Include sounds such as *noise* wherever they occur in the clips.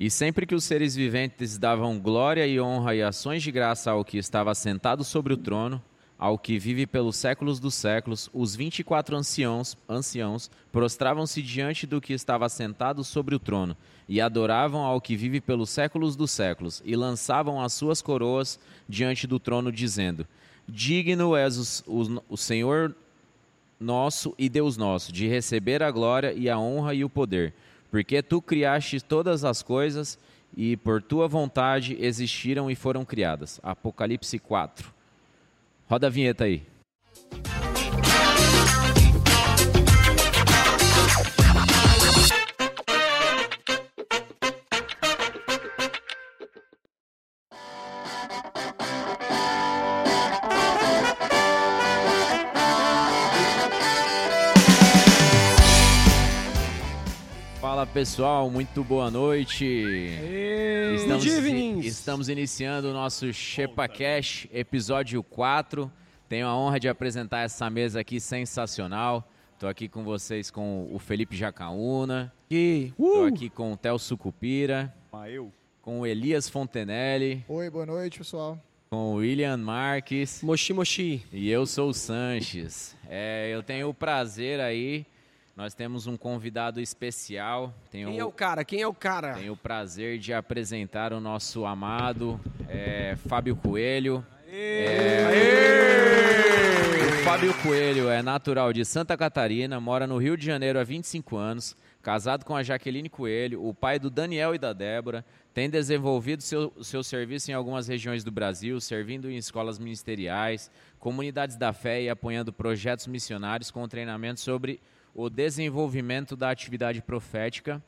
E sempre que os seres viventes davam glória e honra e ações de graça ao que estava sentado sobre o trono, ao que vive pelos séculos dos séculos, os vinte e quatro anciãos, anciãos prostravam-se diante do que estava sentado sobre o trono, e adoravam ao que vive pelos séculos dos séculos, e lançavam as suas coroas diante do trono, dizendo: Digno és o, o, o Senhor nosso e Deus nosso, de receber a glória e a honra e o poder porque tu criaste todas as coisas e por tua vontade existiram e foram criadas. Apocalipse 4. Roda a vinheta aí. Pessoal, muito boa noite. Ei, Estamos, good evening. estamos iniciando o nosso Shepa Cash, episódio 4. Tenho a honra de apresentar essa mesa aqui sensacional. Estou aqui com vocês com o Felipe Jacaúna, E, estou uh, aqui com o Theo Sucupira, Ah, eu? com o Elias Fontenelle, Oi, boa noite, pessoal. com o William Marques mochi mochi. e eu sou o Sanches. É, eu tenho o prazer aí, nós temos um convidado especial. Tenho Quem é o cara? Quem é o cara? Tenho o prazer de apresentar o nosso amado é, Fábio Coelho. O Fábio Coelho é natural de Santa Catarina, mora no Rio de Janeiro há 25 anos, casado com a Jaqueline Coelho, o pai do Daniel e da Débora, tem desenvolvido seu, seu serviço em algumas regiões do Brasil, servindo em escolas ministeriais, comunidades da fé e apoiando projetos missionários com treinamento sobre o desenvolvimento da atividade profética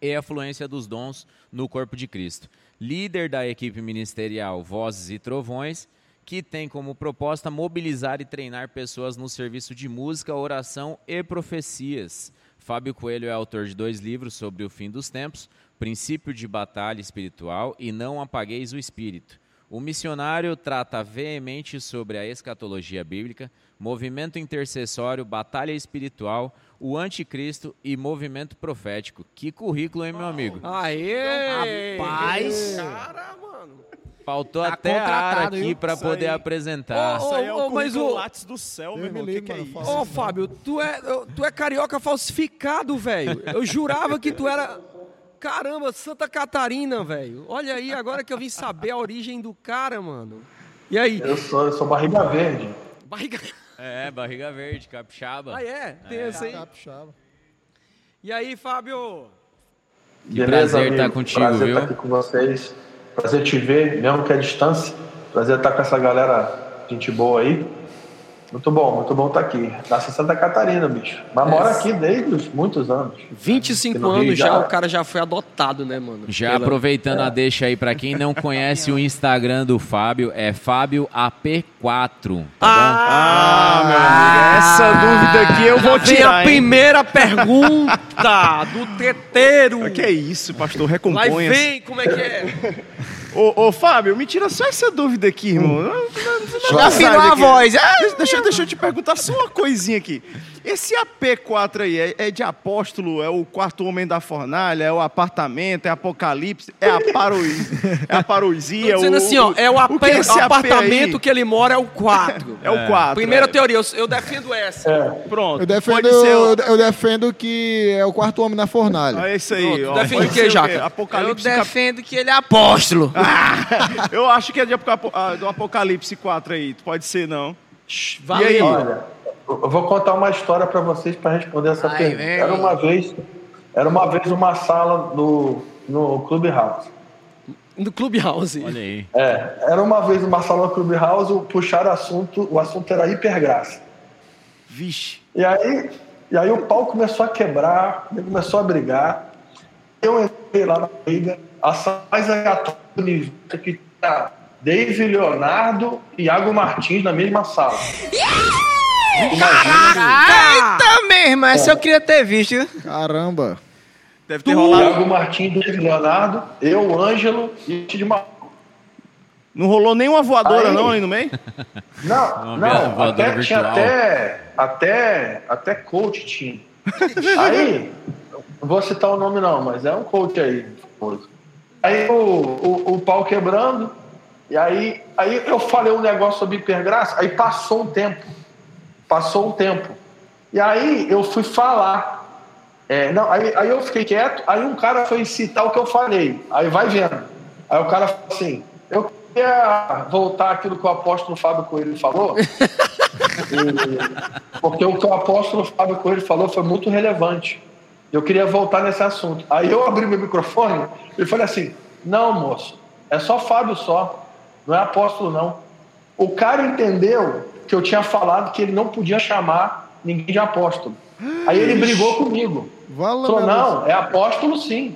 e a fluência dos dons no corpo de Cristo. Líder da equipe ministerial Vozes e Trovões, que tem como proposta mobilizar e treinar pessoas no serviço de música, oração e profecias. Fábio Coelho é autor de dois livros sobre o fim dos tempos, Princípio de Batalha Espiritual e Não Apagueis o Espírito. O missionário trata veemente sobre a escatologia bíblica, movimento intercessório, batalha espiritual, o anticristo e movimento profético. Que currículo, hein, meu amigo? Aê! Rapaz. Cara, mano. Faltou Tá até a Ara contratado, aqui para poder aí. apresentar. Aí é o mas currículo o- Lattes do céu, meu me irmão. O que, que é mano, isso? Ô, Fábio, tu é, tu é carioca falsificado, velho. Eu jurava que tu era. Caramba, Santa Catarina, velho. Olha aí, agora que eu vim saber a origem do cara, mano. E aí? Eu sou, eu sou barriga verde. Barriga. *laughs* É, barriga verde, capixaba. Ah, é? Tem essa aí. Capixaba. E aí, Fábio? Que prazer amigo? estar contigo, prazer viu? estar aqui com vocês. Prazer te ver, mesmo que à distância. Prazer estar com essa galera, gente boa aí. Muito bom, muito bom estar aqui. Nasci em Santa Catarina, bicho. Mas mora aqui desde os muitos anos. 25 Aqui no Rio anos já, já- o cara já foi adotado, né, mano? Já Pela- aproveitando a deixa aí para quem não *laughs* conhece o Instagram do Fábio, é Fábio AP4. Tá Ah, meu amigo, essa dúvida aqui eu vou tirar, a hein? primeira pergunta do *laughs* teteiro. Que é isso, pastor? Vai Recomponha. vem, como é que é? *laughs* Ô, ô, Fábio, me tira só essa dúvida aqui, irmão. Afinou a voz. Ah, Deixa, deixa, deixa eu te perguntar só uma coisinha aqui. Esse AP4 aí é, é de apóstolo, é o quarto homem da fornalha, é o apartamento, é apocalipse, é a, parousia, *laughs* é a parousia. Tô dizendo o- assim, ó, é o, o que é AP apartamento aí? que ele mora é o 4. É o 4. Primeira teoria, eu, eu defendo essa. Pronto. Eu defendo, Pode ser o- eu defendo que é o quarto homem na fornalha. É isso aí. Pronto, ó. defende o quê? Jaca? Apocalipse. eu cap- defendo que ele é apóstolo. *laughs* Eu acho que é de apoca- ah, do Apocalipse 4 aí. Pode ser, não. Valeu. E aí? Olha, eu vou contar uma história para vocês para responder essa Vai, pergunta. vem. Era uma vez, era uma vez uma sala no, no Clubhouse. Do Clubhouse. Olha aí. É, era uma vez uma sala no Clubhouse, puxaram assunto, o assunto era hipergraça. Vixe. E aí, e aí o pau começou a quebrar, começou a brigar. Eu entrei lá na briga, a sala mais aleatória do universo que tá Dave Leonardo e Iago Martins na mesma sala. Eita mesmo, essa eu queria ter visto. Caramba. Deve ter rolado. Iago Martins, Dave Leonardo, eu, Ângelo e de uma. Não rolou nenhuma voadora, Aí. não, ali no meio? *laughs* Não, não, voadora até, tinha virtual. até, até, até coach tinha. *laughs* Aí, não vou citar o nome não, mas é um coach aí. Aí o, o, o pau quebrando, e aí, aí eu falei um negócio sobre hipergraça, aí passou um tempo. Passou um tempo. E aí eu fui falar. É, não, aí, aí eu fiquei quieto, aí um cara foi citar o que eu falei. Aí vai vendo. Aí o cara falou assim: eu queria voltar aquilo que o apóstolo Fábio Coelho falou. *laughs* E- porque o que o apóstolo Fábio Coelho falou foi muito relevante. Eu queria voltar nesse assunto. Aí eu abri meu microfone e falei assim: não, moço, é só Fábio só, não é apóstolo, não. O cara entendeu que eu tinha falado que ele não podia chamar ninguém de apóstolo. Aí ele brigou comigo. Vala Falou, não, é apóstolo sim.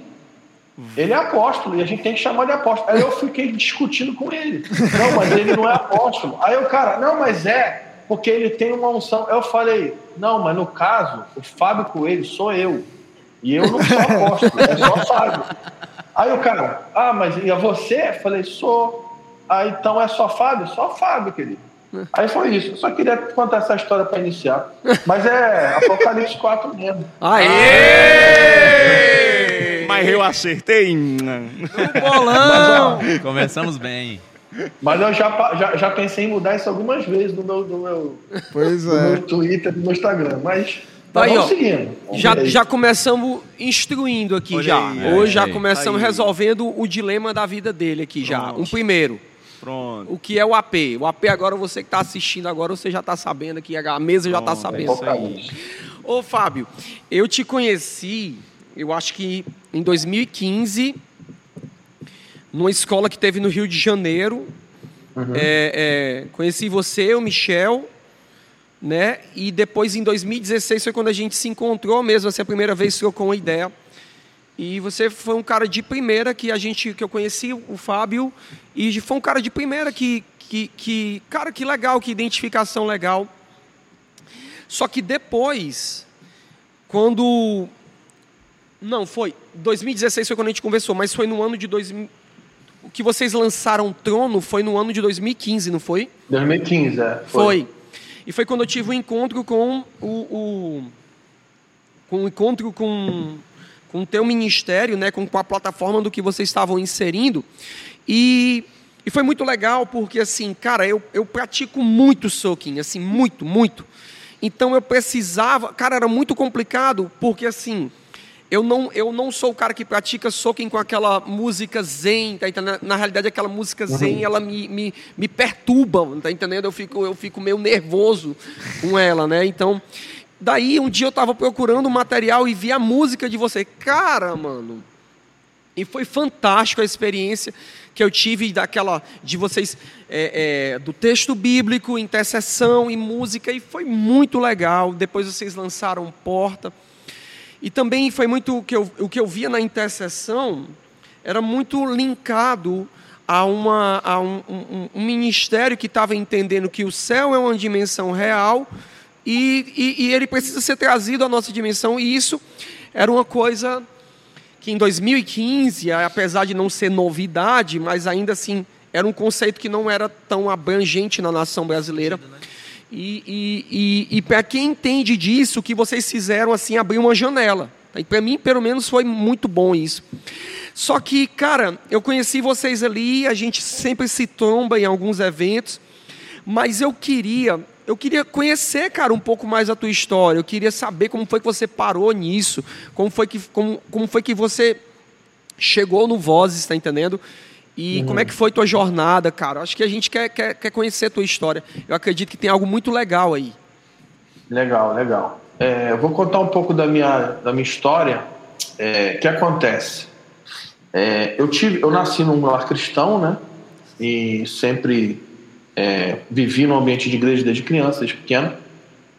Ele é apóstolo e a gente tem que chamar de apóstolo. Aí eu fiquei discutindo com ele. Não, mas ele não é apóstolo. Aí o cara, não, mas é, porque ele tem uma unção. Eu falei, não, mas no caso, o Fábio Coelho sou eu. E eu não sou apóstolo, é só Fábio. Aí o cara, ah, mas e a você? Eu falei, sou. Ah, então é só Fábio? Só Fábio, querido. Aí foi isso. Eu só queria contar essa história para iniciar. Mas é Apocalipse 4 mesmo. Aê! Mas eu acertei. Bolão! Começamos bem. Mas eu já, já, já pensei em mudar isso algumas vezes no meu, no meu, Pois no é. meu Twitter, no meu Instagram. Mas Tá aí, ó. seguindo. Já, aí. já começamos instruindo aqui Olha já. aí, Hoje já aí, começamos aí. resolvendo o dilema da vida dele aqui já. Pronto. Um primeiro, Pronto. o que é o AP? O AP agora você que está assistindo agora, você já está sabendo aqui, a mesa já está Pronto, sabendo. Apocalipse. Ô Fábio, eu te conheci, eu acho que em 2015, numa escola que teve no Rio de Janeiro. É, é, conheci você, o Michel, né? E depois em 2016 foi quando a gente se encontrou mesmo, essa é a primeira vez trocou uma ideia. E você foi um cara de primeira que a gente que eu conheci o Fábio e foi um cara de primeira que que, que cara que legal, que identificação legal. Só que depois quando não foi 2016 foi quando a gente conversou, mas foi no ano de 2000 o que vocês lançaram Trono foi no ano de 2015, não foi? 2015, é. Foi. E foi quando eu tive um encontro com o, o com um encontro com com o teu ministério, né, com, com a plataforma do que vocês estavam inserindo. E, e foi muito legal porque assim, cara, eu, eu pratico muito soaking, assim, muito, muito. Então eu precisava, cara, era muito complicado porque assim, eu não, eu não sou o cara que pratica soaking com aquela música zen, tá entendendo? Na realidade, aquela música zen, ela me, me, me perturba, tá entendendo? Eu fico, eu fico meio nervoso com ela, né? Então, daí um dia eu estava procurando material e vi a música de você. Cara, mano, e foi fantástico a experiência que eu tive daquela de vocês é, é, do texto bíblico, intercessão e música e foi muito legal. Depois vocês lançaram Porta e também foi muito o que eu, o que eu via na intercessão era muito linkado a, uma, a um, um- um ministério que estava entendendo que o céu é uma dimensão real e, e, e ele precisa ser trazido à nossa dimensão e isso era uma coisa que em 2015, apesar de não ser novidade, mas ainda assim era um conceito que não era tão abrangente na nação brasileira. E, e, e, e para quem entende disso, o que vocês fizeram assim abriu uma janela. E para mim, pelo menos, foi muito bom isso. Só que, cara, eu conheci vocês ali, a gente sempre se tromba em alguns eventos, mas eu queria, eu queria conhecer, cara, um pouco mais a tua história. Eu queria saber como foi que você parou nisso, como foi que, como, como foi que você chegou no Vozes, tá entendendo? E como é que foi tua jornada, cara? Acho que a gente quer, quer, quer conhecer a tua história. Eu acredito que tem algo muito legal aí. Legal, legal. É, eu vou contar um pouco da minha, da minha história. É, O que acontece? É, eu, tive, eu nasci num lar cristão, né? E sempre é, vivi no ambiente de igreja desde criança, desde pequeno.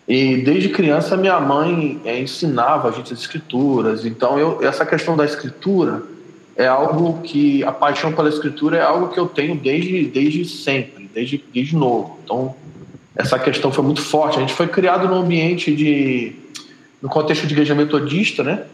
E desde criança minha mãe é, ensinava a gente as escrituras. Então eu, essa questão da escritura é algo que a paixão pela escritura é algo que eu tenho desde, desde sempre, desde, desde novo. Então essa questão foi muito forte. A gente foi criado num ambiente de, no contexto de igreja metodista, né?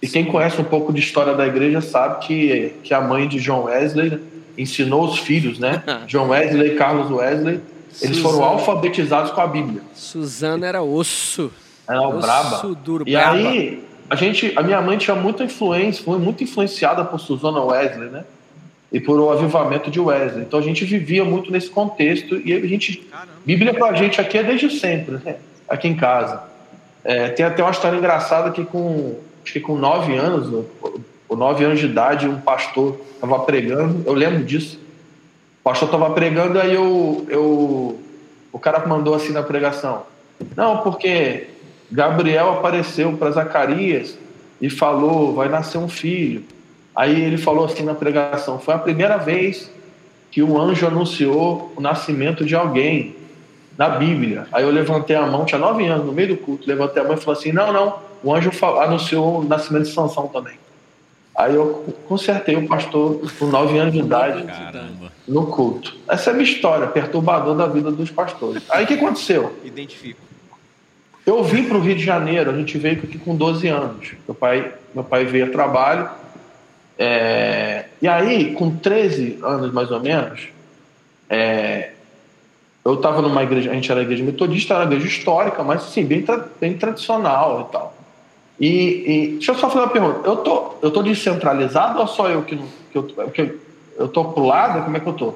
E quem conhece um pouco de história da igreja sabe que, que a mãe de John Wesley ensinou os filhos, né? *laughs* John Wesley e Carlos Wesley, eles foram Suzana. alfabetizados com a Bíblia. Suzana era osso. Ela é o braba. duro, E braba. aí, a gente, a minha mãe tinha muita influência, foi muito influenciada por Susana Wesley, né? E por o avivamento de Wesley. Então a gente vivia muito nesse contexto e a gente, Bíblia pra gente aqui é desde sempre, né? Aqui em casa. É, tem até uma história engraçada que com, acho que com nove anos, ou nove anos de idade, um pastor estava pregando, eu lembro disso. O pastor estava pregando, aí eu, eu, o cara mandou assim na pregação: Não, porque Gabriel apareceu para Zacarias e falou: Vai nascer um filho. Aí ele falou assim na pregação: Foi a primeira vez que um anjo anunciou o nascimento de alguém na Bíblia. Aí eu levantei a mão, tinha nove anos, no meio do culto, levantei a mão e falei assim: Não, não, o anjo anunciou o nascimento de Sansão também. Aí eu consertei o pastor com nove anos de idade Caramba. no culto. Essa é a minha história, perturbador da vida dos pastores. Aí o que aconteceu? Identifico. Eu vim para o Rio de Janeiro, a gente veio aqui com 12 anos. Meu pai, meu pai veio a trabalho. é, e aí, com 13 anos mais ou menos, é, eu estava numa igreja, a gente era igreja metodista, era uma igreja histórica, mas assim, bem, bem tradicional e tal. E, e deixa eu só fazer uma pergunta. Eu tô, eu tô descentralizado ou só eu que. Que eu, que eu, eu tô pro lado? Como é que eu tô?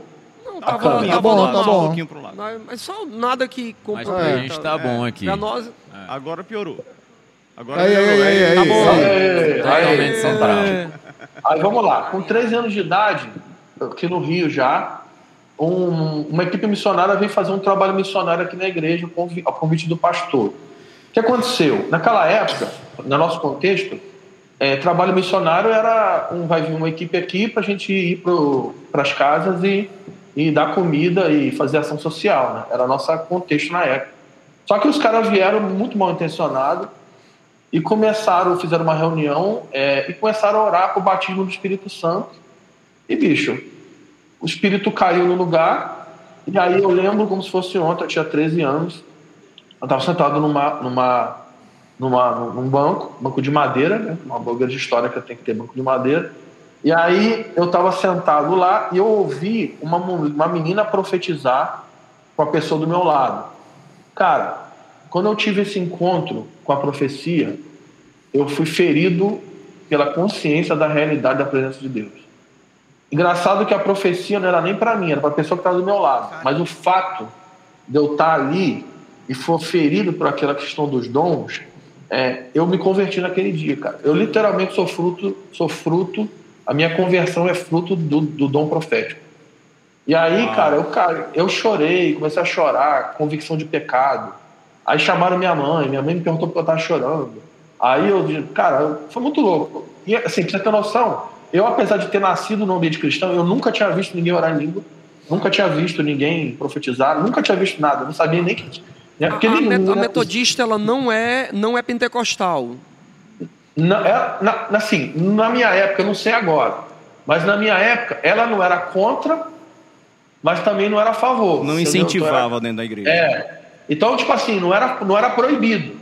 Não, Tá tava, bom, tava bom, normal. tá bom. Um pouquinho pro lado. Mas, mas só nada que Mas comprometa. pra gente tá bom aqui. Pra nós, Agora piorou. Agora Aí, aí, melhorou. aí, aí, Tá aí. bom. Aí, Totalmente aí, central. Aí vamos lá, com 13 anos de idade, aqui no Rio já, um- uma equipe missionária veio fazer um trabalho missionário aqui na igreja, ao convite do pastor. O que aconteceu? Naquela época, no nosso contexto, é, trabalho missionário era um, vai vir uma equipe aqui para a gente ir para as casas e, e dar comida e fazer ação social. Né? Era nosso contexto na época. Só que os caras vieram muito mal intencionados e começaram, fizeram uma reunião é, e começaram a orar por batismo do Espírito Santo. E, bicho, o Espírito caiu no lugar, e aí eu lembro como se fosse ontem, eu tinha 13 anos, eu estava sentado numa, numa, numa, num banco, banco de madeira, né? uma boga de história que tem que ter banco de madeira, e aí eu estava sentado lá e eu ouvi uma, uma menina profetizar com a pessoa do meu lado. Cara, quando eu tive esse encontro com a profecia, eu fui ferido pela consciência da realidade da presença de Deus. Engraçado que a profecia não era nem para mim, era para a pessoa que estava do meu lado. Mas o fato de eu estar ali e for ferido por aquela questão dos dons, é, eu me converti naquele dia, cara. Eu literalmente sou fruto, sou fruto, a minha conversão é fruto do, do dom profético. E aí, cara, eu, cara, eu chorei, comecei a chorar, convicção de pecado. Aí chamaram minha mãe, minha mãe me perguntou porque eu estava chorando. Aí eu disse, cara, foi muito louco. E assim, pra você ter noção, eu, apesar de ter nascido no ambiente cristão, eu nunca tinha visto ninguém orar em língua, nunca tinha visto ninguém profetizar, nunca tinha visto nada, não sabia nem que. Né? a, Porque a met- a né, metodista ela não é, não é pentecostal. Na, é- na- assim, na minha época, eu não sei agora, mas na minha época, ela não era contra, mas também não era a favor. Não entendeu? Então, era- incentivava dentro da igreja. É. Então, tipo assim, não era, não era proibido,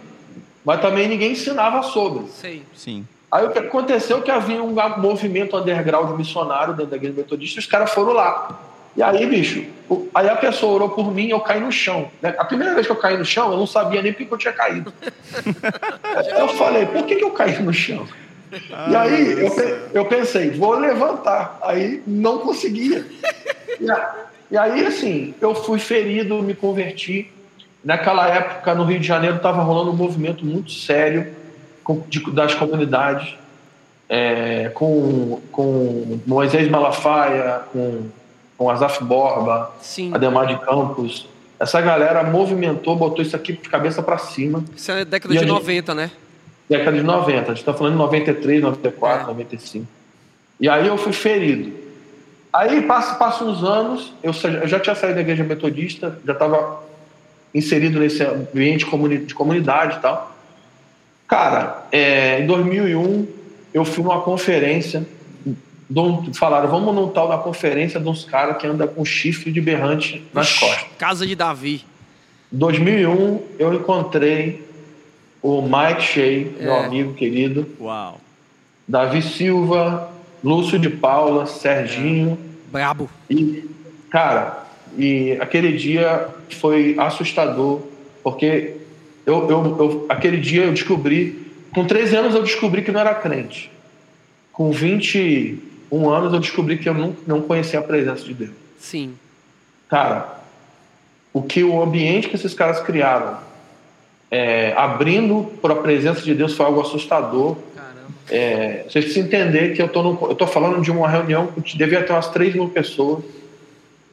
mas também ninguém ensinava sobre. Sei. Sim. Aí o que aconteceu é que havia um movimento underground missionário dentro da igreja metodista, e os caras foram lá. E aí, bicho, aí a pessoa orou por mim e eu caí no chão. né? A primeira vez que eu caí no chão, eu não sabia nem por que eu tinha caído. *laughs* eu falei, por que, que eu caí no chão? e aí eu, eu pensei, vou levantar. Aí não conseguia. E, a- e aí, assim, eu fui ferido, me converti. Naquela época, no Rio de Janeiro, estava rolando um movimento muito sério com- de- das comunidades, é, com, com Moisés Malafaia, com, com Azaf Borba, Sim. Ademar de Campos. Essa galera movimentou, botou isso aqui de cabeça para cima, Isso é década de gente- 90, né? década de 90. A gente está falando de 93, 94, É. 95. E aí eu fui ferido. Aí passa, passa uns anos, eu, eu já tinha saído da igreja metodista, já estava inserido nesse ambiente de comunidade e tal. Cara, é, em 2001 eu fui numa conferência, falaram, vamos num tal da conferência de uns caras que andam com chifre de berrante nas costas. Casa de Davi. Em 2001 eu encontrei o Mike Shea, meu É. amigo querido, Uau. Davi Silva, Lúcio de Paula, Serginho. Brabo. E, cara, e aquele dia foi assustador, porque eu, eu, eu- aquele dia eu descobri com 13 anos eu descobri que não era crente. Com 21 anos eu descobri que eu não, não conhecia a presença de Deus. Sim. Cara, o que o ambiente que esses caras criaram, é, abrindo para a presença de Deus, foi algo assustador. Caramba. É, vocês precisam entender que eu tô no, eu tô falando de uma reunião que devia ter umas 3 mil pessoas.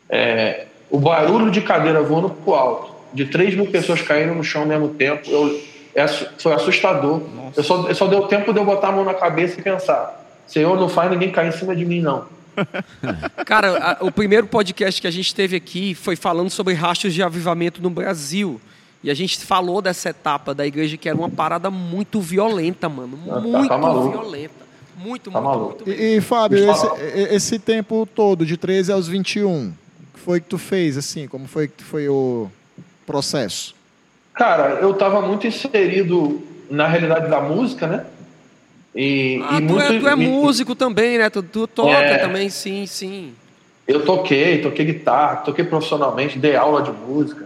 É, o barulho de cadeira voando pro alto, de 3 mil pessoas caindo no chão ao mesmo tempo, eu, é foi assustador. Eu só, eu só deu tempo de eu botar a mão na cabeça e pensar: Senhor, não faz ninguém cair em cima de mim, não. *laughs* Cara, a- o primeiro podcast que a gente teve aqui foi falando sobre rastros de avivamento no Brasil. E a gente falou dessa etapa da igreja que era uma parada muito violenta, mano. tá- Muito tá maluco. violenta. Muito, Tá muito, maluco. muito. E, e, Fábio, esse, esse tempo todo, de 13 aos 21, o que foi que tu fez, assim? Como foi que foi o processo? Cara, eu tava muito inserido na realidade da música, né? E, Ah, e tu, é, muito- tu é me- músico também, né? Tu, tu toca É. também, sim, sim. Eu toquei, toquei guitarra, toquei profissionalmente, dei aula de música.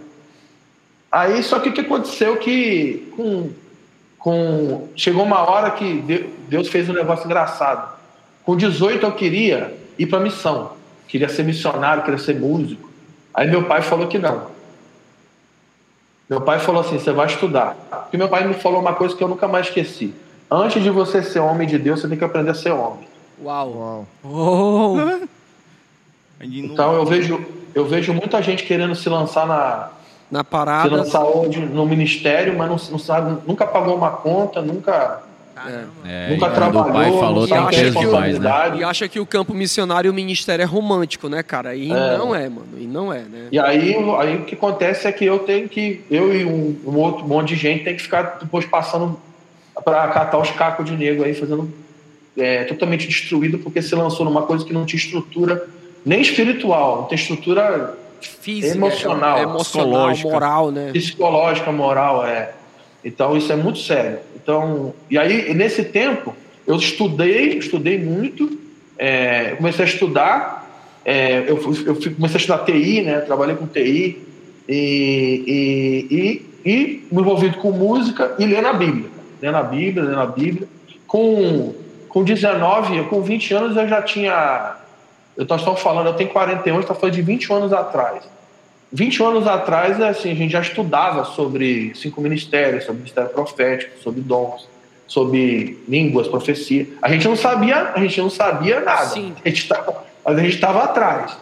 Aí, só que o que aconteceu que com, com, chegou uma hora que De- Deus fez um negócio engraçado. Com 18 eu queria ir para missão. Queria ser missionário, queria ser músico. Aí meu pai falou que não. Meu pai falou assim: você vai estudar. Porque meu pai me falou uma coisa que eu nunca mais esqueci. Antes de você ser homem de Deus, você tem que aprender a ser homem. Uau. Uau. Oh. *laughs* Então eu vejo, eu vejo muita gente querendo se lançar na Na se parada. lançar hoje no ministério, mas não, não sabe, nunca pagou uma conta, nunca, É, nunca e trabalhou, o pai falou tem sabe peso demais, né? E acha que o campo missionário e o ministério é romântico, né, cara? E É. não é, mano. E não é, né? E aí, aí o que acontece é que eu tenho que, eu e um, um outro monte de gente tem que ficar depois passando para catar os cacos de negro aí, fazendo é, totalmente destruído, porque se lançou numa coisa que não tinha estrutura nem espiritual, não tem estrutura Física, Emocional, é, emocional, psicológica. moral, né? psicológica, moral, é. Então isso é muito sério. Então, e aí nesse tempo eu estudei, estudei muito, é, comecei a estudar, é, eu, eu comecei a estudar TI, né? Trabalhei com TI e, e, e, e me envolvido com música e lendo a Bíblia, lendo a Bíblia, lendo a Bíblia. Com com 19, com 20 anos eu já tinha eu estou falando, eu tenho 41, está falando de 21 anos atrás. 20 anos atrás, assim, a gente já estudava sobre cinco ministérios, sobre ministério profético, sobre dons, sobre línguas, profecia. A gente não sabia, a gente não sabia nada. Sim. A gente tava, mas a gente estava atrás.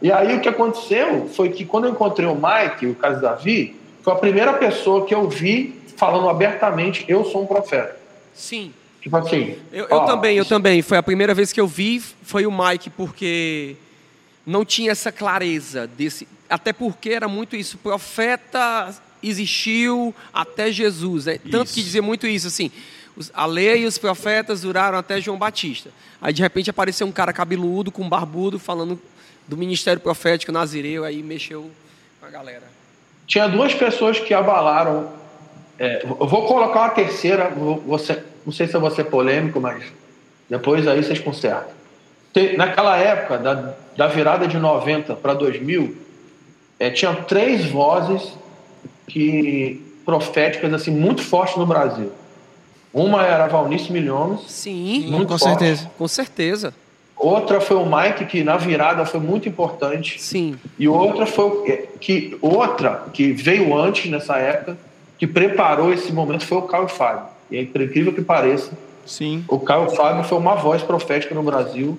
E aí o que aconteceu foi que quando eu encontrei o Mike, o caso Davi, foi a primeira pessoa que eu vi falando abertamente, eu sou um profeta. Sim. Tipo assim. Eu, eu ó, também, eu também. Foi a primeira vez que eu vi, foi o Mike, porque não tinha essa clareza desse. Até porque era muito isso. Profeta existiu até Jesus. Né? Tanto Isso. que dizia muito isso, assim. A lei e os profetas duraram até João Batista. Aí de repente apareceu um cara cabeludo, com barbudo, falando do ministério profético nazireu, aí mexeu com a galera. tinha duas pessoas que abalaram. É, eu vou colocar uma terceira, ser- não sei se eu vou ser polêmico, mas depois aí vocês consertam. Te- naquela época, da, da virada de 90 para 2000, é, tinha três vozes que proféticas assim muito fortes no Brasil. Uma era a Valnice Milhomes, Sim, Muito com forte. certeza. Com certeza. outra foi o Mike, que na virada foi muito importante. Sim. E outra foi é, que outra que veio antes nessa época, que preparou esse momento foi o Caio Fábio. E é por incrível que pareça, Sim. o Caio Fábio foi uma voz profética no Brasil.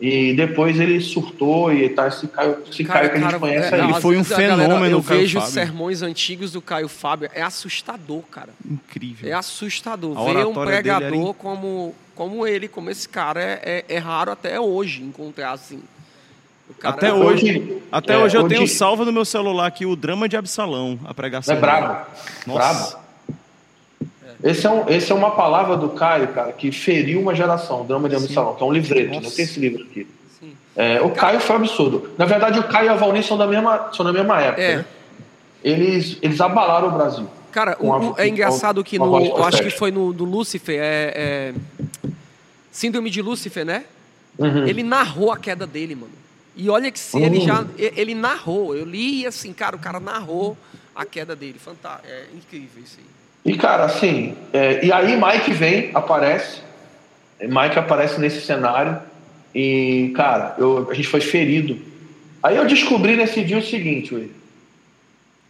E depois ele surtou e tá esse Caio, esse Caio que a gente conhece é, aí. Ele foi um a galera- fenômeno, eu vejo os Fábio. sermões antigos do Caio Fábio, é assustador, cara. Incrível. É assustador. A Ver um dele era pregador como, como ele, como esse cara, é, é, é raro até hoje encontrar assim. Cara Até é- hoje, até é, hoje eu tenho salvo no meu celular aqui o drama de Absalão, a pregação. É brabo. Nossa. Brabo. Esse é, um, esse é uma palavra do Caio, cara, que feriu uma geração, o Drama de Absalão, que é um livreto, né? Nossa. Tem esse livro aqui. Sim. É, o Caio foi um absurdo. Na verdade, o Caio e a Valnice são da mesma, são da mesma época. É. né? Eles, eles abalaram o Brasil. Cara, o- o- é engraçado que no. Eu acho que foi no do Lúcifer, é, é, Síndrome de Lúcifer, né? Uhum. Ele narrou a queda dele, mano. E olha que se ele já. e- Ele narrou. Eu li e assim, cara, o cara narrou a queda dele. Fantástico. É incrível isso aí. E, cara, assim, é, e aí Mike vem, aparece, Mike aparece nesse cenário e, cara, eu, a gente foi ferido. Aí eu descobri nesse dia o seguinte, Will.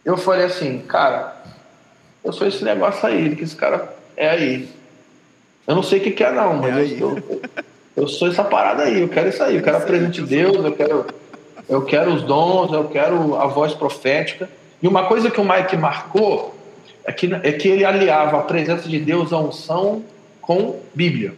Eu falei assim, cara, eu sou esse negócio aí, que esse cara é aí. Eu não sei o que, que é, não, mas É eu, eu, *laughs* eu sou essa parada aí, eu quero isso aí, eu quero a presença de Deus, eu quero, eu quero os dons, eu quero a voz profética. E uma coisa que o Mike marcou é que, é que ele aliava a presença de Deus, a unção, com Bíblia.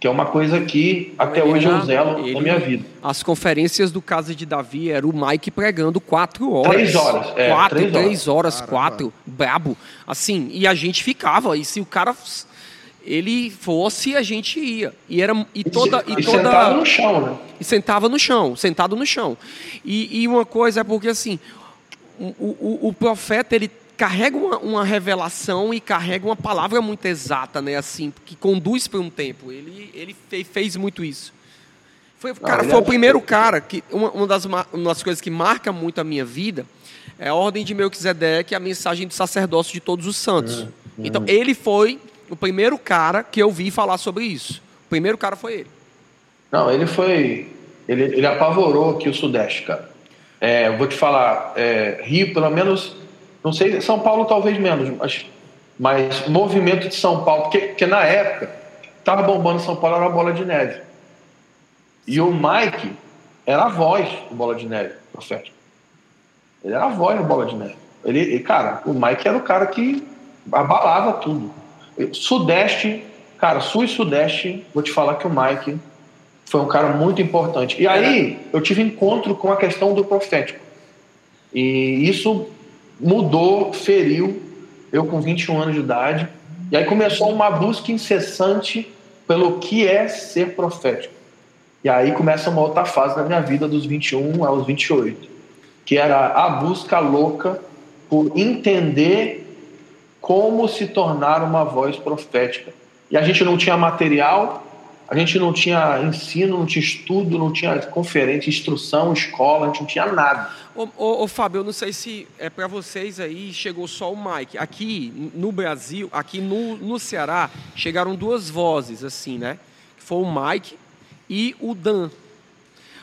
Que é uma coisa que até Ele hoje eu zelo ele- na minha vida. As conferências do Casa de Davi era o Mike pregando quatro horas. Três horas, é, quatro, três horas. três horas, quatro. Brabo. Assim, e a gente ficava. E se o cara ele fosse, a gente ia. E era e toda e e toda sentado no chão, né? e sentava no chão, sentado no chão. E, e uma coisa é porque assim, o, o, o profeta ele carrega uma, uma revelação e carrega uma palavra muito exata, né? Assim, que conduz para um tempo. Ele, ele fe- fez muito isso. Foi, cara, foi o primeiro cara que uma, uma, das, ma- uma das coisas que marca muito a minha vida é a ordem de Melquisedeque, a mensagem do sacerdócio de todos os santos. Hum, Então, ele foi o primeiro cara que eu vi falar sobre isso. O primeiro cara foi ele. Não, ele foi. Ele, ele apavorou aqui o Sudeste, cara. É, eu vou te falar, é, Rio, pelo menos. Não sei, São Paulo talvez menos, mas, mas movimento de São Paulo, porque, porque na época, tava bombando São Paulo era bola de neve. E o Mike era a voz do Bola de Neve, profético. Ele era a voz do Bola de Neve. Ele, cara, o Mike era o cara que abalava tudo. Sudeste, cara, Sul e Sudeste, vou te falar que o Mike foi um cara muito importante. E aí eu tive encontro com a questão do profético. E isso mudou, feriu eu com 21 anos de idade. E aí começou uma busca incessante pelo que é ser profético. E aí começa uma outra fase da minha vida, dos 21 aos 28, que era a busca louca por entender como se tornar uma voz profética. E a gente não tinha material, a gente não tinha ensino, não tinha estudo, não tinha conferência, instrução, escola, a gente não tinha nada. Ô, ô, ô, Fábio, eu não sei se é para vocês aí, chegou só o Mike. Aqui no Brasil, aqui no, no Ceará, chegaram duas vozes, assim, né? Foi o Mike e o Dan.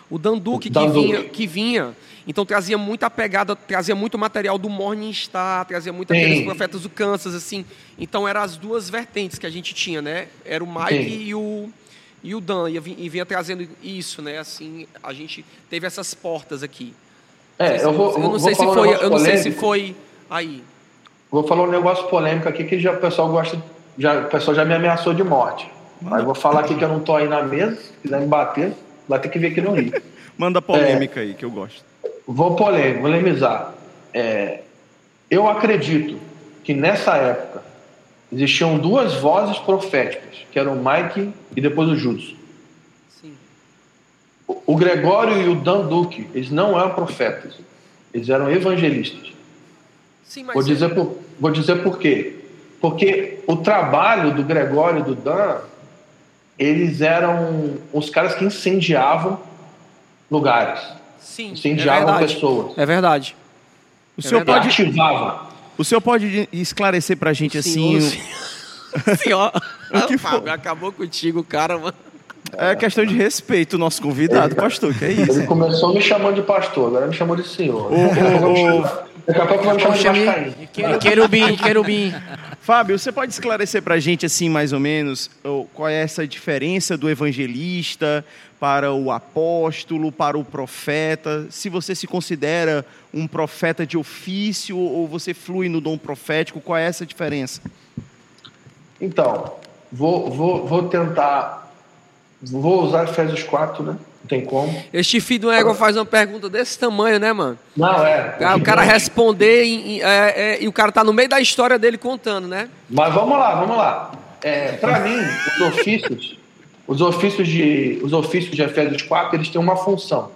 O Dan Duque, Dan que, vinha, que vinha, então trazia muita pegada, trazia muito material do Morning Star, trazia muito aqueles profetas do Kansas, assim. Então eram as duas vertentes que a gente tinha, né? Era o Mike Sim. e o, e o Dan, e vinha, e vinha trazendo isso, né? Assim, a gente teve essas portas aqui. É, eu vou, eu vou- não sei se um foi, eu não sei se foi aí. Vou falar um negócio polêmico aqui que já, o pessoal gosta, já, o pessoal já me ameaçou de morte. Mas vou falar aqui que eu não tô aí na mesa, se quiser me bater, vai ter que vir aqui no Rio. Manda polêmica aí, que eu gosto. Vou polemizar. É, eu acredito que nessa época existiam duas vozes proféticas, que eram o Mike e depois o Judas. Sim. O- O Gregório e o Dan Duque, eles não eram profetas, eles eram evangelistas. Sim, mas Vou dizer, por, vou dizer por quê. Porque o trabalho do Gregório e do Dan, eles eram os caras que incendiavam lugares, sim, é incendiavam verdade. pessoas, É verdade. O senhor, verdade. pode, ativavam. o senhor pode esclarecer pra gente assim. Senhor, *laughs* Senhor, O que Fábio, acabou contigo, cara, mano. É questão de respeito, o nosso convidado, pastor, que é isso. Ele começou me chamando de pastor, agora me chamou de senhor. Ô, ô, ô, *laughs* Daqui a pouco vai me chamar de vascaíno. Querubim, querubim. Fábio, você pode esclarecer para a gente, assim, mais ou menos, qual é essa diferença do evangelista para o apóstolo, para o profeta? Se você se considera um profeta de ofício ou você flui no dom profético, qual é essa diferença? Então, vou, vou, vou tentar. Vou usar Efésios 4, né? Não tem como. Este filho do ego faz uma pergunta desse tamanho, né, mano? Não, é. Ah, O cara responder em- em- é, é, e o cara tá no meio da história dele contando, né? Mas vamos lá, vamos lá. É, Para mim, os ofícios, os ofícios de, os ofícios de Efésios 4, eles têm uma função: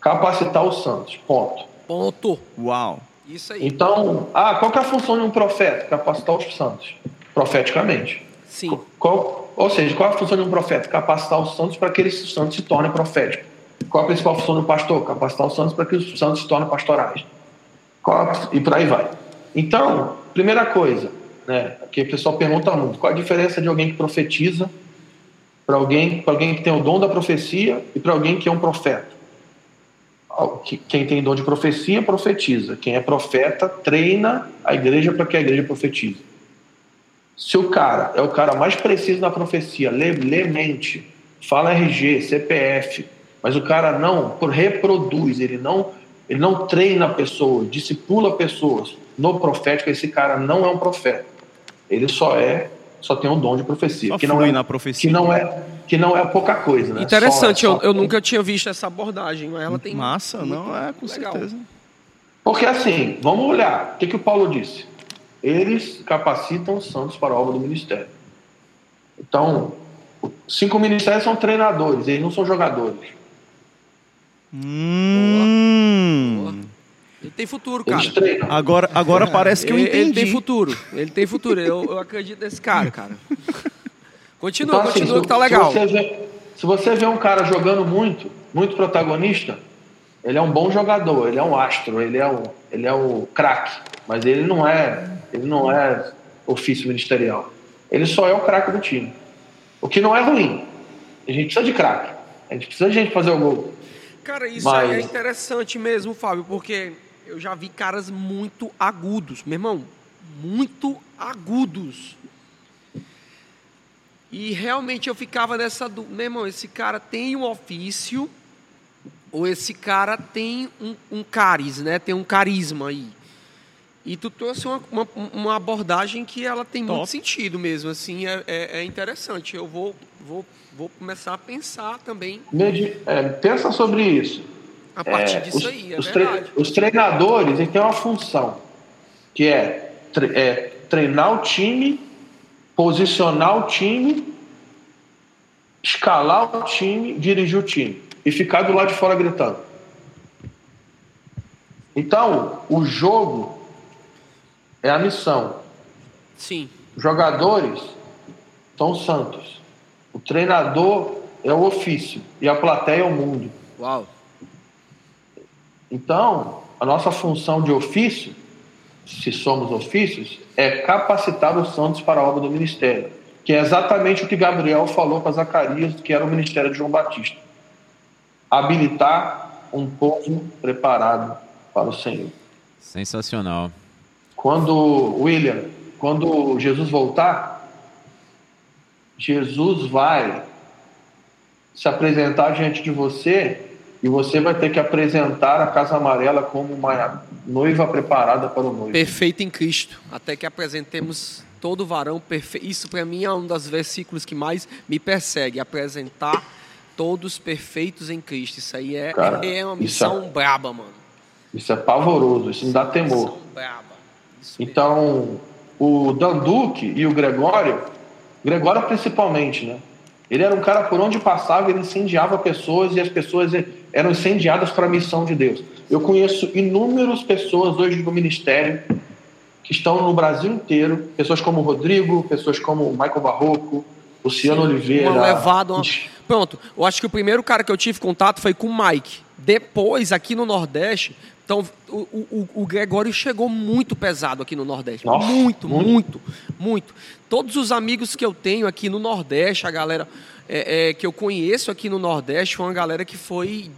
capacitar os santos. Ponto. Ponto. Uau! Isso aí. Então, ah, qual que é a função de um profeta? Capacitar os santos, profeticamente. Sim. Qual, ou seja, qual a função de um profeta? Capacitar os santos para que eles santos se tornem proféticos. Qual a principal função do pastor? Capacitar os santos para que os santos se tornem pastorais. A- e por aí vai. Então, primeira coisa, né? Que o pessoal pergunta muito, qual a diferença de alguém que profetiza para alguém, alguém que tem o dom da profecia e para alguém que é um profeta? Quem tem dom de profecia profetiza, quem é profeta treina a igreja para que a igreja profetize. Se o cara é o cara mais preciso na profecia, lê, lê mente, fala RG, CPF, mas o cara não reproduz, ele não, ele não treina pessoas, discipula pessoas no profético, esse cara não é um profeta. Ele só é, só tem um dom de profecia, Só que não é na profecia. que não é que não é pouca coisa, né? Interessante, Só- eu, só- eu nunca tinha visto essa abordagem, mas ela tem. Massa, não é, com legal. certeza. Porque assim, vamos olhar, o que, que o Paulo disse? Eles capacitam os santos para a obra do ministério. Então, cinco ministérios são treinadores, eles não são jogadores. Hum. Ele tem futuro, cara. Eles treinam. Agora, agora *laughs* parece que eu ele, ele entendi. tem futuro. Ele tem futuro. Eu, eu acredito nesse cara, *laughs* cara. Continua, Então, assim, continua se- que tá legal. Se você, vê, se você vê um cara jogando muito, muito protagonista, ele é um bom jogador, ele é um astro, ele é um, ele é um craque, mas ele não é, ele não é ofício ministerial. Ele só é o craque do time. O que não é ruim. A gente precisa de craque. A gente precisa de gente fazer o gol. Cara, isso Mas- aí é interessante mesmo, Fábio, porque eu já vi caras muito agudos, meu irmão, muito agudos. E realmente eu ficava nessa dúvida, meu irmão, esse cara tem um ofício ou esse cara tem um, um caris, né? Tem um carisma aí. E tu trouxe uma, uma, uma abordagem que ela tem muito Top. sentido mesmo, assim, é, é, é interessante. Eu vou, vou, vou começar a pensar também Medi- é, pensa sobre isso. a partir É, disso os, aí, é os tre- os treinadores eles têm uma função, que é, tre- é treinar o time, posicionar o time, escalar o time, dirigir o time e ficar do lado de fora gritando. Então, o jogo é a missão. Sim. Jogadores são os santos. O treinador é o ofício e a plateia é o mundo. Uau. Então, a nossa função de ofício, se somos ofícios, é capacitar os santos para a obra do ministério, que é exatamente o que Gabriel falou para Zacarias, que era o ministério de João Batista. Habilitar um povo preparado para o Senhor. Sensacional. Quando, William, quando Jesus voltar, Jesus vai se apresentar diante de você e você vai ter que apresentar a Casa Amarela como uma noiva preparada para o noivo. Perfeito em Cristo, até que apresentemos todo varão perfeito. Isso para mim é um dos versículos que mais me persegue, apresentar todos perfeitos em Cristo. Isso aí é, Cara, é uma isso é- missão braba, mano. Isso é pavoroso, isso não dá temor. Missão braba. Isso mesmo. Então, o Dan Duque e o Gregório, Gregório principalmente, né? Ele era um cara por onde passava, ele incendiava pessoas e as pessoas eram incendiadas para a missão de Deus. Eu conheço inúmeras pessoas hoje do ministério que estão no Brasil inteiro, pessoas como o Rodrigo, pessoas como o Michael Barroco, Luciano Oliveira. Uma levada, uma- Pronto, eu acho que o primeiro cara que eu tive contato foi com o Mike. Depois, aqui no Nordeste, então, o, o, o Gregório chegou muito pesado aqui no Nordeste. Nossa, muito, muito. muito, muito, Todos os amigos que eu tenho aqui no Nordeste, a galera é, é, que eu conheço aqui no Nordeste, foi uma galera que foi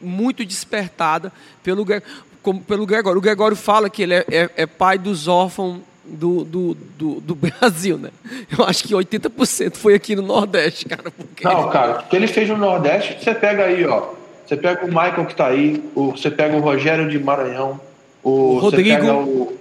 muito despertada pelo, como- pelo Gregório. O Gregório fala que ele é, é- é pai dos órfãos do, do, do, do *laughs* Brasil, né? Eu acho que 80% foi aqui no Nordeste, cara. Porque... Não, cara, o que ele fez no Nordeste, você pega aí, ó. Você pega o Michael que tá aí, o, você pega o Rogério de Maranhão, o, O Rodrigo. Você pega o,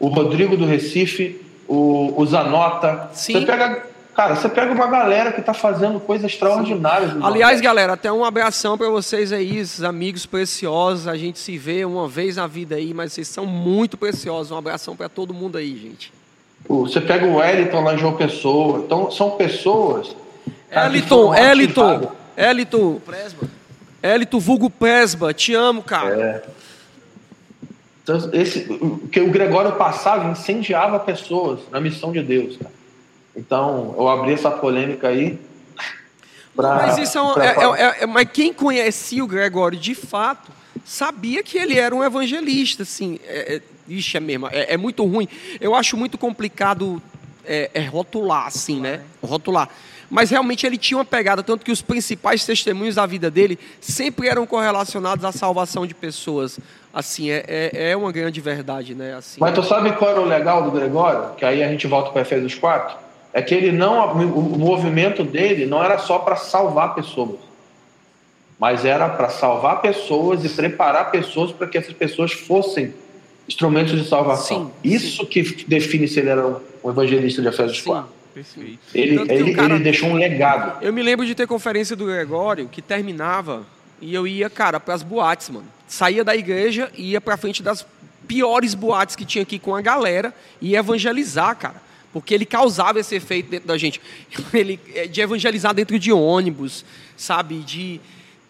o Rodrigo do Recife, o, o Zanota. Sim. Você pega. Cara, você pega uma galera que tá fazendo coisas extraordinárias. Aliás, galera, até um abração para vocês aí, esses amigos preciosos. A gente se vê uma vez na vida aí, mas vocês são muito preciosos. Um abração para todo mundo aí, gente. Você pega o Wellington lá em João Pessoa. Então, são pessoas. Eliton, foram Eliton, ativadas. Eliton, Eliton Vulgo Presba, te amo, cara. Então, esse, o que o Gregório passava incendiava pessoas na missão de Deus. Cara. Então, eu abri essa polêmica aí. Pra, Mas isso é, um- é- é- é- é- Mas quem conhecia o Gregório de fato sabia que ele era um evangelista, assim. É, é, Ixi, é mesmo. É, é muito ruim. Eu acho muito complicado é, é rotular, assim, né? Rotular. Mas realmente ele tinha uma pegada, tanto que os principais testemunhos da vida dele sempre eram correlacionados à salvação de pessoas. Assim, é, é, é uma grande verdade, né? Assim, Mas tu sabe qual era o legal do Gregório? Que aí a gente volta para Efésios 4. É que ele não, o movimento dele não era só para salvar pessoas, mas era para salvar pessoas e preparar pessoas para que essas pessoas fossem instrumentos de salvação. Sim, Isso sim. que define se ele era um evangelista de Efésios Sim. 4. Perfeito. Ele, ele, cara- ele deixou um legado. Eu me lembro de ter conferência do Gregório que terminava e eu ia, cara, para as boates, mano. Saía da igreja e ia para frente das piores boates que tinha aqui com a galera e evangelizar, cara. Porque ele causava esse efeito dentro da gente. *laughs* Ele é, de evangelizar dentro de ônibus, sabe? De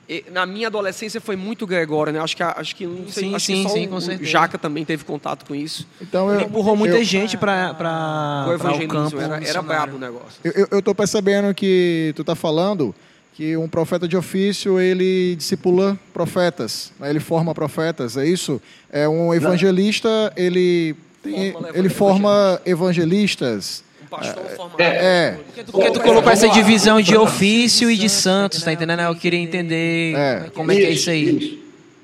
eh, na minha adolescência foi muito Gregório, né? Acho que acho que não sei, Sim, acho que sim, só sim, o- com o. Jaca também teve contato com isso. Então eu, Ele empurrou muita eu, gente para para o evangelismo era, era brabo o negócio. Eu, eu, eu tô percebendo que tu tá falando que um profeta de ofício, ele discipula profetas, né? ele forma profetas, é isso? É um evangelista, ele, tem- Forma ele forma evangelistas. Um pastor formado. É, Porque tu colocou essa divisão de ofício e de santos, tá entendendo? Eu queria entender É. como é que é isso aí. isso.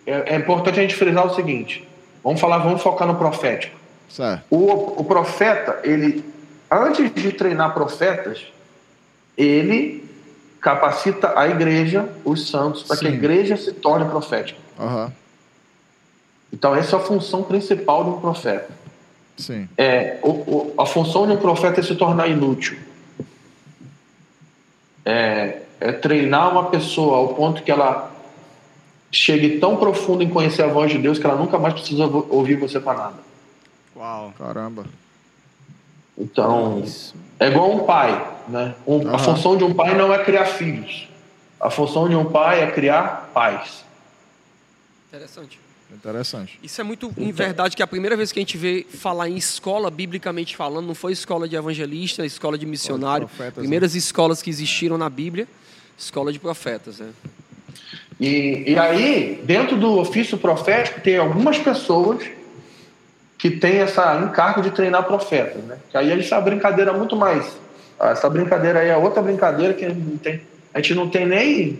É, é importante a gente frisar o seguinte: vamos falar, vamos focar no profético. certo. O, o profeta, ele, antes de treinar profetas, ele capacita a igreja, os santos, para que a igreja se torne profética. Aham, Então, essa é a função principal de um profeta. Sim. É, o- o- a função de um profeta é se tornar inútil. É, é treinar uma pessoa ao ponto que ela chegue tão profundo em conhecer a voz de Deus que ela nunca mais precisa ouvir você para nada. Uau. Caramba. Então, é igual um pai, né? Um-. A função de um pai não é criar filhos. A função de um pai é criar pais. Interessante. Interessante. Isso é muito em verdade que a primeira vez que a gente vê falar em escola, biblicamente falando, não foi escola de evangelista, escola de missionário. profetas, né? Primeiras escolas que existiram na Bíblia, escola de profetas. Né? E, e aí, dentro do ofício profético, tem algumas pessoas que têm essa encargo de treinar profetas, né? Que aí essa brincadeira muito mais. ah, Essa brincadeira aí é outra brincadeira que não tem, a gente não tem nem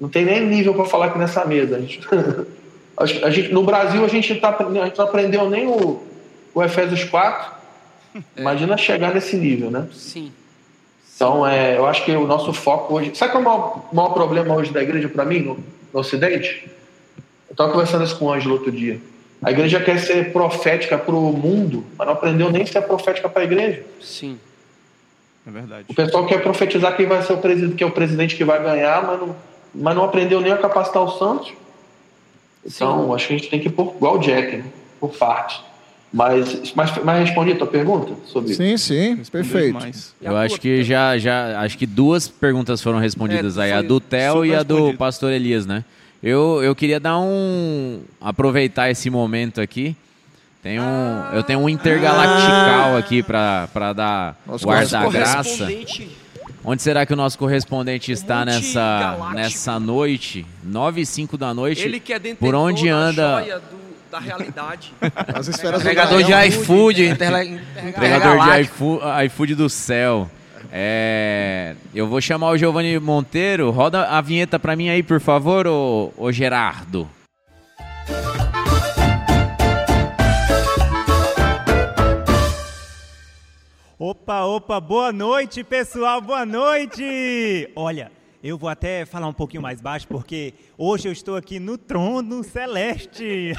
não tem nem nível para falar aqui nessa mesa. A gente, a- gente- no Brasil a gente, tá, a gente não aprendeu nem o, o Efésios 4. Imagina chegar nesse nível, né? Sim. Então, é, eu acho que o nosso foco hoje. Sabe qual é o maior, maior problema hoje da igreja para mim, no, no Ocidente? Eu estava conversando isso com o Ângelo outro dia. A igreja quer ser profética para o mundo, mas não aprendeu nem ser profética para a igreja. Sim. É verdade. O pessoal quer profetizar quem vai ser o presidente, que é o presidente que vai ganhar, mas não, mas não aprendeu nem a capacitar os santos. Então, acho que a gente tem que ir por, igual o Jack, né? por parte. Mas, mas, mas respondi a tua pergunta sobre Sim, sim, perfeito. Eu acho que já, já, acho que duas perguntas foram respondidas É, aí, a do Theo e a do respondido. Pastor Elias, né? Eu, eu queria dar um, aproveitar esse momento aqui. Tem um, eu tenho um intergalactical aqui para para dar Nosso o ar nosso da graça. Onde será que o nosso correspondente está nessa, nessa noite? 9 e 5 da noite. Ele que é Por onde da anda- joia do- da realidade. *laughs* As esferas do Entregador de iFood, Entregador de iFood, do céu. É, eu vou chamar o Giovanni Monteiro. Roda a vinheta pra mim aí, por favor, ô, ô Gerardo. Opa, opa, boa noite, pessoal, boa noite! Olha, eu vou até falar um pouquinho mais baixo porque hoje eu estou aqui no trono celeste.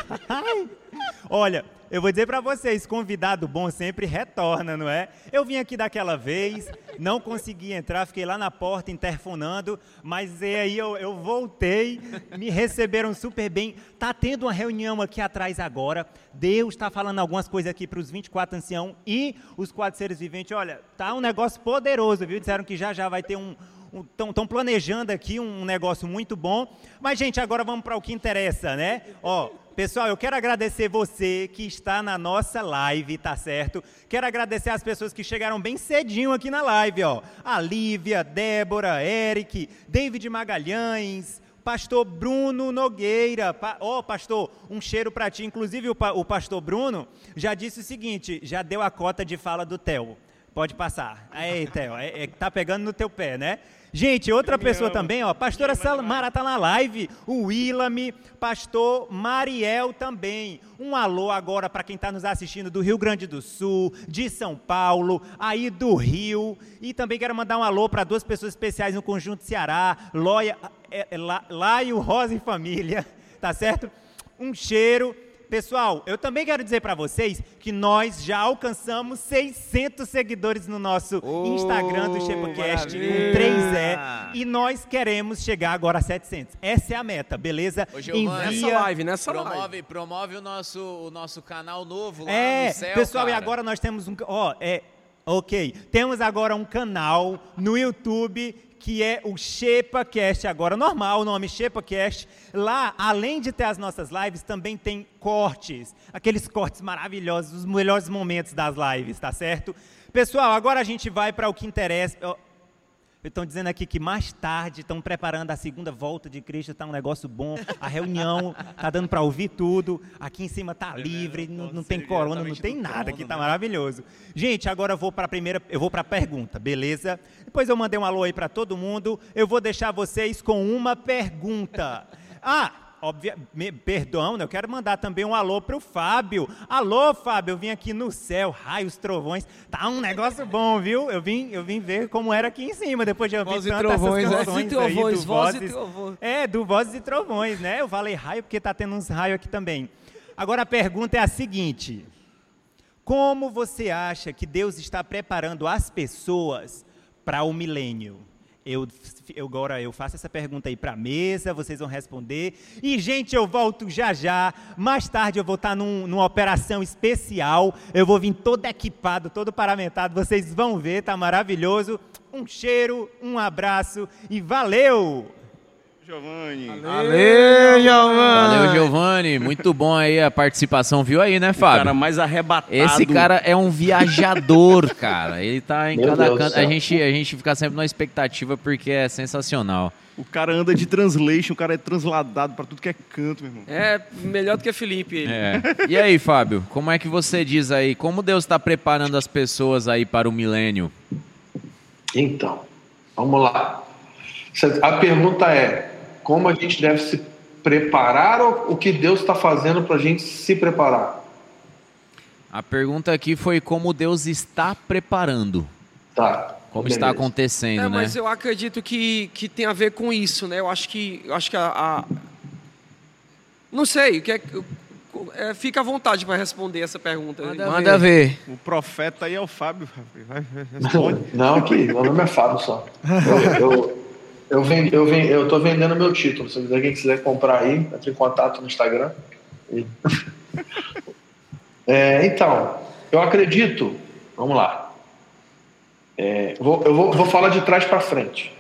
*laughs* Olha, eu vou dizer para vocês, convidado bom sempre retorna, não é? Eu vim aqui daquela vez, não consegui entrar, fiquei lá na porta interfonando, mas aí eu, eu voltei, me receberam super bem. Tá tendo uma reunião aqui atrás agora. Deus está falando algumas coisas aqui para os 24 anciãos e os quatro seres viventes. Olha, tá um negócio poderoso, viu? Disseram que já já vai ter um estão planejando aqui um negócio muito bom. Mas, gente, agora vamos para o que interessa, né? Ó, pessoal, eu quero agradecer você que está na nossa live, tá certo? Quero agradecer as pessoas que chegaram bem cedinho aqui na live, ó. A Lívia, Débora, Eric, David Magalhães, Pastor Bruno Nogueira. Pa- Ô, pastor, um cheiro para ti. Inclusive, o, pa- o pastor Bruno já disse o seguinte: já deu a cota de fala do Theo. Pode passar. Aí, Theo, é, é, tá pegando no teu pé, né? Gente, outra pessoa também, ó. Pastora Samara tá na live. O Willame, pastor Mariel também. Um alô agora para quem está nos assistindo do Rio Grande do Sul, de São Paulo, aí do Rio. E também quero mandar um alô para duas pessoas especiais no Conjunto Ceará, Loia, é, é, La- Laio Rosa e Família, *laughs* tá certo? Um cheiro. Pessoal, eu também quero dizer para vocês que nós já alcançamos 600 seguidores no nosso Instagram do Shepcast, com maravilha! 3E, e nós queremos chegar agora a 700. Essa é a meta, beleza? Ô, Giovanni, Nessa live, nessa live. promove, promove o nosso, o nosso canal novo lá É, no céu, pessoal, e cara. agora nós temos um. Ó, é. Ok. Temos agora um canal no YouTube que é o ShepaCast agora, normal o nome ShepaCast. Lá, além de ter as nossas lives, também tem cortes, aqueles cortes maravilhosos, os melhores momentos das lives, tá certo? Pessoal, agora a gente vai para o que interessa. Estão dizendo aqui que mais tarde estão preparando a segunda volta de Cristo, está um negócio bom. A reunião tá dando para ouvir tudo. Aqui em cima tá livre, não, não tem corona, não tem nada, aqui tá maravilhoso. Gente, agora eu vou para a primeira, eu vou para a pergunta, beleza? Depois eu mandei um alô aí para todo mundo. Eu vou deixar vocês com uma pergunta. Ah, Obvia, me, perdão, né? eu quero mandar também um alô pro Fábio. Alô, Fábio, eu vim aqui no céu, raios, trovões. Tá um negócio *laughs* bom, viu? Eu vim, eu vim ver como era aqui em cima, depois de ouvir Voz e tantas essas trovões, né? canções *laughs* Voz e aí trovões, do voz e Vozes- trovões. É, do Vozes e Trovões, né? Eu falei raio porque tá tendo uns raios aqui também. Agora a pergunta é a seguinte: Como você acha que Deus está preparando as pessoas para o milênio? Eu, eu agora eu faço essa pergunta aí para a mesa, vocês vão responder. E, gente, eu volto já já. Mais tarde eu vou estar num, numa operação especial. Eu vou vir todo equipado, todo paramentado. Vocês vão ver, tá maravilhoso. Um cheiro, um abraço e valeu! Giovanni. Valeu, Giovanni. Valeu, Giovanni. Muito bom aí a participação. Viu aí, né, O cara Fábio? mais arrebatado. Esse cara é um viajador, *laughs* cara. Ele tá em Meu cada Deus canto. A gente, a gente fica sempre na expectativa porque é sensacional. O cara anda de translation, o cara é transladado pra tudo que é canto, meu irmão. É melhor do que Felipe. Ele. É. E aí, Fábio, como é que você diz aí? Como Deus está preparando as pessoas aí para o milênio? Então, vamos lá. A pergunta é: como a gente deve se preparar ou o que Deus está fazendo para a gente se preparar? A pergunta aqui foi como Deus está preparando. Tá. Como beleza. está acontecendo, É, né? mas eu acredito que, que tem a ver com isso, né? Eu acho que, eu acho que a, a- Não sei, o que é, é, fica à vontade para responder essa pergunta. Manda ver. O profeta aí é o Fábio. Vai, vai, responde. *laughs* Não, aqui, meu nome é Fábio só. Eu, eu, eu, vend, eu, vend, eu tô vendendo meu título. Se alguém quiser comprar aí, entre em contato no Instagram. *laughs* É, então, eu acredito. Vamos lá. É, vou- eu vou, vou falar de trás para frente.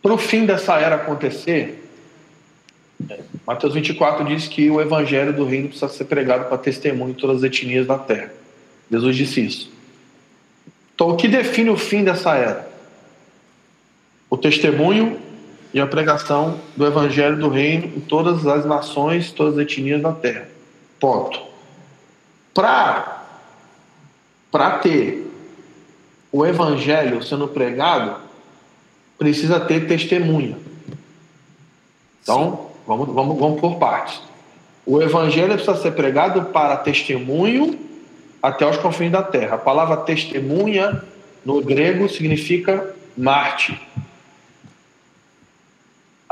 Para o fim dessa era acontecer, é, Mateus 24 diz que o evangelho do reino precisa ser pregado para testemunho em todas as etnias da terra. Jesus disse isso. Então, o que define o fim dessa era? O testemunho e a pregação do evangelho do reino em todas as nações, todas as etnias da terra. Ponto. Para ter o evangelho sendo pregado, precisa ter testemunha. Então, vamos, vamos, vamos por partes. O evangelho precisa ser pregado para testemunho até os confins da terra. A palavra testemunha no grego significa Marte.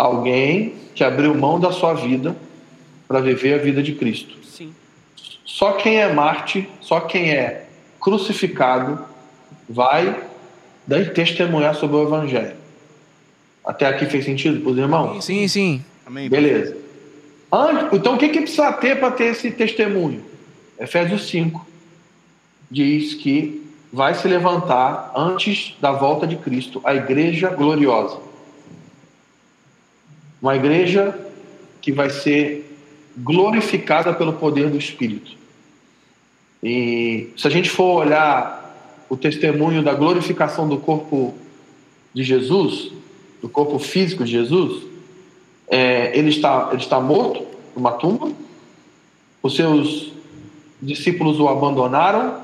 Alguém que abriu mão da sua vida para viver a vida de Cristo. Sim. Só quem é Marte, só quem é crucificado, vai daí testemunhar sobre o Evangelho. Até aqui fez sentido para os irmãos? Sim, sim. Amém. Beleza. Antes- Então, o que, que precisa ter para ter esse testemunho? Efésios 5 diz que vai se levantar antes da volta de Cristo a igreja gloriosa. Uma igreja que vai ser glorificada pelo poder do Espírito. E se a gente for olhar o testemunho da glorificação do corpo de Jesus, do corpo físico de Jesus, é, ele, está, ele está morto numa tumba, os seus discípulos o abandonaram,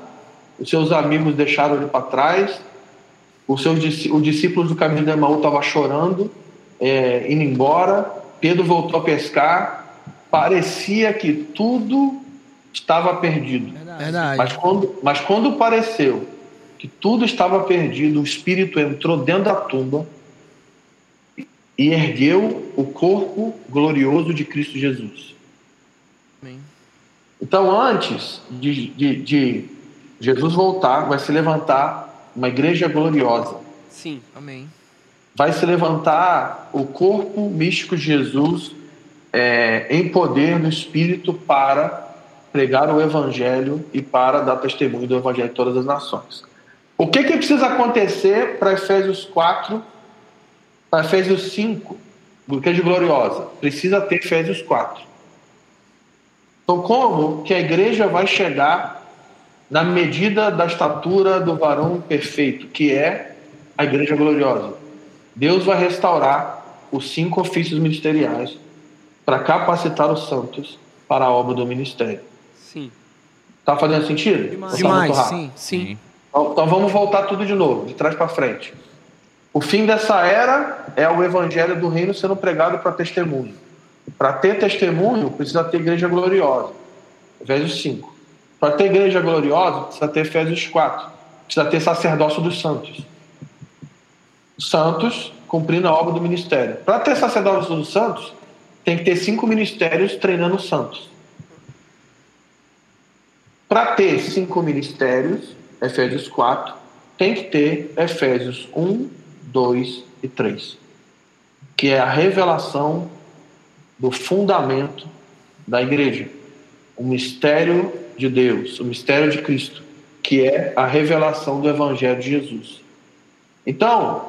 os seus amigos deixaram ele para trás, os seus os discípulos do caminho de Emaú estavam chorando, é, indo embora, Pedro voltou a pescar, parecia que tudo estava perdido. Verdade. Mas quando, mas quando pareceu que tudo estava perdido, o Espírito entrou dentro da tumba e ergueu o corpo glorioso de Cristo Jesus. Amém. Então, antes de, de, de Jesus voltar, vai se levantar uma igreja gloriosa. Sim. Amém. Vai se levantar o corpo místico de Jesus é, em poder do Espírito para pregar o Evangelho e para dar testemunho do Evangelho em todas as nações. O que, que precisa acontecer para Efésios 4, para Efésios 5, igreja gloriosa? Precisa ter Efésios 4. Então, como que a igreja vai chegar na medida da estatura do varão perfeito, que é a igreja gloriosa? Deus vai restaurar os cinco ofícios ministeriais para capacitar os santos para a obra do ministério. Sim. Tá fazendo sentido? Tá Demais, rápido? sim. Sim. Então, então vamos voltar tudo de novo, de trás para frente. O fim dessa era é o evangelho do reino sendo pregado para testemunho. Para ter testemunho, precisa ter igreja gloriosa. Efésios 5. Para ter igreja gloriosa, precisa ter Efésios 4. Precisa ter sacerdócio dos santos. Santos cumprindo a obra do ministério. Para ter sacerdócio dos santos, tem que ter cinco ministérios treinando os santos. Para ter cinco ministérios, Efésios 4, tem que ter Efésios 1, 2 e 3, que é a revelação do fundamento da igreja, o mistério de Deus, o mistério de Cristo, que é a revelação do Evangelho de Jesus. Então,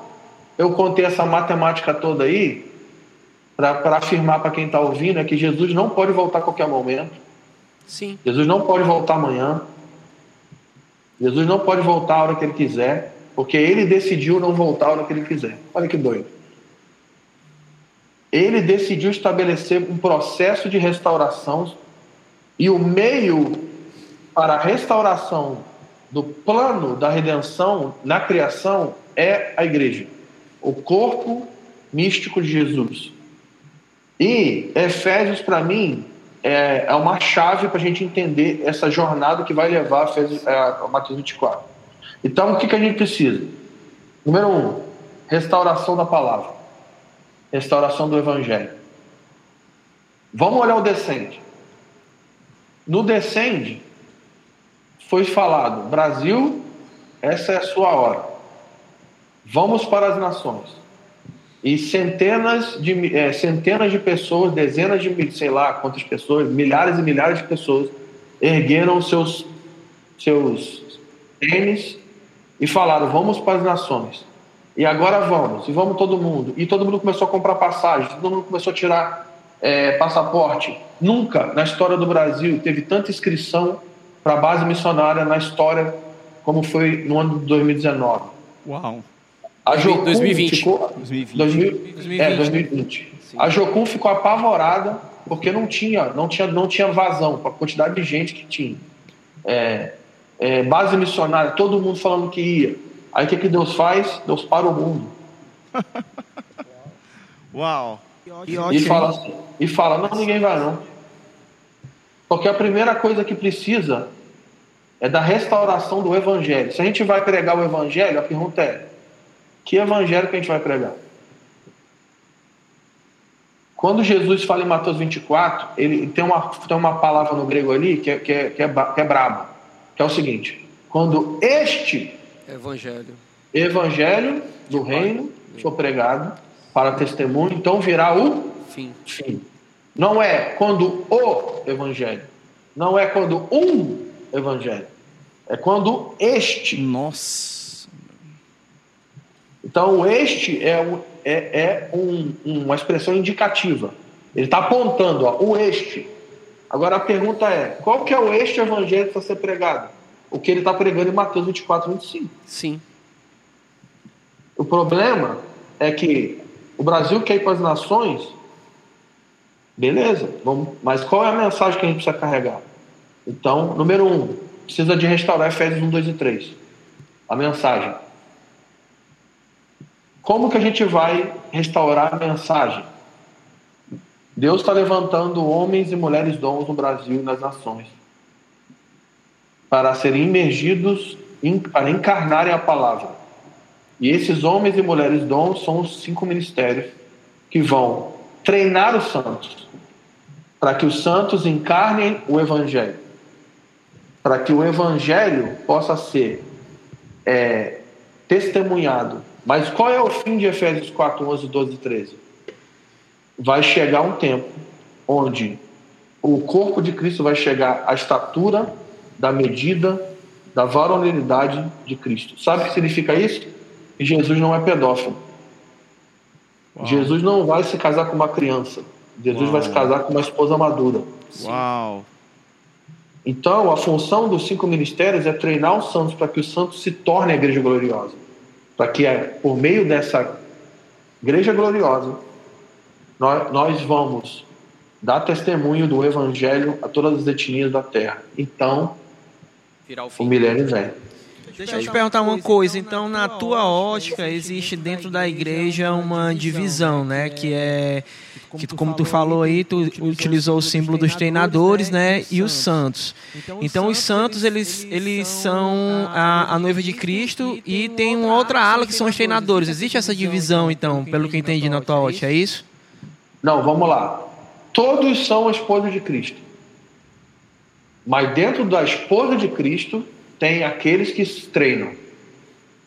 eu contei essa matemática toda aí para afirmar para quem está ouvindo é que Jesus não pode voltar a qualquer momento. Sim. Jesus não pode voltar amanhã. Jesus não pode voltar a hora que ele quiser, porque ele decidiu não voltar a hora que ele quiser. Olha que doido. Ele decidiu estabelecer um processo de restauração e o meio para a restauração do plano da redenção na criação é a igreja, o corpo místico de Jesus. E Efésios, para mim, é, é uma chave para a gente entender essa jornada que vai levar a, Efésios, é, a Mateus 24. Então, o que, que a gente precisa? Número um, restauração da palavra, restauração do evangelho. Vamos olhar o descende. No descende, foi falado: Brasil, essa é a sua hora. Vamos para as nações. E centenas de, é, centenas de pessoas, dezenas de, sei lá quantas pessoas, milhares e milhares de pessoas ergueram seus, seus tênis e falaram: vamos para as nações. E agora vamos, e vamos todo mundo. E todo mundo começou a comprar passagem, todo mundo começou a tirar é, passaporte. Nunca na história do Brasil teve tanta inscrição para a base missionária na história como foi no ano de 2019. Uau. A Jocum 2020. ficou 2020. 2000, é, 2020. A Jocum ficou apavorada porque não tinha, não tinha, não tinha vazão para a quantidade de gente que tinha. É, é, base missionária, todo mundo falando que ia. Aí o que, que Deus faz? Deus para o mundo. *laughs* Uau. E E fala, assim- e fala, não, ninguém vai não. Porque a primeira coisa que precisa é da restauração do evangelho. Se a gente vai pregar o evangelho, a pergunta é: que evangelho que a gente vai pregar? Quando Jesus fala em Mateus 24, ele tem uma, tem uma palavra no grego ali que é, que é, que é, que é braba, que é o seguinte: quando este Evangelho. evangelho do reino for pregado para testemunho, então virá o Fim. fim. Não é quando o evangelho. Não é quando um evangelho. É quando este. Nossa. Então, o este é, um, é, é um- uma expressão indicativa. Ele está apontando, ó, o este. Agora a pergunta é: qual que é o este evangelho que está sendo pregado? O que ele está pregando em Mateus 24, 25. Sim. O problema é que O Brasil quer ir para as nações? Beleza, vamos, mas qual é a mensagem que a gente precisa carregar? Então, número um, precisa de restaurar Efésios 1, 2 e 3. A mensagem. Como que a gente vai restaurar a mensagem? Deus está levantando homens e mulheres dons no Brasil e nas nações para serem imergidos, para encarnarem a palavra. E esses homens e mulheres dons são os cinco ministérios que vão treinar os santos, para que os santos encarnem o Evangelho, para que o Evangelho possa ser é, testemunhado. Mas qual é o fim de Efésios 4, 11, 12 e 13? vai chegar um tempo onde o corpo de Cristo vai chegar à estatura da medida da varonilidade de Cristo. Sabe o que significa isso? Que Jesus não é pedófilo. Uau. Jesus não vai se casar com uma criança. Jesus Uau. vai se casar com uma esposa madura. Uau! Então, a função dos cinco ministérios é treinar os santos para que os santos se tornem a igreja gloriosa. Para que, por meio dessa igreja gloriosa, nós, nós vamos dar testemunho do evangelho a todas as etnias da terra. Então, o, o milênio vem. Deixa eu te perguntar uma coisa. Então, na tua ótica, existe dentro da igreja uma divisão, né? Que é que como tu falou aí, tu utilizou o símbolo dos treinadores, né, e os santos. Então os santos eles eles são a, a noiva de Cristo e tem uma outra ala que são os treinadores. Existe essa divisão, então, pelo que eu entendi na tua ótica, é isso? Não, vamos lá. Todos são a esposa de Cristo. Mas dentro da esposa de Cristo tem aqueles que treinam.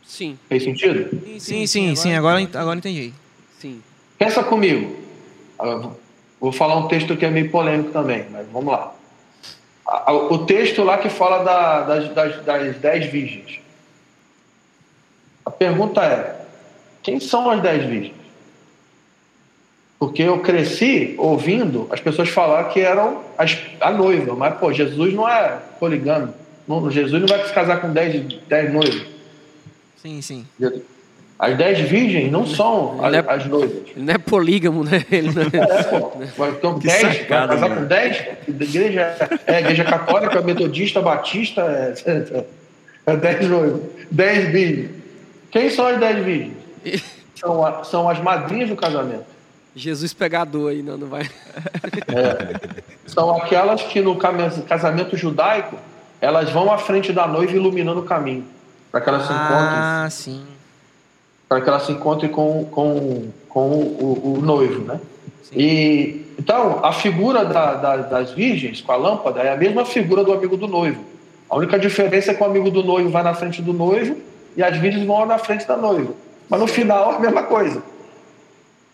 Sim. Fez sentido? Sim, sim, sim, sim agora, agora entendi. Sim. Pensa comigo. Ah, vou falar um texto que é meio polêmico também, mas vamos lá. O texto lá que fala da, das, das, das dez virgens. A pergunta é: quem são as dez virgens? Porque eu cresci ouvindo as pessoas falar que eram as, a noiva, mas, pô, Jesus não é poligâmico. Jesus não vai se casar com dez, dez noivos. Sim, sim. As dez virgens não são as, é, as noivas. Ele não é polígamo, né? *laughs* Ele não é, é pô. Então, dez, sacada, vai casar com dez? Igreja, é, igreja católica, metodista, batista, é, é, *laughs* é dez noivos. Dez virgens. Quem são as dez virgens? *laughs* São, são as madrinhas do casamento. Jesus pegador aí, não, não vai. É. São aquelas que no casamento judaico elas vão à frente da noiva iluminando o caminho para que elas ah, se encontrem. Ah, sim. Para que elas se encontrem com, com, com o, o noivo, né? Sim. E então a figura da, da, das virgens com a lâmpada é a mesma figura do amigo do noivo. A única diferença é que o amigo do noivo vai na frente do noivo e as virgens vão na frente da noiva. Mas no final é a mesma coisa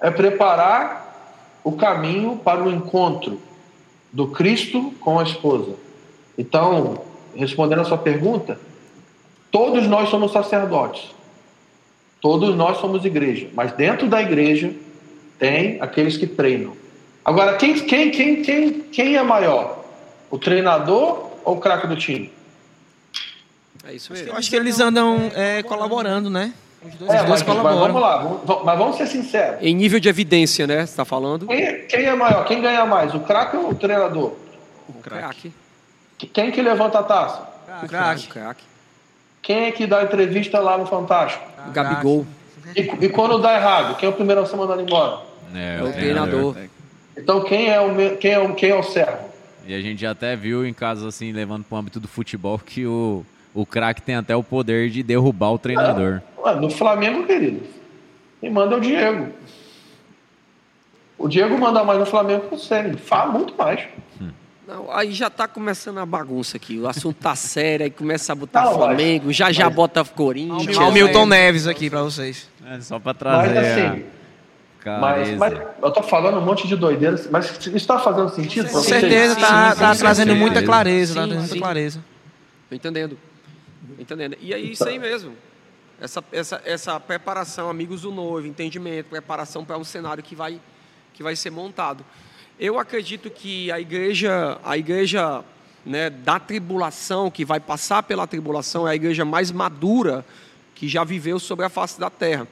é preparar o caminho para o encontro do Cristo com a esposa. Então, respondendo a sua pergunta, todos nós somos sacerdotes, todos nós somos igreja, mas dentro da igreja tem aqueles que treinam. Agora, quem, quem, quem, quem, quem é maior? O treinador ou o craque do time? É isso mesmo. Eu acho que eles andam é, colaborando, né? Os dois, é, os dois mas, colaboram. Mas vamos lá, vamos, mas vamos ser sinceros. Em nível de evidência, né? Você está falando? Quem, quem, é maior? Quem ganha mais? O craque ou o treinador? O craque. Quem que levanta a taça? O craque. Quem é que dá entrevista lá no Fantástico? O Gabigol. E, e, quando dá errado, quem é o primeiro a ser mandado embora? É, é o, treinador. Então quem é o quem é o, quem é o servo? E a gente até viu em casos assim, levando para o âmbito do futebol, que o, o craque tem até o poder de derrubar o treinador. Ah, no Flamengo, querido, quem manda é o Diego. O Diego manda mais no Flamengo que o Ceni. Fala muito mais. Hum. Não, aí já tá começando a bagunça aqui. O assunto tá *laughs* sério, aí começa a botar não, Flamengo, mas, já já mas, bota Corinthians. Olha o Milton Neves aqui para vocês. É só para trazer. Mas assim. Mas, mas, eu tô falando um monte de doideiras, mas isso está fazendo sentido? Com certeza, tá, tá trazendo muita clareza, sim, tá trazendo muita clareza. Tô entendendo. Entendendo. E é isso aí mesmo. Essa, essa, essa preparação, amigos do noivo, entendimento, preparação para um cenário que vai, que vai ser montado. Eu acredito que a igreja, a igreja né, da tribulação, que vai passar pela tribulação, é a igreja mais madura que já viveu sobre a face da terra.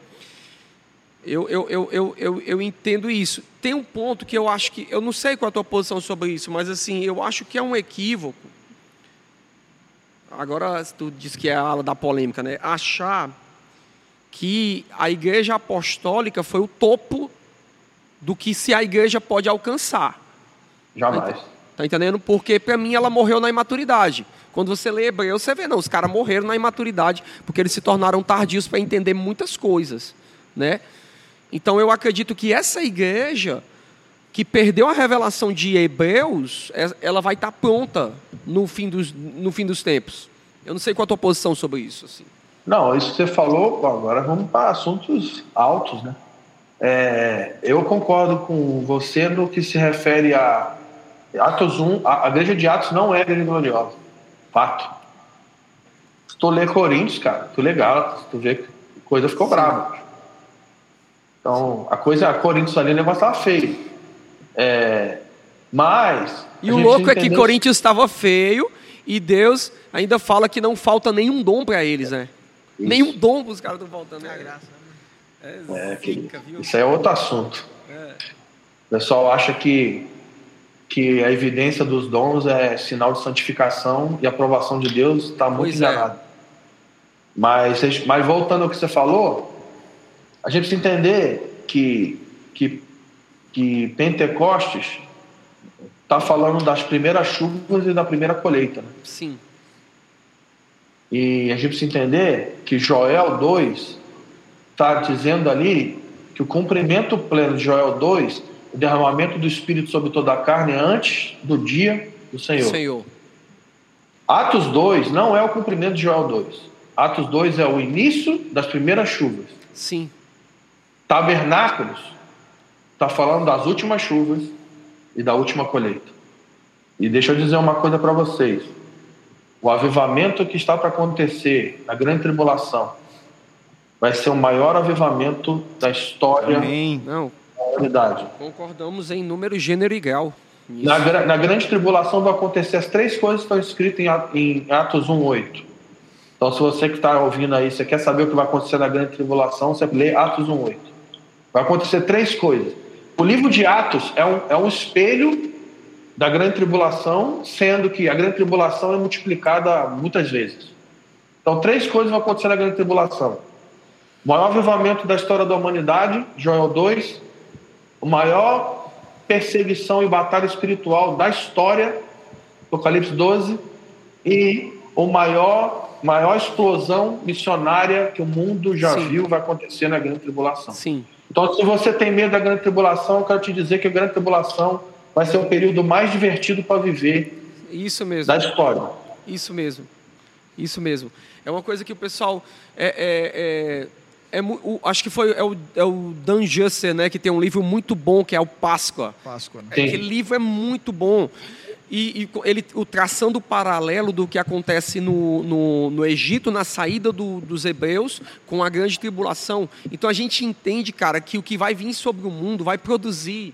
Eu, eu, eu, eu, eu, eu entendo isso. Tem um ponto que eu acho que. Eu não sei qual a tua posição sobre isso, mas assim, eu acho que é um equívoco. Agora, tu diz que é a ala da polêmica, né? Achar que a igreja apostólica foi o topo do que se a igreja pode alcançar. Jamais. Tá entendendo? Porque para mim ela morreu na imaturidade. Quando você lê Hebreus, você vê, não, os caras morreram na imaturidade, porque eles se tornaram tardios para entender muitas coisas, né? Então eu acredito que essa igreja que perdeu a revelação de Hebreus, é, ela vai estar pronta no fim dos, no fim dos tempos. Eu não sei qual a tua posição sobre isso. Assim. Não, isso que você falou, agora vamos para assuntos altos, né? É, eu concordo com você no que se refere a Atos 1, a, a igreja de Atos não é a igreja gloriosa. Fato. Se tu lê Coríntios, cara, tu legal, tu vê que a coisa ficou Sim. brava. Então, a coisa, a Coríntios ali, o negócio estava feio. É, mas. E o louco é que Coríntios estava feio e Deus ainda fala que não falta nenhum dom para eles, né? Isso. Nenhum dom para os caras estão faltando. Né? graça. É, é zica, isso é outro assunto. É. O pessoal acha que que a evidência dos dons é sinal de santificação e aprovação de Deus, está muito pois é. enganado. É. Mas, mas voltando ao que você falou, a gente precisa entender que, que, que Pentecostes está falando das primeiras chuvas e da primeira colheita. Né? Sim. E a gente precisa entender que Joel 2 está dizendo ali que o cumprimento pleno de Joel 2 o derramamento do Espírito sobre toda a carne antes do dia do Senhor. Senhor. Atos 2 não é o cumprimento de Joel 2. Atos 2 é o início das primeiras chuvas. Sim. Tabernáculos está falando das últimas chuvas e da última colheita. E deixa eu dizer uma coisa para vocês. O avivamento que está para acontecer na grande tribulação vai ser o maior avivamento da história Amém. Não humanidade. Concordamos em número, gênero e grau. Na, na, grande tribulação vai acontecer as três coisas que estão escritas em, em Atos 1,8. Então, se você que está ouvindo aí, você quer saber o que vai acontecer na grande tribulação, você lê Atos 1,8. Vai acontecer três coisas. O livro de Atos é um, é um espelho da grande tribulação, sendo que a grande tribulação é multiplicada muitas vezes. Então, três coisas vão acontecer na grande tribulação: o maior avivamento da história da humanidade, Joel 2, o maior perseguição e batalha espiritual da história, Apocalipse 12, e o maior, maior explosão missionária que o mundo já Sim. viu vai acontecer na grande tribulação. Sim. Então, se você tem medo da grande tribulação, eu quero te dizer que a grande tribulação vai ser o período mais divertido para viver Isso mesmo. da história. Isso mesmo. Isso mesmo. É uma coisa que o pessoal é, é, é é, o, acho que foi é o, é o Dan Jusser, né, que tem um livro muito bom que é o Páscoa. Páscoa né? Aquele livro é muito bom. E, e, ele o traçando o paralelo do que acontece no, no, no Egito na saída do, dos hebreus com a grande tribulação. Então a gente entende, cara, que o que vai vir sobre o mundo vai produzir,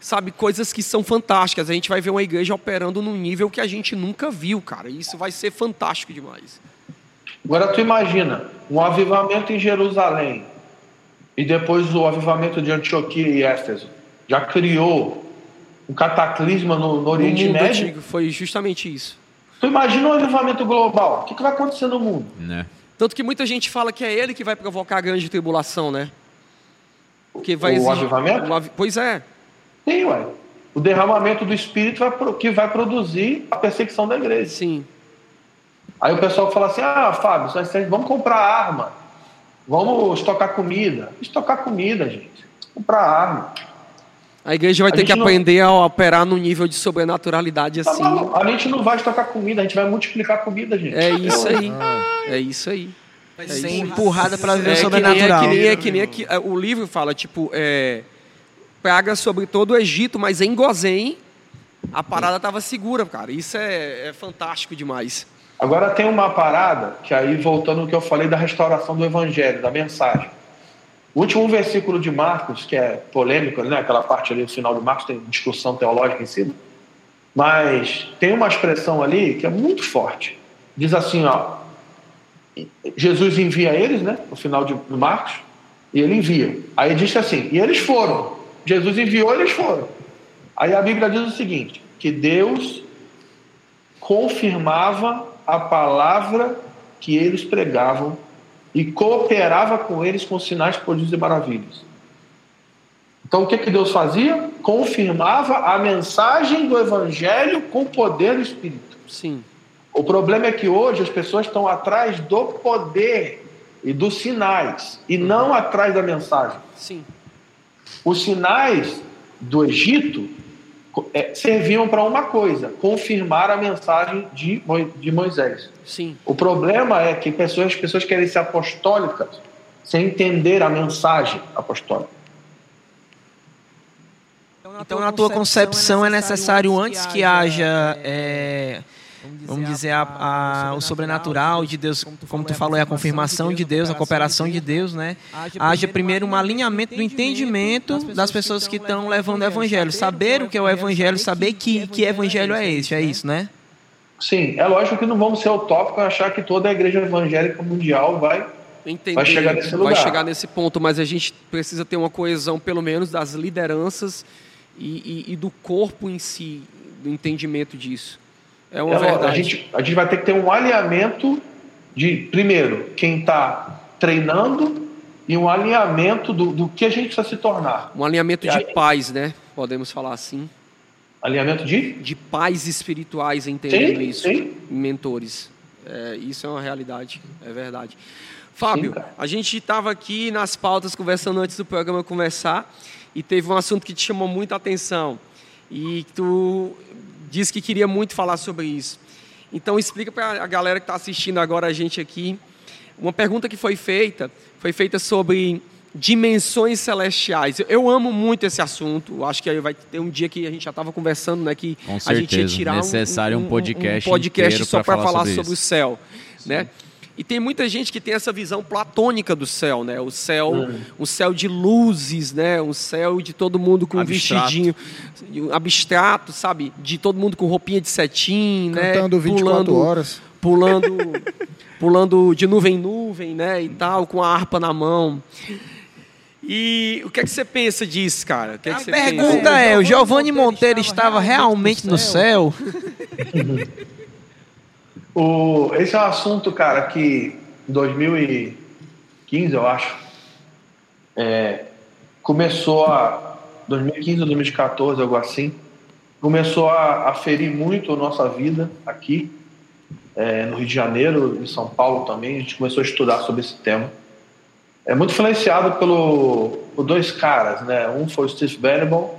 sabe, coisas que são fantásticas. A gente vai ver uma igreja operando num nível que a gente nunca viu, cara. E isso vai ser fantástico demais. Agora tu imagina um avivamento em Jerusalém e depois o avivamento de Antioquia e Éfeso. Já criou um cataclisma no, no Oriente no Médio. Antigo, foi justamente isso. Tu imagina um avivamento global. O que, que vai acontecer no mundo? Né? Tanto que muita gente fala que é ele que vai provocar a grande tribulação, né? Que vai o exigir... avivamento? O Pois é. Sim, ué. O derramamento do Espírito vai, que vai produzir a perseguição da igreja. Sim. Aí o pessoal fala assim: ah, Fábio, vamos comprar arma, vamos estocar comida. Estocar comida, gente. Comprar arma. A igreja vai a ter que aprender não... a operar no nível de sobrenaturalidade tá assim. Não, a gente não vai estocar comida, a gente vai multiplicar comida, gente. É isso aí. É isso aí. Vai é ser empurrada para viver é, sobrenatural. Que nem, é, que nem, é, que nem é, o livro fala, tipo, é, praga sobre todo o Egito, mas em Gozém a parada estava segura, cara. Isso é, é fantástico demais. Agora tem uma parada, que aí voltando ao que eu falei da restauração do evangelho, da mensagem. O último versículo de Marcos, que é polêmico, né? aquela parte ali no final de Marcos tem discussão teológica em cima, mas tem uma expressão ali que é muito forte. Diz assim, ó, Jesus envia eles, né, no final de Marcos, E ele envia. Aí diz assim: e eles foram. Jesus enviou, eles foram. Aí a Bíblia diz o seguinte: que Deus confirmava a palavra que eles pregavam e cooperava com eles com sinais, prodígios e maravilhas. Então o que, que Deus fazia? Confirmava a mensagem do Evangelho com o poder do Espírito. Sim. O problema é que hoje as pessoas estão atrás do poder e dos sinais e não atrás da mensagem. Sim. Os sinais do Egito é, serviam para uma coisa: confirmar a mensagem de, de Moisés. Sim. O problema é que pessoas, as pessoas querem ser apostólicas sem entender a mensagem apostólica. Então, na tua concepção, é necessário, antes que haja, é, vamos dizer, a, a, o sobrenatural de Deus, como tu falou, é a confirmação de Deus, a cooperação de Deus, né? Haja primeiro um alinhamento do entendimento das pessoas que estão levando o evangelho, saber o que é o evangelho, saber que, que evangelho é esse, é isso, né? Sim, é lógico que não vamos ser utópicos achar que toda a igreja evangélica mundial vai Entender, vai chegar nesse lugar. Vai chegar nesse ponto, mas a gente precisa ter uma coesão, pelo menos, das lideranças e, e, e do corpo em si, do entendimento disso. É uma verdade. A gente, a gente vai ter que ter um alinhamento de, primeiro, quem está treinando e um alinhamento do, do que a gente precisa se tornar. Um alinhamento E de aí- paz, né? Podemos falar assim. Alinhamento de? De pais espirituais entendendo Sim, isso. sim. Mentores. É, isso é uma realidade, é verdade. Fábio, cara. a gente estava aqui nas pautas conversando antes do programa começar e teve um assunto que te chamou muita atenção e tu disse que queria muito falar sobre isso. Então explica para a galera que está assistindo agora a gente aqui uma pergunta que foi feita, foi feita sobre dimensões celestiais. Eu- amo muito esse assunto. Acho que aí vai ter um dia que a gente já estava conversando, né, que Com a gente ia tirar um- Necessário um podcast podcast inteiro só para falar sobre sobre, o céu, né? E tem muita gente que tem essa visão platônica do céu, né? O céu, um céu de luzes, né? Um céu de todo mundo com um Abstrato. vestidinho um abstrato, sabe? De todo mundo com roupinha de cetim, né? Cantando 24 Pulando- horas. pulando, pulando de nuvem em nuvem, né, e tal, com a harpa na mão. E o que é que você pensa disso, cara? O que é que A você pergunta pensa? é, o Giovanni Monteiro estava realmente no céu? *laughs* *laughs* O, esse é um assunto, cara, que em 2015, eu acho, é, começou a. 2015 ou 2014, algo assim, começou a, a ferir muito a nossa vida aqui, é, no Rio de Janeiro, em São Paulo também. A gente começou a estudar sobre esse tema. É muito influenciado pelo, por dois caras, né? Um foi o Steve Bannon,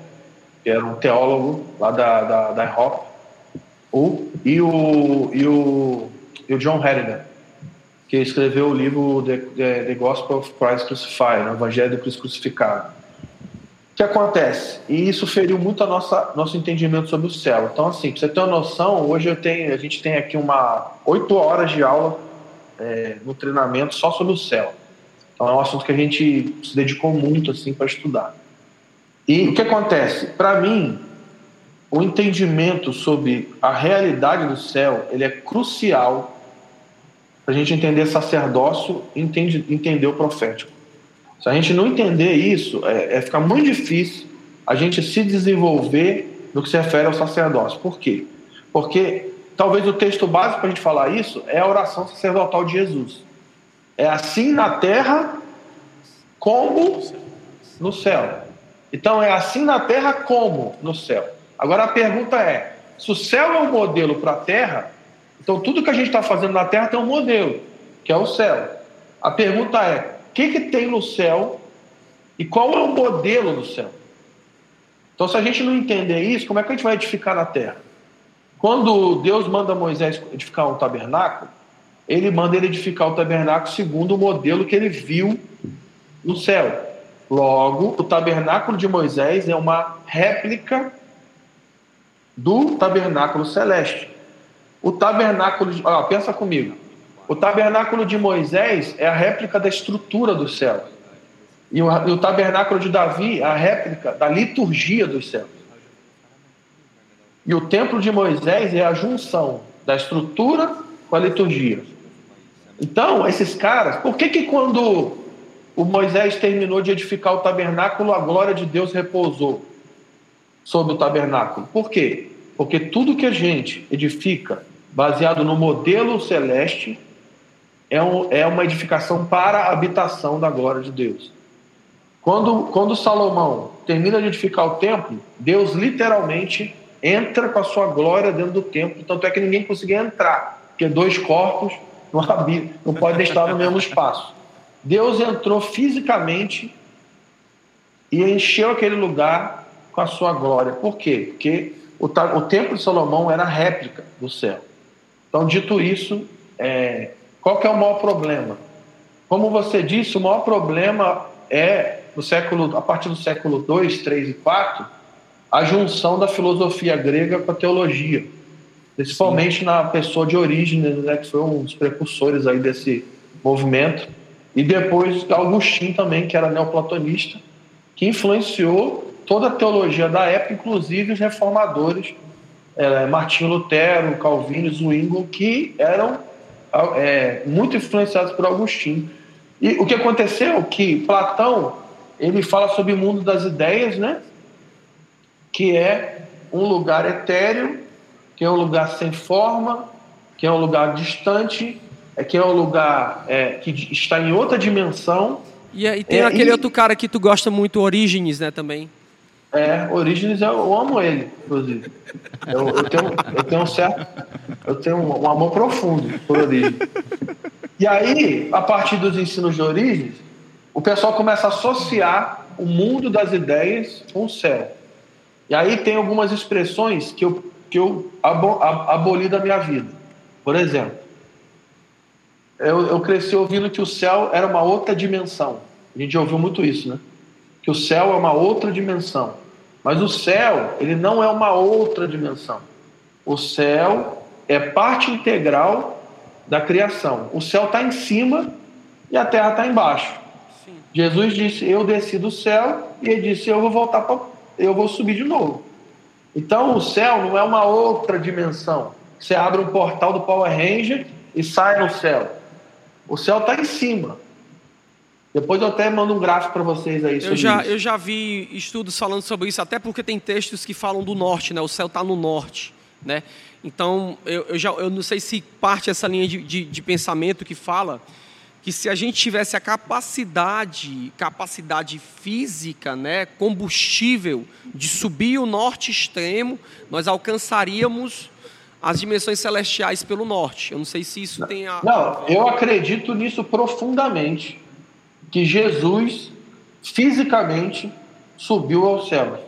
que era um teólogo lá da, da, da IHOP, o, e, o, e, o, e o John Harrigan, que escreveu o livro The, The, The Gospel of Christ Crucified, o Evangelho do Cristo Crucificado. O que acontece? E isso feriu muito a nossa nosso entendimento sobre o céu. Então, assim, você ter uma noção, hoje eu tenho, a gente tem aqui uma oito horas de aula é, no treinamento só sobre o céu. Então, é um assunto que a gente se dedicou muito assim para estudar. E o que acontece? Para mim, o entendimento sobre a realidade do céu ele é crucial para a gente entender sacerdócio e entende, entender o profético. Se a gente não entender isso, é, é ficar muito difícil a gente se desenvolver no que se refere ao sacerdócio. Por quê? Porque talvez o texto básico para a gente falar isso é a oração sacerdotal de Jesus. É assim na terra como no céu. Então é assim na terra como no céu. Agora a pergunta é: se o céu é um modelo para a terra, então tudo que a gente está fazendo na terra tem um modelo, que é o céu. A pergunta é: o que, que tem no céu e qual é o modelo do céu? Então, se a gente não entender isso, como é que a gente vai edificar na terra? Quando Deus manda Moisés edificar um tabernáculo, ele manda ele edificar o tabernáculo segundo o modelo que ele viu no céu. Logo, o tabernáculo de Moisés é uma réplica do tabernáculo celeste. O tabernáculo, de, pensa comigo. O tabernáculo de Moisés é a réplica da estrutura do céu. E o, e o tabernáculo de Davi é a réplica da liturgia dos céus. E o templo de Moisés é a junção da estrutura com a liturgia. Então, esses caras, por que que quando o Moisés terminou de edificar o tabernáculo, a glória de Deus repousou sobre o tabernáculo. Por quê? Porque tudo que a gente edifica baseado no modelo celeste é, um, é uma edificação para a habitação da glória de Deus. Quando, quando Salomão termina de edificar o templo, Deus literalmente entra com a sua glória dentro do templo, tanto é que ninguém conseguia entrar, porque dois corpos não, não podem estar no mesmo espaço. Deus entrou fisicamente e encheu aquele lugar com a sua glória. Por quê? Porque o, o templo de Salomão era réplica do céu. Então, dito isso, é, qual que é o maior problema? Como você disse, o maior problema é, no século, a partir do século 2, 3 e 4, a junção da filosofia grega com a teologia. Principalmente Sim. na pessoa de Orígenes, né, que foi um dos precursores aí desse movimento. E depois Agostinho também, que era neoplatonista, que influenciou toda a teologia da época, inclusive os reformadores, é, Martinho Lutero, Calvino, Zwingli, que eram é, muito influenciados por Agostinho. E o que aconteceu? Que Platão ele fala sobre o mundo das ideias, né? Que é um lugar etéreo, que é um lugar sem forma, que é um lugar distante, é que é um lugar é, que está em outra dimensão. E, e tem é, aquele e... outro cara que tu gosta muito, Orígenes, né, também. É, Orígenes eu, eu amo ele, inclusive. Eu, eu, tenho, eu tenho um certo, eu tenho um, amor profundo por Orígenes. E aí, a partir dos ensinos de Orígenes, o pessoal começa a associar o mundo das ideias com o céu. E aí tem algumas expressões que eu, que eu aboli da minha vida. Por exemplo, eu, eu cresci ouvindo que o céu era uma outra dimensão. A gente já ouviu muito isso, né? Que o céu é uma outra dimensão. Mas o céu, ele não é uma outra dimensão. O céu é parte integral da criação. O céu está em cima e a terra está embaixo. Sim. Jesus disse: Eu desci do céu, e ele disse: Eu vou voltar para. Eu vou subir de novo. Então o céu não é uma outra dimensão. Você abre um portal do Power Ranger e sai no céu. O céu está em cima. Depois eu até mando um gráfico para vocês aí eu já, isso. Eu já vi estudos falando sobre isso, até porque tem textos que falam do norte, né? O céu está no norte, né? Então, eu, eu, já, eu não sei se parte essa linha de, de, de pensamento que fala que se a gente tivesse a capacidade, capacidade física, né, combustível de subir o norte extremo, nós alcançaríamos as dimensões celestiais pelo norte. Eu não sei se isso tem a. Não, eu acredito nisso profundamente que Jesus fisicamente subiu ao céu.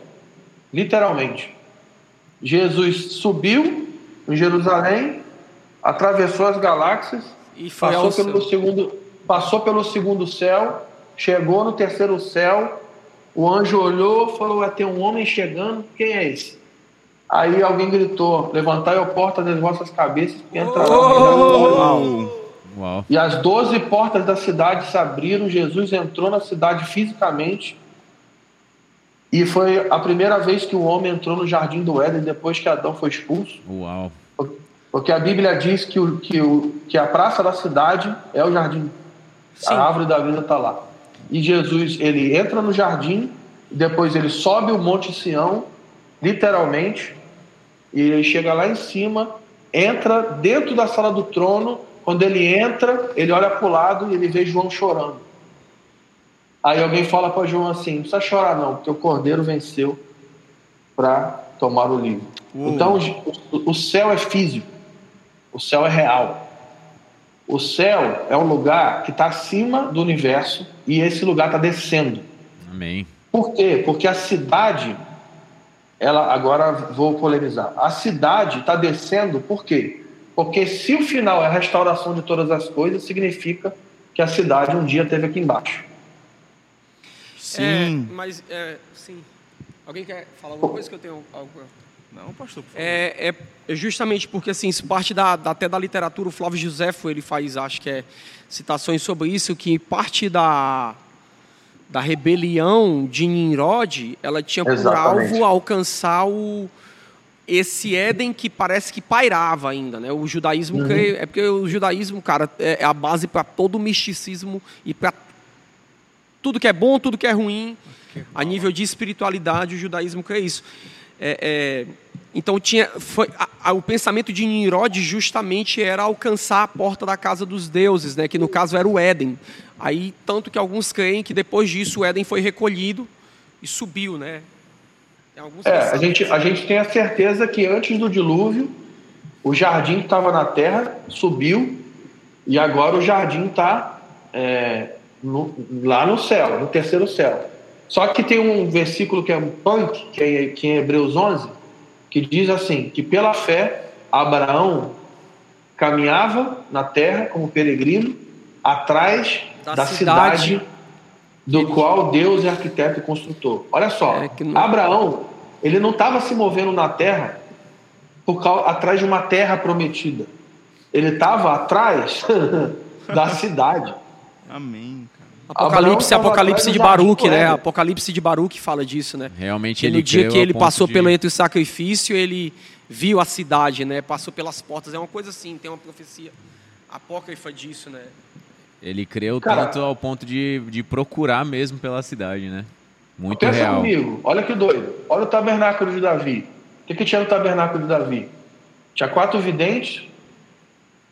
Literalmente. Jesus subiu em Jerusalém, atravessou as galáxias, e passou pelo céu. segundo passou pelo segundo céu, chegou no terceiro céu, o anjo olhou, falou: "Vai ter um homem chegando, quem é esse?" Aí alguém gritou: "Levantai a porta das vossas cabeças, que entrará oh! Uau. E as doze portas da cidade se abriram, Jesus entrou na cidade fisicamente. E foi a primeira vez que o homem entrou no jardim do Éden depois que Adão foi expulso. Uau. Porque a Bíblia diz que, o, que, o, que a praça da cidade é o jardim. Sim. A árvore da vida está lá. E Jesus, ele entra no jardim, depois ele sobe o Monte Sião, literalmente, e ele chega lá em cima, entra dentro da sala do trono quando ele entra, ele olha para o lado e ele vê João chorando. Aí alguém fala para João assim: não precisa chorar, não, porque o cordeiro venceu para tomar o livro. Então, o, o céu é físico, o céu é real. O céu é um lugar que está acima do universo e esse lugar está descendo. Amém. Por quê? Porque a cidade, ela agora vou polemizar. A cidade está descendo por quê? Porque se o final é a restauração de todas as coisas, significa que a cidade um dia teve aqui embaixo. Sim. É, mas, é, sim. Alguém quer falar alguma coisa que eu tenho algo... Não, pastor, por favor. É, é justamente porque, assim, isso parte da, da, até da literatura, o Flávio Josefo, ele faz, acho que é, citações sobre isso, que parte da, da rebelião de Nimrod, ela tinha por Exatamente. alvo alcançar o esse Éden que parece que pairava ainda, né? O judaísmo uhum. que, é porque o judaísmo, cara, é, é a base para todo o misticismo e para tudo que é bom, tudo que é ruim. A nível de espiritualidade, o judaísmo crê isso. É, é, então tinha, foi, a, a, o pensamento de Nimrod justamente era alcançar a porta da casa dos deuses, né, que no caso era o Éden. Aí tanto que alguns creem que depois disso o Éden foi recolhido e subiu, né? É, a gente, a gente tem a certeza que antes do dilúvio o jardim que estava na terra subiu e agora o jardim está é, lá no céu, no terceiro céu. Só que tem um versículo que é um punk, que é, que é Hebreus 11, que diz assim: que pela fé Abraão caminhava na terra como peregrino atrás da, da cidade, cidade, do qual Deus é arquiteto e construtor. Olha só, é não... Abraão ele não estava se movendo na terra por causa, atrás de uma terra prometida. Ele estava atrás *laughs* da cidade. Amém. Apocalipse, Apocalipse de Baruque, né? Apocalipse de Baruque fala disso, né? Realmente ele no dia que ele passou de... pelo entre o sacrifício, ele viu a cidade, né? Passou pelas portas. É uma coisa assim, tem uma profecia apócrifa disso, né? Ele creu Cara, tanto ao ponto de, de procurar mesmo pela cidade, né? Muito pensa real. comigo, olha que doido. Olha o tabernáculo de Davi. O que, que tinha no tabernáculo de Davi? Tinha quatro videntes,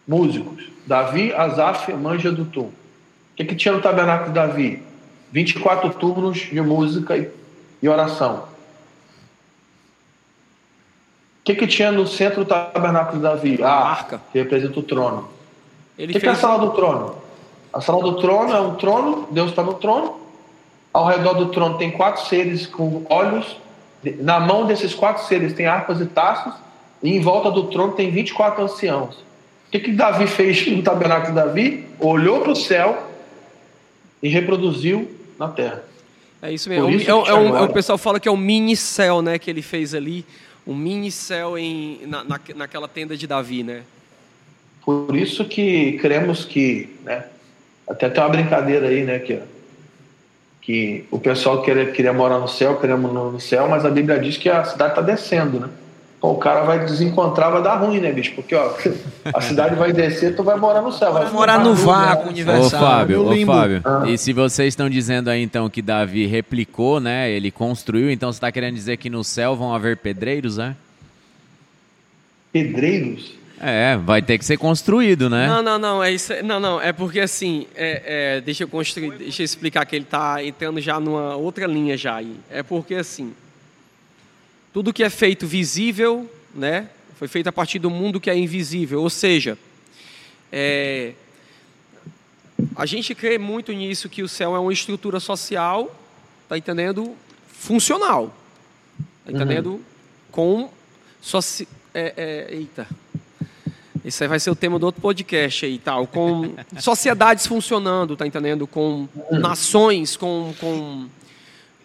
músicos. Davi, Asaf, Manja do Tum. O que, que tinha no tabernáculo de Davi? 24 turnos de música e, e oração. O que, que tinha no centro do tabernáculo de Davi? A arca. Que representa o trono. o que, que é a sala do trono? A sala do trono é um trono, Deus está no trono. Ao redor do trono tem quatro seres com olhos na mão desses quatro seres tem harpas e taças, e em volta do trono tem 24 anciãos. O que, que Davi fez no tabernáculo de Davi? Olhou para o céu e reproduziu na terra. É isso mesmo. Isso é, é, um, é, o pessoal fala que é um mini céu né, que ele fez ali. Um mini céu em, na, na, naquela tenda de Davi, né? Por isso que cremos que, né, até tem uma brincadeira aí, né, que que o pessoal queria, queria morar no céu, queremos no céu, mas a Bíblia diz que a cidade está descendo, né? Pô, o cara vai desencontrar, vai dar ruim, né, bicho? Porque, ó, a cidade vai descer, tu vai morar no céu. Vai, vai morar no vácuo universal. Ô, Fábio, ô, Fábio. Ah. E se vocês estão dizendo aí, então, que Davi replicou, né? Ele construiu, então você está querendo dizer que no céu vão haver pedreiros, né? Pedreiros? É, vai ter que ser construído, né? Não, não, não, é isso. Não, não, é porque assim, é, é, deixa eu construir, deixa eu explicar que ele está entrando já numa outra linha já aí. É porque assim, tudo que é feito visível, né, foi feito a partir do mundo que é invisível. Ou seja, é, a gente crê muito nisso que o céu é uma estrutura social, tá entendendo? Funcional, tá entendendo? Uhum. Com soci, é, é, eita, isso aí vai ser o tema do outro podcast aí, tal, com sociedades funcionando, tá entendendo? Com nações, com, com,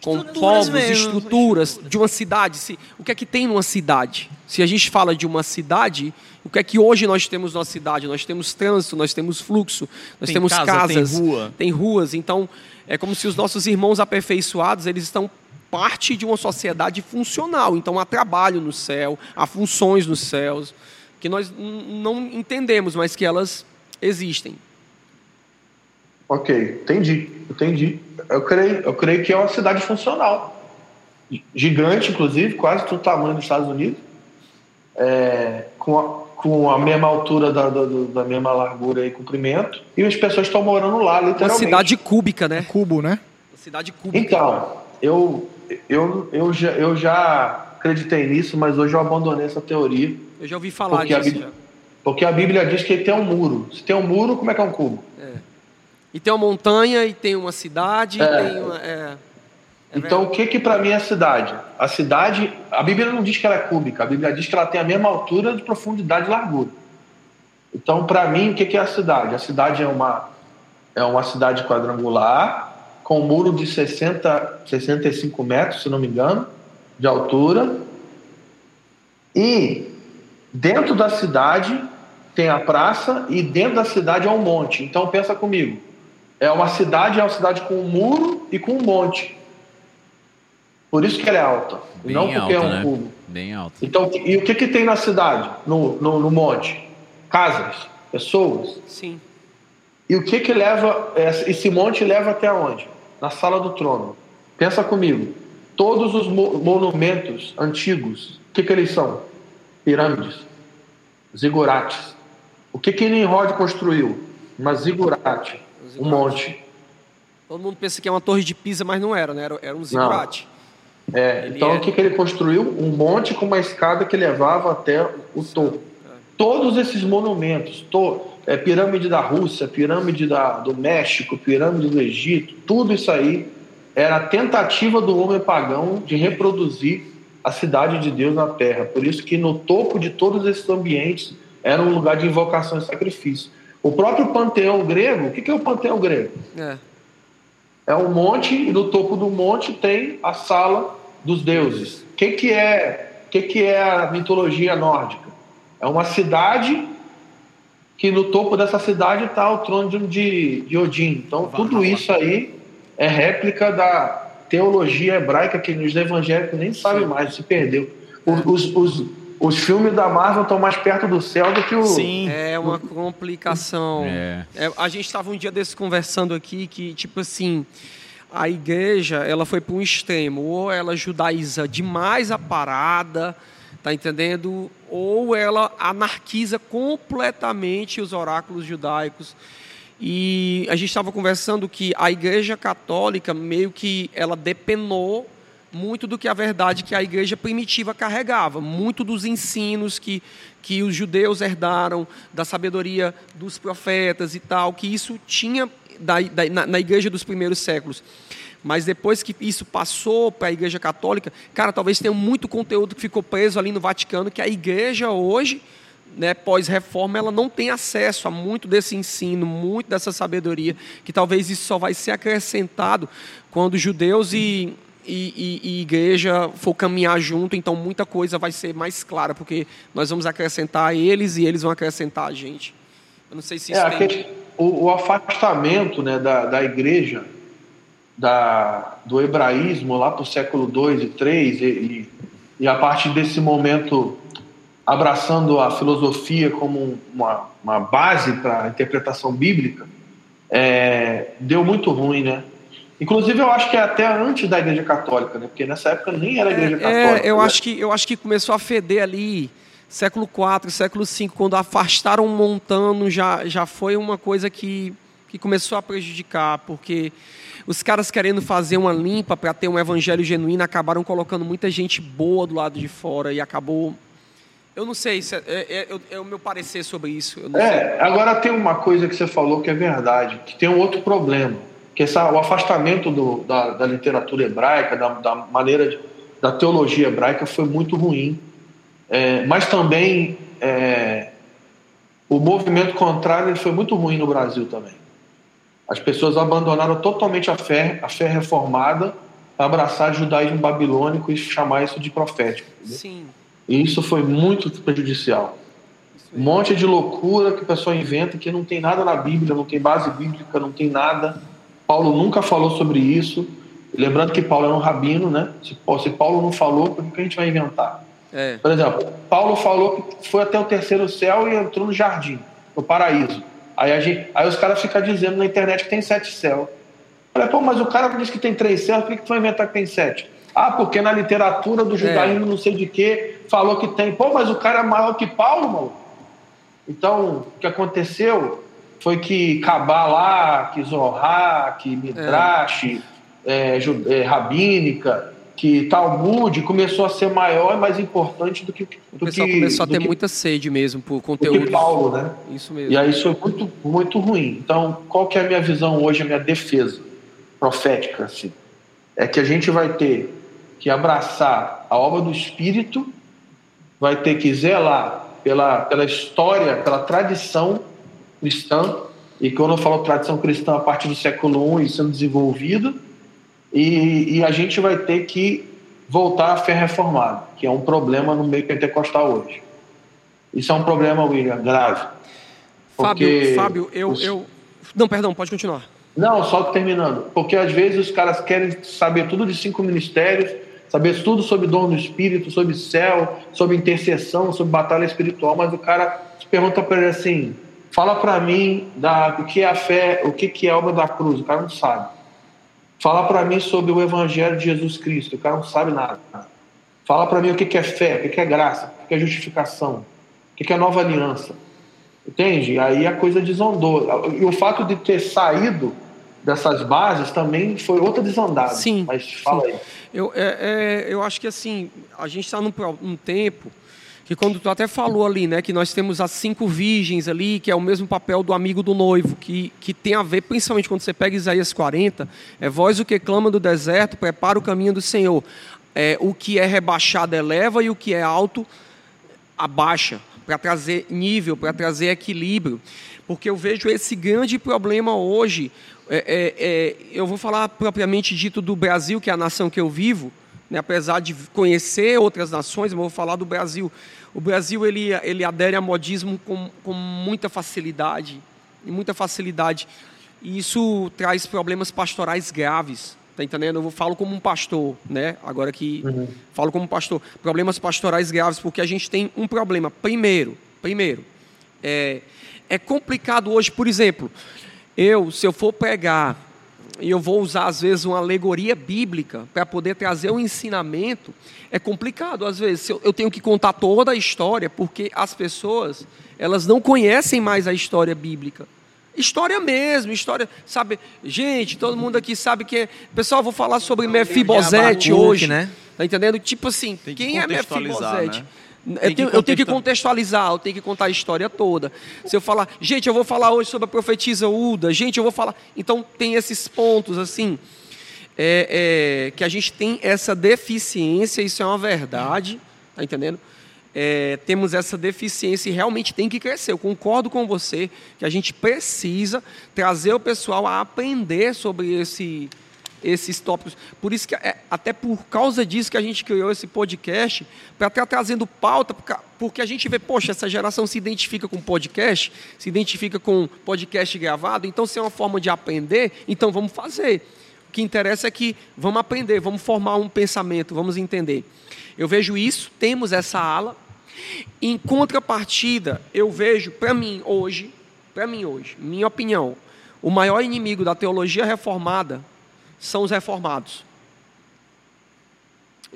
com povos, mesmo. estruturas de uma cidade. Se, o que é que tem numa cidade? Se a gente fala de uma cidade, o que é que hoje nós temos na cidade? Nós temos trânsito, nós temos fluxo, nós tem temos casa, casas, tem, rua. tem ruas. Então, é como se os nossos irmãos aperfeiçoados, eles estão parte de uma sociedade funcional. Então, há trabalho no céu, há funções nos céus que nós não entendemos, mas que elas existem. Ok, entendi, entendi. Eu creio, eu creio que é uma cidade funcional. Gigante, inclusive, quase todo o tamanho dos Estados Unidos. É, com, a, com a mesma altura da, da, da, mesma largura e comprimento. E as pessoas estão morando lá, literalmente. Uma cidade cúbica, né? Cubo, né? Uma cidade cúbica. Então, eu, eu, eu, já, eu já acreditei nisso, mas hoje eu abandonei essa teoria eu já ouvi falar porque disso. A Bíblia, porque a Bíblia diz que tem um muro. Se tem um muro, como é que é um cubo? É. E tem uma montanha, e tem uma cidade, é. tem uma. É. É então, o que que para mim é a cidade? A cidade, a Bíblia não diz que ela é cúbica, a Bíblia diz que ela tem a mesma altura de profundidade e largura. Então, para mim, o que que é a cidade? A cidade é uma é uma cidade quadrangular com um muro de 60, 65 metros, se não me engano, de altura. E Dentro da cidade tem a praça e dentro da cidade é um monte. Então pensa comigo. É uma cidade, é uma cidade com um muro e com um monte. Por isso que ela é alta. Bem não porque alta, é um né? cubo. Bem alta. Então, e o que, que tem na cidade, no, no, no monte? Casas, pessoas. Sim. E o que que leva, esse monte leva até onde? na sala do trono. Pensa comigo. Todos os mo monumentos antigos, o que, que eles são? Pirâmides, zigurates. O que que Nimrod construiu? Uma zigurate, um monte. Todo mundo pensa que é uma torre de Pisa, mas não era, né? Era, era um zigurate. É, então é- o que, que ele construiu? Um monte com uma escada que levava até o topo. Todos esses monumentos, to, é, pirâmide da Rússia, pirâmide da, do México, pirâmide do Egito, tudo isso aí era a tentativa do homem pagão de reproduzir a cidade de Deus na Terra. Por isso que no topo de todos esses ambientes era um lugar de invocação e sacrifício. O próprio panteão grego, o que é o panteão grego? É. É um monte e no topo do monte tem a sala dos deuses. O que, que é? Que, que é a mitologia nórdica? É uma cidade que no topo dessa cidade está o trono de, de Odin. Então tudo isso aí é réplica da teologia hebraica que os evangélicos nem sabem mais, se perdeu. Os, os, os, os filmes da Marvel estão mais perto do céu do que o. Sim. É uma complicação. É. É, a gente estava um dia desses conversando aqui que, tipo assim, a igreja ela foi para um extremo. Ou ela judaiza demais a parada, tá entendendo? Ou ela anarquiza completamente os oráculos judaicos. E a gente estava conversando que a igreja católica meio que ela depenou muito do que a verdade que a igreja primitiva carregava, muito dos ensinos que, que os judeus herdaram, da sabedoria dos profetas e tal, que isso tinha da, da, na, na igreja dos primeiros séculos. Mas depois que isso passou para a igreja católica, cara, talvez tenha muito conteúdo que ficou preso ali no Vaticano, que a igreja hoje, né, pós-reforma, ela não tem acesso a muito desse ensino, muito dessa sabedoria, que talvez isso só vai ser acrescentado quando judeus e, e, e, e igreja for caminhar junto, então muita coisa vai ser mais clara, porque nós vamos acrescentar a eles e eles vão acrescentar a gente. Eu não sei se isso É, tem... aquele- o, o afastamento né, da, da igreja da, do hebraísmo lá para o século II e III, e, e, e a partir desse momento abraçando a filosofia como uma, uma base para a interpretação bíblica, é, deu muito ruim, né? Inclusive, eu acho que é até antes da Igreja Católica, né? Porque nessa época nem era a Igreja Católica. É, eu né? acho que eu acho que começou a feder ali século IV, século V, quando afastaram Montano, já já foi uma coisa que que começou a prejudicar, porque os caras querendo fazer uma limpa para ter um evangelho genuíno acabaram colocando muita gente boa do lado de fora e acabou eu não sei, isso é, é- é- é o meu parecer sobre isso. não sei. É, agora tem uma coisa que você falou que é verdade, que tem um outro problema, que essa, o afastamento do- da, da literatura hebraica, da, da maneira de- da teologia hebraica foi muito ruim, É, mas também é, o movimento contrário foi muito ruim no Brasil também. As pessoas abandonaram totalmente a fé, a fé reformada, para abraçar o judaísmo babilônico e chamar isso de profético. entendeu? Sim. E isso foi muito prejudicial. Um monte de loucura que o pessoal inventa que não tem nada na Bíblia, não tem base bíblica, não tem nada. Paulo nunca falou sobre isso. Lembrando que Paulo era um rabino, né? Se, Paulo- não falou, por que a gente vai inventar? É. Por exemplo, Paulo falou que foi até o terceiro céu e entrou no jardim, no paraíso. Aí, gente, aí os caras ficam dizendo na internet que tem sete céus. Falei, pô, mas o cara disse que tem três céus, por que que tu vai inventar que tem sete? Ah, porque na literatura do judaísmo, não sei de quê, falou que tem. Pô, mas o cara é maior que Paulo, mano. Então, o que aconteceu foi que Kabbalah, que Zohar, que Midrash, é, ju- é, Rabínica, que Talmud começou a ser maior e mais importante do que O do pessoal que, começou a ter que- muita sede mesmo por do que conteúdo. Paulo, né? Isso mesmo. E aí isso foi muito, muito ruim. Então, qual que é a minha visão hoje, a minha defesa profética? Assim? É que a gente vai ter que abraçar a obra do Espírito, vai ter que zelar pela, pela história, pela tradição cristã, e quando eu falo tradição cristã a partir do século I e sendo desenvolvida, e, e a gente vai ter que voltar à fé reformada, que é um problema no meio pentecostal hoje. Isso é um problema, William, grave. Fábio, Fábio, eu, os- eu. Não, perdão, pode continuar. Não, só terminando. Porque às vezes os caras querem saber tudo de cinco ministérios, saber tudo sobre dom do Espírito, sobre céu, sobre intercessão, sobre batalha espiritual, mas o cara pergunta para ele assim: fala para mim da, o que é a fé, o que, que é a obra da cruz. O cara não sabe. Fala para mim sobre o Evangelho de Jesus Cristo. O cara não sabe nada. Fala para mim o que é fé, o que é graça, o que é justificação, o que é nova aliança. Entende? Aí a coisa desandou. E o fato de ter saído dessas bases também foi outra desandada. Sim. Mas fala sim. aí. Eu, é, é, eu acho que assim, a gente está num, num tempo que quando tu até falou ali, né, que nós temos as cinco virgens ali, que é o mesmo papel do amigo do noivo, que, que tem a ver, principalmente quando você pega Isaías 40, é voz o que clama do deserto, prepara o caminho do Senhor. É, o que é rebaixado eleva e o que é alto abaixa, para trazer nível, para trazer equilíbrio. Porque eu vejo esse grande problema hoje, é, é, é, eu vou falar propriamente dito do Brasil, que é a nação que eu vivo, né, apesar de conhecer outras nações, eu vou falar do Brasil. O Brasil ele, ele adere a modismo com, com muita facilidade, e muita facilidade. E isso traz problemas pastorais graves. Tá entendendo? Eu falo como um pastor, né? Agora que uhum. falo como pastor, problemas pastorais graves, porque a gente tem um problema. Primeiro, primeiro, é, é complicado hoje, por exemplo, eu, se eu for pregar, e eu vou usar às vezes uma alegoria bíblica para poder trazer um ensinamento, é complicado às vezes. Eu, eu tenho que contar toda a história, porque as pessoas, elas não conhecem mais a história bíblica. História mesmo, história, sabe? Gente, todo mundo aqui sabe que é. Pessoal, vou falar sobre Mefibosete hoje, né? Tá entendendo? Tipo assim, que quem é Mefibosete? Né? Eu tenho, eu tenho, que contextualizar, eu tenho que contar a história toda. Se eu falar, gente, eu vou falar hoje sobre a profetisa Uda, gente, eu vou falar. Então, tem esses pontos, assim, é, é, que a gente tem essa deficiência, isso é uma verdade, tá entendendo? É, temos essa deficiência e realmente tem que crescer. Eu concordo com você que a gente precisa trazer o pessoal a aprender sobre esse esses tópicos. Por isso que é, até por causa disso que a gente criou esse podcast para estar trazendo pauta, porque a gente vê, poxa, essa geração se identifica com podcast, se identifica com podcast gravado, então se é uma forma de aprender, então vamos fazer. O que interessa é que vamos aprender, vamos formar um pensamento, vamos entender. Eu vejo isso, temos essa ala. Em contrapartida, eu vejo, para mim hoje, para mim hoje, minha opinião, o maior inimigo da teologia reformada são os reformados.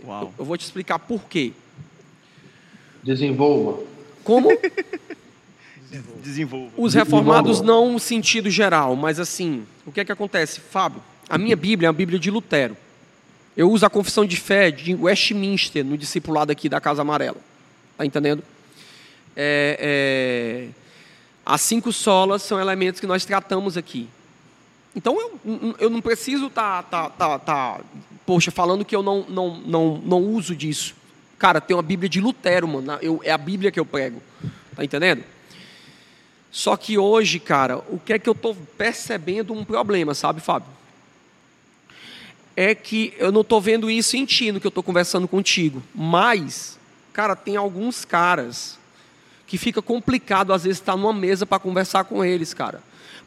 Uau. Eu vou te explicar por quê. Desenvolva. Como? *laughs* Desenvolva. Os reformados não no sentido geral, mas assim, o que é que acontece? Fábio, a minha Bíblia é a Bíblia de Lutero. Eu uso a confissão de fé de Westminster no discipulado aqui da Casa Amarela. Tá entendendo? É, é, as cinco solas são elementos que nós tratamos aqui. Então eu, eu não preciso estar, tá, tá, tá, tá, poxa, falando que eu não, não, não, não uso disso. Cara, tem uma Bíblia de Lutero, mano. Eu, é a Bíblia que eu prego. Tá entendendo? Só que hoje, cara, o que é que eu estou percebendo um problema, sabe, Fábio? É que eu não estou vendo isso em ti, no que eu estou conversando contigo. Mas, cara, tem alguns caras que fica complicado, às vezes, estar numa mesa para conversar com eles, cara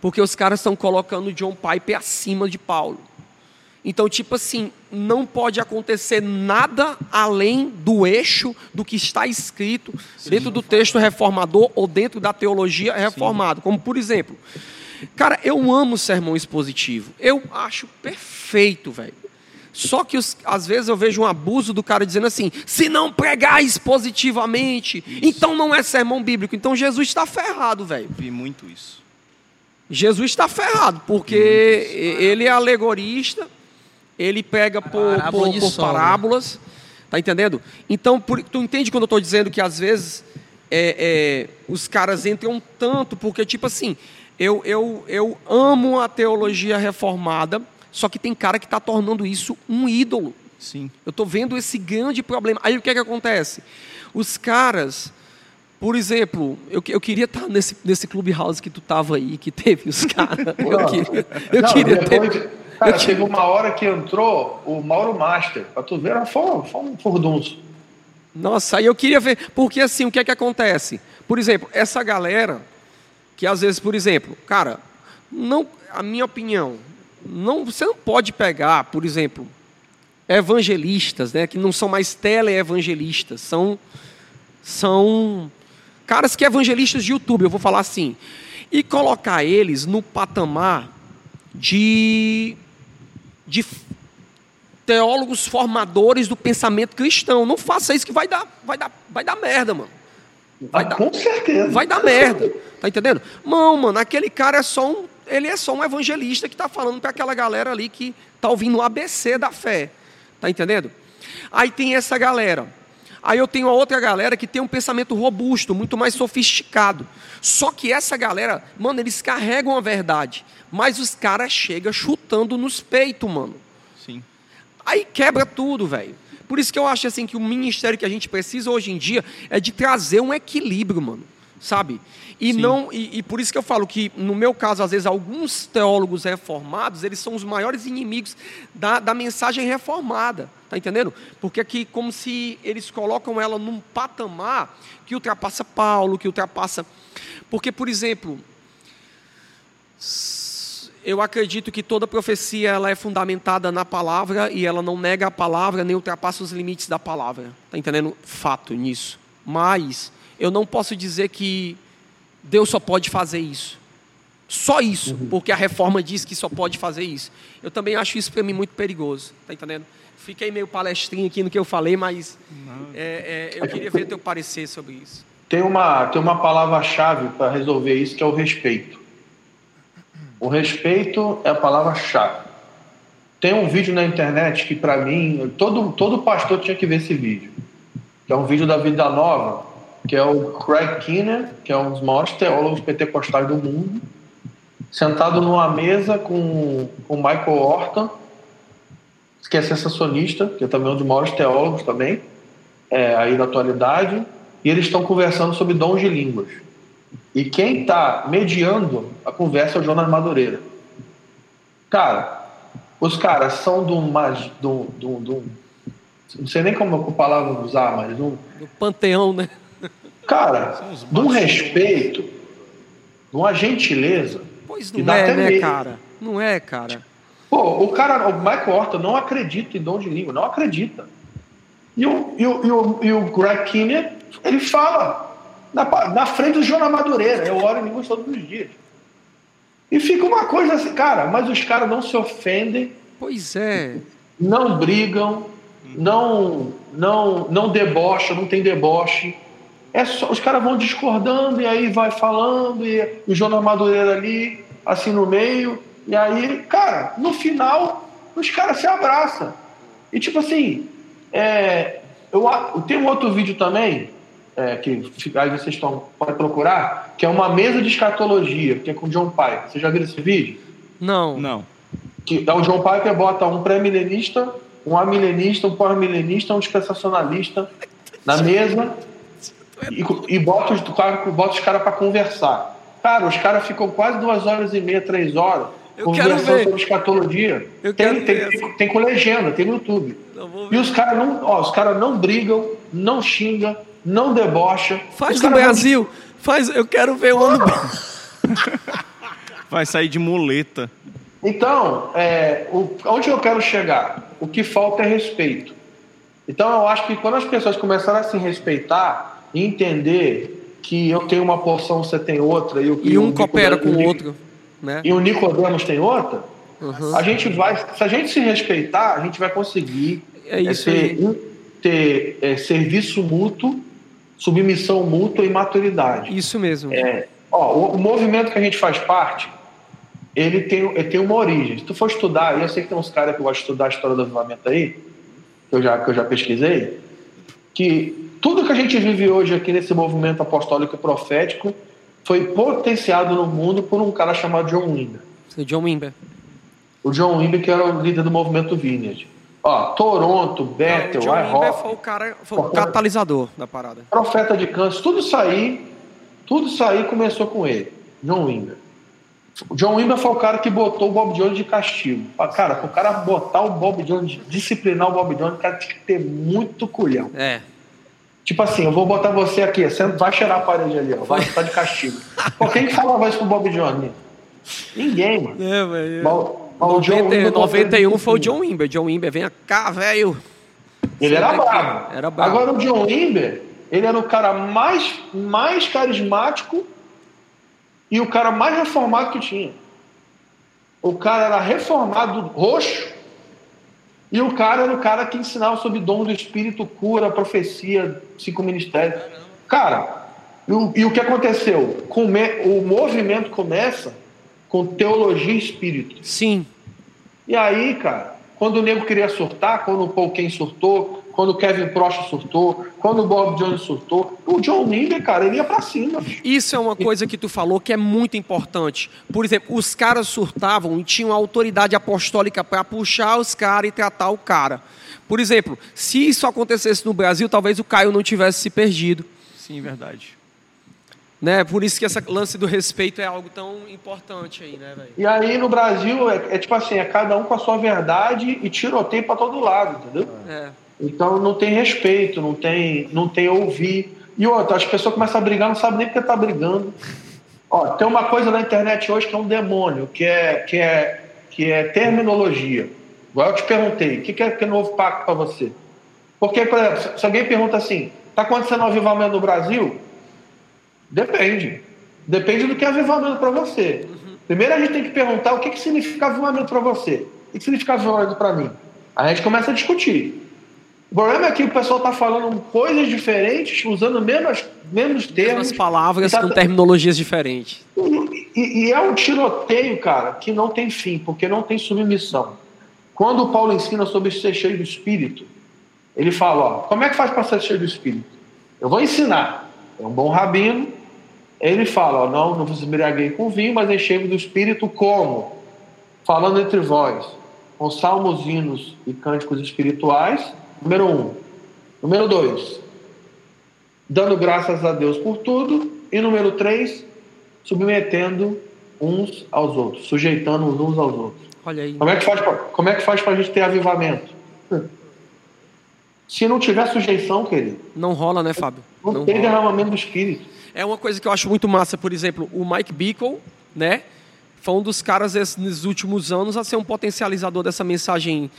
porque os caras estão colocando John Piper acima de Paulo. Então, tipo assim, não pode acontecer nada além do eixo do que está escrito Sim, dentro do texto reformador ou dentro da teologia reformada. Como, por exemplo, cara, eu amo sermão expositivo. Eu acho perfeito, velho. Só que os, às vezes eu vejo um abuso do cara dizendo assim: se não pregar expositivamente, isso. então não é sermão bíblico. Então Jesus está ferrado, velho. Vi muito isso. Jesus está ferrado, porque ele é alegorista, ele pega por, por, por parábolas, tá entendendo? Então, por, tu entende quando eu estou dizendo que às vezes é, é, os caras entram tanto, porque tipo assim, eu, eu, eu amo a teologia reformada, só que tem cara que está tornando isso um ídolo. Sim. Eu estou vendo esse grande problema. Aí o que é que acontece? Os caras por exemplo, eu, eu queria estar nesse, nesse clubhouse que tu estava aí, que teve os caras. *laughs* Eu queria, eu não, queria ter. De, cara, eu teve uma hora que entrou o Mauro Master. Pra tu ver, foi, foi um furdunço. Nossa, aí eu queria ver. Porque assim, o que é que acontece? Por exemplo, essa galera, que às vezes, por exemplo, cara, não, a minha opinião, não, você não pode pegar, por exemplo, evangelistas, né, que não são mais tele-evangelistas, são, são caras que evangelistas de YouTube, eu vou falar assim, e colocar eles no patamar de de teólogos formadores do pensamento cristão. Não faça isso que vai dar, vai dar, vai dar merda, mano. Vai Ah, dar, com certeza. vai dar merda. Tá entendendo? Não, mano, aquele cara é só um, ele é só um evangelista que tá falando para aquela galera ali que tá ouvindo o ABC da fé. Tá entendendo? Aí tem essa galera. Aí eu tenho a outra galera que tem um pensamento robusto, muito mais sofisticado. Só que essa galera, mano, eles carregam a verdade, mas os caras chegam chutando nos peitos, mano. Sim. Aí quebra tudo, velho. Por isso que eu acho assim que o ministério que a gente precisa hoje em dia é de trazer um equilíbrio, mano. Sabe? E não e, e por isso que eu falo que no meu caso às vezes alguns teólogos reformados eles são os maiores inimigos da, da mensagem reformada, tá entendendo? Porque aqui como se eles colocam ela num patamar que ultrapassa Paulo, que ultrapassa, porque por exemplo eu acredito que toda profecia ela é fundamentada na palavra e ela não nega a palavra nem ultrapassa os limites da palavra. Tá entendendo? Fato nisso. Mas eu não posso dizer que Deus só pode fazer isso. Só isso, porque a reforma diz que só pode fazer isso. Eu também acho isso para mim muito perigoso. Tá entendendo? Fiquei meio palestrinho aqui no que eu falei, mas é, é, eu queria ver teu parecer sobre isso. Tem uma, tem uma palavra-chave para resolver isso, que é o respeito. O respeito é a palavra-chave. Tem um vídeo na internet que, para mim, todo, todo pastor tinha que ver esse vídeo. Que é um vídeo da Vida Nova, que é o Craig Kinner, que é um dos maiores teólogos pentecostais do mundo, sentado numa mesa com o Michael Orton, que é sensacionista, que é também um dos maiores teólogos também, é, aí da atualidade, e eles estão conversando sobre dons de línguas. E quem está mediando a conversa é o Jonas Madureira. Cara, os caras são um- de um- de um- Não sei nem como a palavra usar, mas. Do panteão, né? Cara, de um respeito, de uma gentileza. Pois não dá é, até né, medo. cara? Não é, cara. Pô, o cara, o Michael Horton não acredita em dom de língua, não acredita. E o, e o, e o, e o Greg Kinnear, ele fala na, na frente do Jonas Madureira, eu oro em línguas todos os dias. E fica uma coisa assim, cara, mas os caras não se ofendem, Pois é. não brigam, não não não debocham, não tem deboche. É só, os caras vão discordando e aí vai falando e o Jonas Madureira ali, assim no meio, e aí, cara, no final os caras se abraçam. E tipo assim, é, eu, tem um outro vídeo também, é, que aí vocês estão, podem procurar, que é uma mesa de escatologia, que é com o John Piper. Vocês já viram esse vídeo? Não. Não. que é o João Piper bota um pré-milenista, um amilenista, um pós-milenista, um dispensacionalista na mesa e, e bota os, bota os caras para conversar. Cara, os caras ficam quase duas horas e meia, três horas Eu quero conversando ver. sobre escatologia. Eu tem, quero tem, ver tem, tem com legenda, tem no YouTube. E os caras não, ó, os caras não brigam, não xingam, não debocham. Faz no Brasil. Faz, eu quero ver o ano. *laughs* Vai sair de muleta. Então, é, o, onde eu quero chegar? O que falta é respeito. Então, eu acho que quando as pessoas começarem a se respeitar entender que eu tenho uma porção, você tem outra, e, o- E um coopera com o outro, né? E o Nicodemos tem outra, Uhum. a gente vai, se a gente se respeitar, a gente vai conseguir É isso ter, um- ter é, serviço mútuo, submissão mútua e maturidade. Isso mesmo. É, ó, o, o movimento que a gente faz parte, ele tem, ele tem uma origem. Se tu for estudar, e eu sei que tem uns caras que gostam de estudar a história do avivamento aí, que eu já, que eu já pesquisei, que tudo que a gente vive hoje aqui nesse movimento apostólico e profético foi potenciado no mundo por um cara chamado John Wimber. Seu John Wimber. O John Wimber, que era o líder do movimento Vineyard. Ó, Toronto, o Bethel, John Wimber foi o cara, foi o catalisador da parada. Profeta de Câncer, tudo isso aí, tudo isso aí começou com ele, John Wimber. O John Wimber foi o cara que botou o Bob Jones de castigo. Cara, para o cara botar o Bob Jones, disciplinar o Bob Jones, o cara tinha que ter muito culhão. É. Tipo assim, eu vou botar você aqui, você vai cheirar a parede ali, ó, vai estar de castigo. Pô, quem que falava isso pro Bob Jones? Ninguém, mano. É, velho. O John 90, Wimber botou ele 91 foi o. John Wimber. John Wimber, vem cá, velho. Ele era bravo. Era bravo. Agora o John Wimber, ele era o cara mais, mais carismático e o cara mais reformado que tinha. O cara era reformado roxo, E o cara era o cara que ensinava sobre dom do espírito, cura, profecia, cinco ministérios. Cara, e o, e o que aconteceu? Come, o movimento começa com teologia e espírito. Sim. E aí, cara, quando o nego queria surtar, quando o Paul Ken surtou, quando o Kevin Prost surtou, quando o Bob Jones surtou, o John Ninder, cara, ele ia pra cima. Isso é uma coisa que tu falou que é muito importante. Por exemplo, os caras surtavam e tinham autoridade apostólica para puxar os caras e tratar o cara. Por exemplo, se isso acontecesse no Brasil, talvez o Caio não tivesse se perdido. Sim, verdade. Né? Por isso que esse lance do respeito é algo tão importante aí, né, velho? E aí no Brasil é, é tipo assim, é cada um com a sua verdade e tiroteio pra todo lado, entendeu? É. Então não tem respeito, não tem, não tem ouvir. E outra, as pessoas começam a brigar, não sabem nem porque tá brigando. Ó, tem uma coisa na internet hoje que é um demônio, que é, que é, que é terminologia. Igual eu te perguntei, o que é que é novo pacto para você? Porque, por exemplo, se alguém pergunta assim, tá acontecendo um avivamento no Brasil? Depende. Depende do que é avivamento para você. Primeiro a gente tem que perguntar o que, que significa avivamento para você. O que significa avivamento para mim? Aí a gente começa a discutir. O problema é que o pessoal está falando coisas diferentes, usando menos, menos termos. Mesmas palavras tá- com terminologias diferentes. E, e é um tiroteio, cara, que não tem fim, porque não tem submissão. Quando o Paulo ensina sobre ser cheio do Espírito, ele fala: ó, como é que faz para ser cheio do Espírito? Eu vou ensinar. É um bom rabino. Ele fala: ó, não, não vos embriaguei com vinho, mas enchei do Espírito como? Falando entre vós, com salmos, hinos e cânticos espirituais. Número um. Número dois, dando graças a Deus por tudo. E número três, submetendo uns aos outros, sujeitando uns aos outros. Olha aí. Como é que faz pra, como é que faz pra gente ter avivamento? Se não tiver sujeição, querido, Não rola, né, Fábio? não, Não tem rola. derramamento do Espírito. É uma coisa que eu acho muito massa, por exemplo, o Mike Bickle, né? Foi um dos caras esses- nos últimos anos a ser um potencializador dessa mensagem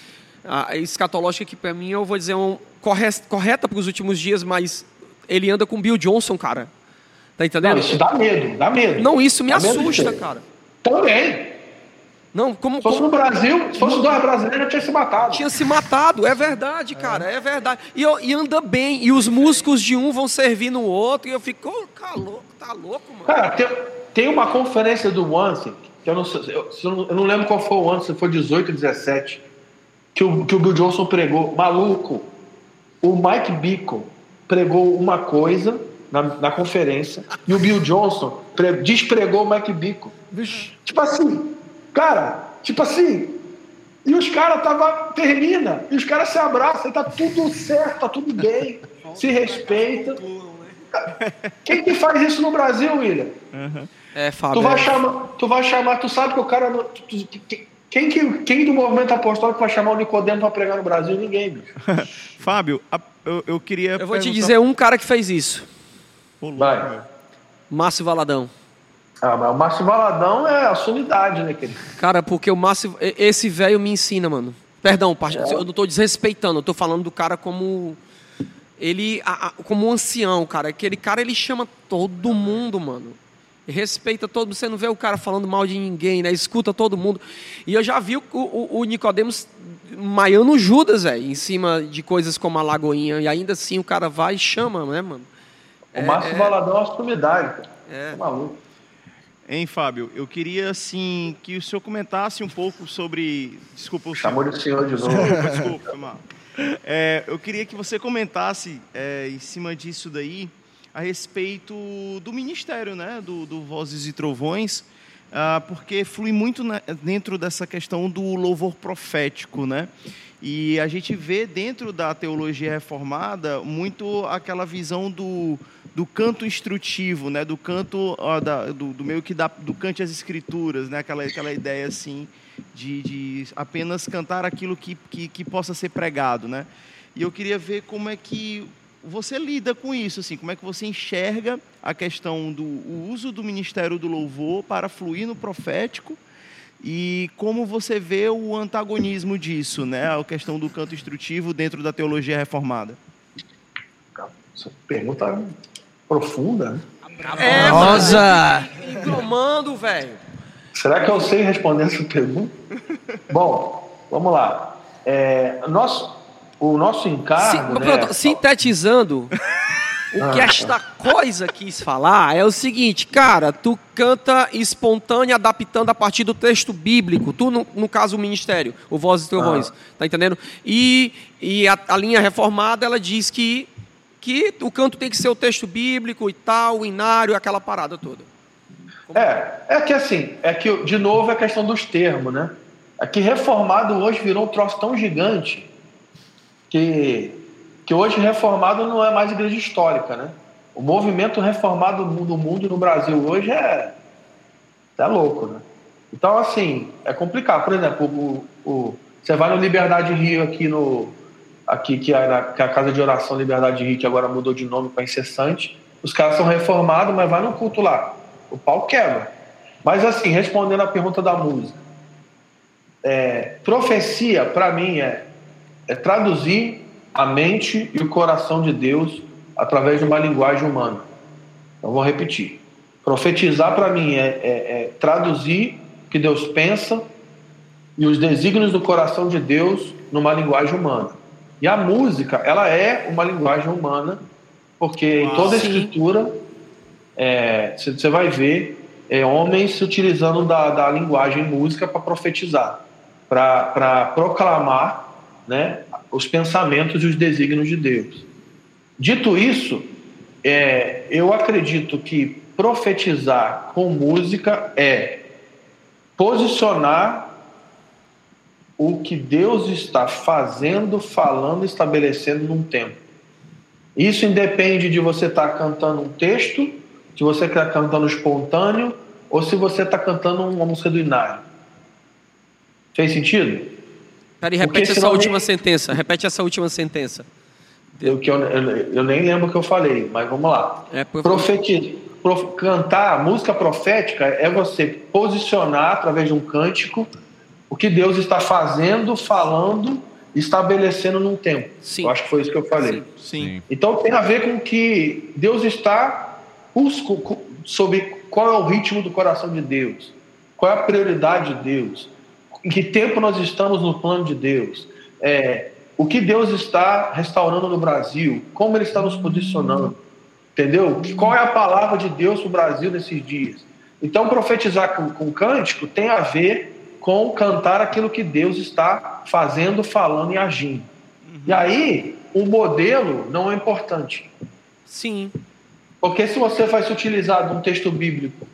ah, escatológica que para mim eu vou dizer um, corre- correta para os últimos dias, mas ele anda com Bill Johnson, cara. Tá Não, entendendo? isso dá medo, dá medo. Não, isso me Dá assusta, cara. Também. Não, como, Se fosse como no Brasil, se fosse dois brasileiros, tinha se matado. tinha se matado, é verdade, cara, é verdade. E, eu- e anda bem, e os músculos de um vão servir no outro, e eu fico, "Ô, tá louco, tá louco, mano. Cara, tem, tem uma conferência do Once, que eu não, sei- eu, eu não- não lembro qual foi o ano, se foi 18, 17, que o, que o Bill Johnson pregou. Maluco, o Mike Bickle pregou uma coisa na, na conferência e o Bill Johnson pre- despregou o Mike Bickle. Tipo assim, cara, tipo assim. E os caras tava termina, e os caras se abraçam, e tá tudo certo, tá tudo bem, se respeita. Quem que faz isso no Brasil, William? É, Fábio. Tu vai é- chamar, tu vai chamar, tu sabe que o cara. não- tu- tu- que- quem, que, quem do movimento apostólico vai chamar o Nicodemo para pregar no Brasil? Ninguém, bicho. *laughs* Fábio, a- eu, eu queria. Eu vou te perguntar- dizer um cara que fez isso. Vai. Márcio Valadão. Ah, mas o Márcio Valadão é a sua unidade, né, querido? Cara, porque o Márcio. Esse velho me ensina, mano. Perdão, parça, eu não tô desrespeitando, eu tô falando do cara como. Ele. a- a- como um ancião, cara. Aquele cara, ele chama todo mundo, mano. Respeita todo mundo. Você não vê o cara falando mal de ninguém, né? Escuta todo mundo. E eu já vi o, o, o Nicodemos maiando Judas, velho, em cima de coisas como a Lagoinha. E ainda assim o cara vai e chama, né, mano? O Márcio Valadão é a sua unidade, cara. É. Tá maluco. Hein, Fábio? Eu queria, assim, que o senhor comentasse um pouco sobre. Desculpa o Chamou senhor. de senhor de novo. Desculpa, desculpa. É, eu queria que você comentasse é, em cima disso daí a respeito do ministério, né, do, do Vozes e Trovões, ah, porque flui muito na- dentro dessa questão do louvor profético, né? E a gente vê dentro da teologia reformada muito aquela visão do, do canto instrutivo, né? Do canto da- do, do meio que da, do cante às escrituras, né? Aquela aquela ideia assim de, de apenas cantar aquilo que, que, que possa ser pregado, né? E eu queria ver como é que você lida com isso, assim, como é que você enxerga a questão do o uso do ministério do louvor para fluir no profético e como você vê o antagonismo disso, né? A questão do canto instrutivo dentro da teologia reformada. Essa pergunta profunda, né? É, Rosa! Engromando, velho. Será que eu sei responder essa pergunta? Bom, vamos lá. é, nós, o nosso encargo. Sim, né, pronto, sintetizando, o que esta coisa quis falar é o seguinte, cara, tu canta espontâneo, adaptando a partir do texto bíblico. Tu, no, no caso, o ministério, o Vozes e Trovões, tá entendendo? E, e a, a linha reformada, ela diz que, que o canto tem que ser o texto bíblico e tal, o inário, aquela parada toda. É, é que assim, é que, de novo, é a questão dos termos, né? É que reformado hoje virou um troço tão gigante que, que hoje reformado não é mais igreja histórica, né? O movimento reformado no mundo, no Brasil hoje é, é louco, né? Então, assim, é complicado. Por exemplo, o, o, você vai no Liberdade Rio aqui no aqui que é, a, que é a casa de oração Liberdade Rio, que agora mudou de nome para Incessante. Os caras são reformados, mas vai no culto lá. O pau quebra. Mas assim, respondendo a pergunta da música, é, profecia, para mim, é, é traduzir a mente e o coração de Deus através de uma linguagem humana. Então, vou repetir. Profetizar, para mim, é, é, é traduzir o que Deus pensa e os desígnios do coração de Deus numa linguagem humana. E a música, ela é uma linguagem humana, porque em toda a escritura você é, vai ver é, homens se utilizando da, da linguagem música para profetizar para proclamar né, os pensamentos e os desígnios de Deus. Dito isso, é, eu acredito que profetizar com música é posicionar o que Deus está fazendo, falando, estabelecendo num tempo. Isso independe de você estar tá cantando um texto, se você está cantando espontâneo, ou se você está cantando uma música do Inário. Fez sentido? Peraí, repete essa última sentença. Repete essa última sentença. Eu, que eu, eu, eu, nem lembro o que eu falei, mas vamos lá. É, prof, cantar música profética é você posicionar através de um cântico o que Deus está fazendo, falando, estabelecendo num tempo. Sim. Eu acho que foi isso que eu falei. Sim. Sim. Então tem a ver com que Deus está sobre qual é o ritmo do coração de Deus, qual é a prioridade de Deus em que tempo nós estamos no plano de Deus, é, o que Deus está restaurando no Brasil, como Ele está nos posicionando, entendeu? Qual é a palavra de Deus para o Brasil nesses dias? Então, profetizar com, com cântico tem a ver com cantar aquilo que Deus está fazendo, falando e agindo. Uhum. E aí, o modelo não é importante. Sim. Porque se você vai se utilizar de um texto bíblico,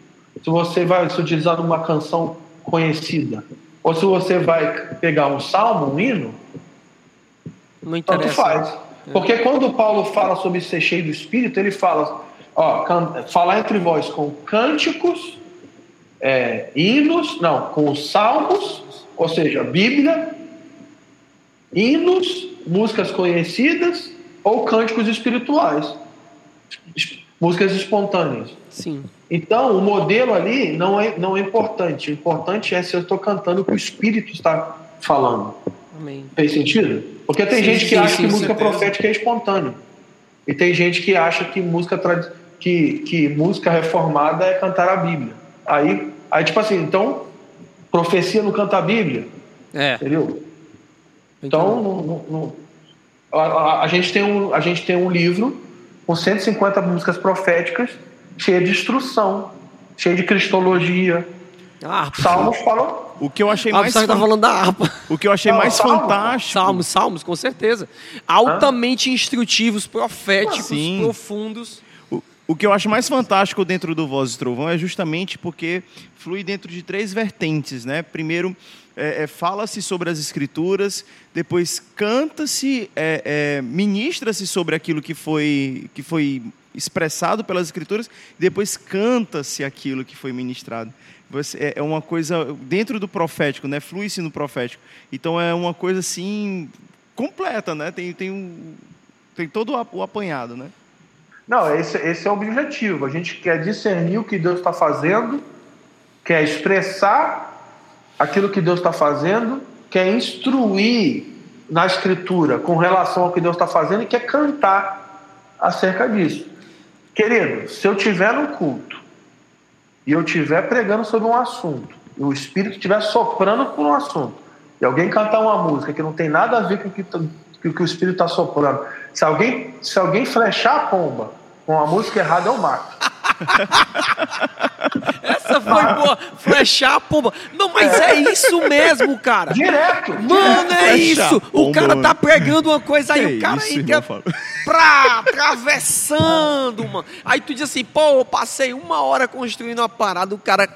se você vai se utilizar de uma canção conhecida, ou se você vai pegar um salmo, um hino, não tanto faz. É. Porque quando Paulo fala sobre ser cheio do Espírito, ele fala, ó, falar entre vós com cânticos, é, hinos, não, com salmos, ou seja, Bíblia, hinos, músicas conhecidas ou cânticos espirituais, músicas espontâneas. Sim. Então, o modelo ali não é, não é importante. O importante é se eu estou cantando o que o Espírito está falando. Amém. Fez sentido? Porque tem sim, gente que sim, acha sim, que música certeza. profética é espontânea. E tem gente que acha que música, que, que música reformada é cantar a Bíblia. Aí, aí, tipo assim, então, profecia não canta a Bíblia. É. Entendeu? Então, então não, não, não, a, a, a, gente tem um, a gente tem um livro com 150 músicas proféticas cheia de instrução, cheia de cristologia. Ah, Salmos falam. O que eu achei mais. Você tá falando da harpa. O que eu achei Não, mais salmos, fantástico. Salmos, salmos, com certeza. Altamente Hã? instrutivos, proféticos, Sim. profundos. O, o que eu acho mais fantástico dentro do Voz e Trovão é justamente porque flui dentro de três vertentes, né? Primeiro, é, é, fala-se sobre as escrituras, depois canta-se, é, é ministra-se sobre aquilo que foi, que foi expressado pelas escrituras, depois canta-se aquilo que foi ministrado. É, é uma coisa dentro do profético, né? Flui-se no profético. Então é uma coisa assim completa, né? Tem, tem, um, tem todo o apanhado, né? Não, esse, esse é o objetivo. A gente quer discernir o que Deus está fazendo, quer expressar aquilo que Deus está fazendo, quer instruir na Escritura com relação ao que Deus está fazendo e quer cantar acerca disso. Querido, se eu tiver no culto e eu estiver pregando sobre um assunto, e o Espírito estiver soprando por um assunto, e alguém cantar uma música que não tem nada a ver com o que, o que o espírito está soprando, se alguém, se alguém flechar a pomba com a música errada, eu mato. Essa foi boa. Flechar a pomba. Não, mas é isso mesmo, cara. Direto! Mano, é Flechar isso. a O cara tá pregando uma coisa aí, Que o cara isso, entra irmão, pra, atravessando, mano. Aí tu diz assim, pô, eu passei uma hora construindo uma parada, o cara.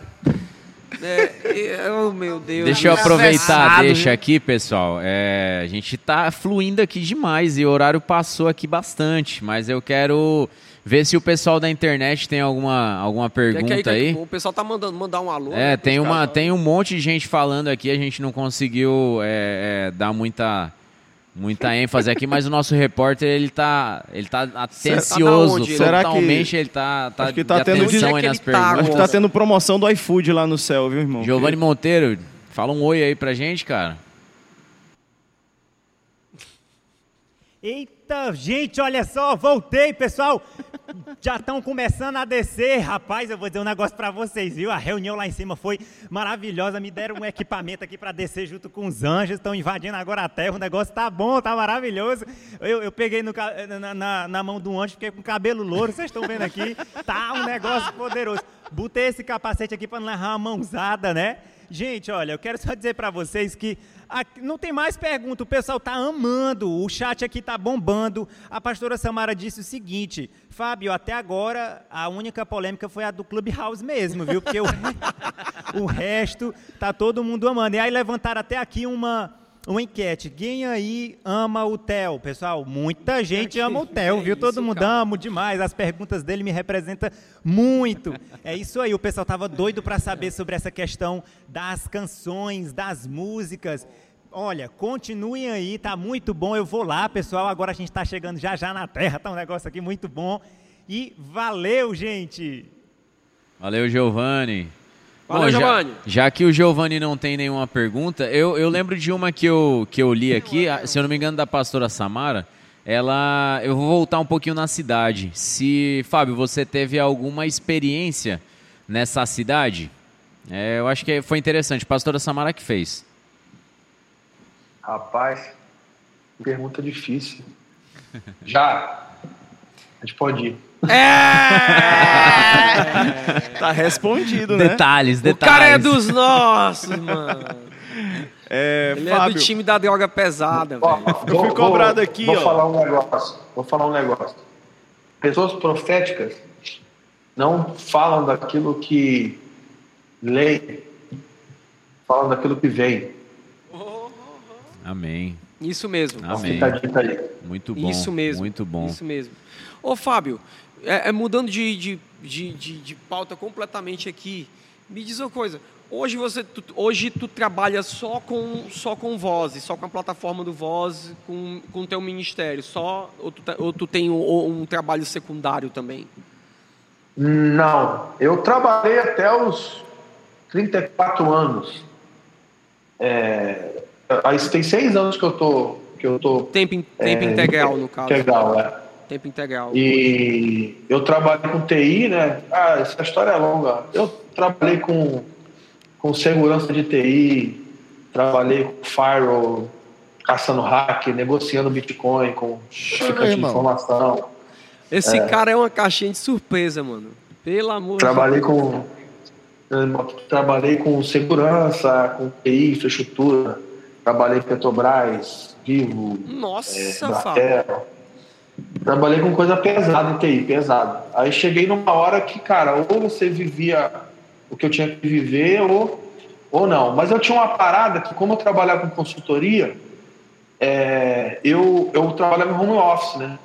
É, é, oh, meu Deus. Deixa eu aproveitar, deixa aqui, pessoal. É, a gente tá fluindo aqui demais e o horário passou aqui bastante, mas eu quero ver se o pessoal da internet tem alguma, alguma Quer que pergunta aí, aí. O pessoal tá mandando mandar um alô. É, né, tem, uma, caras. tem um monte de gente falando aqui, a gente não conseguiu é, é, dar muita, muita ênfase aqui, mas o nosso repórter, ele tá, ele tá atencioso, onde? Será que- totalmente ele tá, tá Acho que de tá tendo atenção é aí que nas ele tá perguntas. Acho que tá tendo promoção do iFood lá no céu, viu, irmão? Giovanni Monteiro, fala um oi aí pra gente, cara. Eita, gente, olha só, voltei, pessoal. Já estão começando a descer. Rapaz, eu vou dizer um negócio pra vocês, viu? A reunião lá em cima foi maravilhosa. Me deram um equipamento aqui pra descer junto com os anjos. Estão invadindo agora a terra. O negócio tá bom, tá maravilhoso. Eu, eu peguei no na, na- na mão do anjo, fiquei com cabelo louro. Vocês estão vendo aqui? Tá um negócio poderoso. Botei esse capacete aqui pra não levar uma mãozada, né? Gente, olha, eu quero só dizer pra vocês que aqui- não tem mais pergunta, o pessoal tá amando, o chat aqui tá bombando. A pastora Samara disse o seguinte: Fábio, até agora a única polêmica foi a do Clubhouse mesmo, viu? Porque o, *laughs* o resto tá todo mundo amando. E aí levantaram até aqui uma. Uma enquete, quem aí ama o Theo? Pessoal, muita gente *laughs* ama o Theo, é viu? Todo mundo amo demais. As perguntas dele me representam muito. É isso aí, o pessoal tava doido para saber sobre essa questão das canções, das músicas. Olha, continuem aí, tá muito bom. Eu vou lá, pessoal. Agora a gente tá chegando já já na Terra, tá um negócio aqui muito bom. E valeu, gente! Valeu, Giovanni. Valeu, já- Giovanni. Já, que o Giovanni não tem nenhuma pergunta, eu, eu lembro de uma que eu, que eu li aqui, a- se eu não me engano, da pastora Samara. Ela. Eu vou voltar um pouquinho na cidade. Se, Fábio, você teve alguma experiência nessa cidade? É, eu acho que foi interessante. Pastora Samara que fez. Rapaz, pergunta difícil. Já. A gente pode ir. *laughs* Tá respondido, né? Detalhes, O detalhes. cara é dos nossos, mano. É, Ele Fábio, é do time da droga pesada, Ó. Eu fui cobrado aqui, Vou ó. falar um negócio. Vou falar um negócio. Pessoas proféticas não falam daquilo que leem, falam daquilo que vem. Amém. Isso mesmo. Amém. Dica aí. Muito bom. Isso mesmo. Muito bom. Isso mesmo. Ô, Fábio, é, é mudando de, de, de, de, de pauta completamente aqui, me diz uma coisa. Hoje você tu, hoje tu trabalha só com só com voz, só com a plataforma do voz, com com o teu ministério, só ou tu, te- ou tu tem um, um trabalho secundário também? Não, eu trabalhei até os 34 anos. É, aí tem seis anos que eu tô que eu tô Tempo, tempo é, integral no caso. Integral, é. Tempo integral. E eu trabalhei com TI, né? Ah, essa história é longa. Eu trabalhei com, com segurança de TI, trabalhei com firewall, caçando hack, negociando Bitcoin com traficante de informação. Esse cara é uma caixinha de surpresa, mano. Pelo amor Trabalhei de Deus. com trabalhei com segurança, com TI, infraestrutura. Trabalhei em Petrobras, Vivo, Nossa, é. Trabalhei com coisa pesada em TI, pesada. Aí cheguei numa hora que, cara, ou você vivia o que eu tinha que viver, ou, ou não. Mas eu tinha uma parada que, como eu trabalhava com consultoria, é, eu, eu trabalhava em home office, né?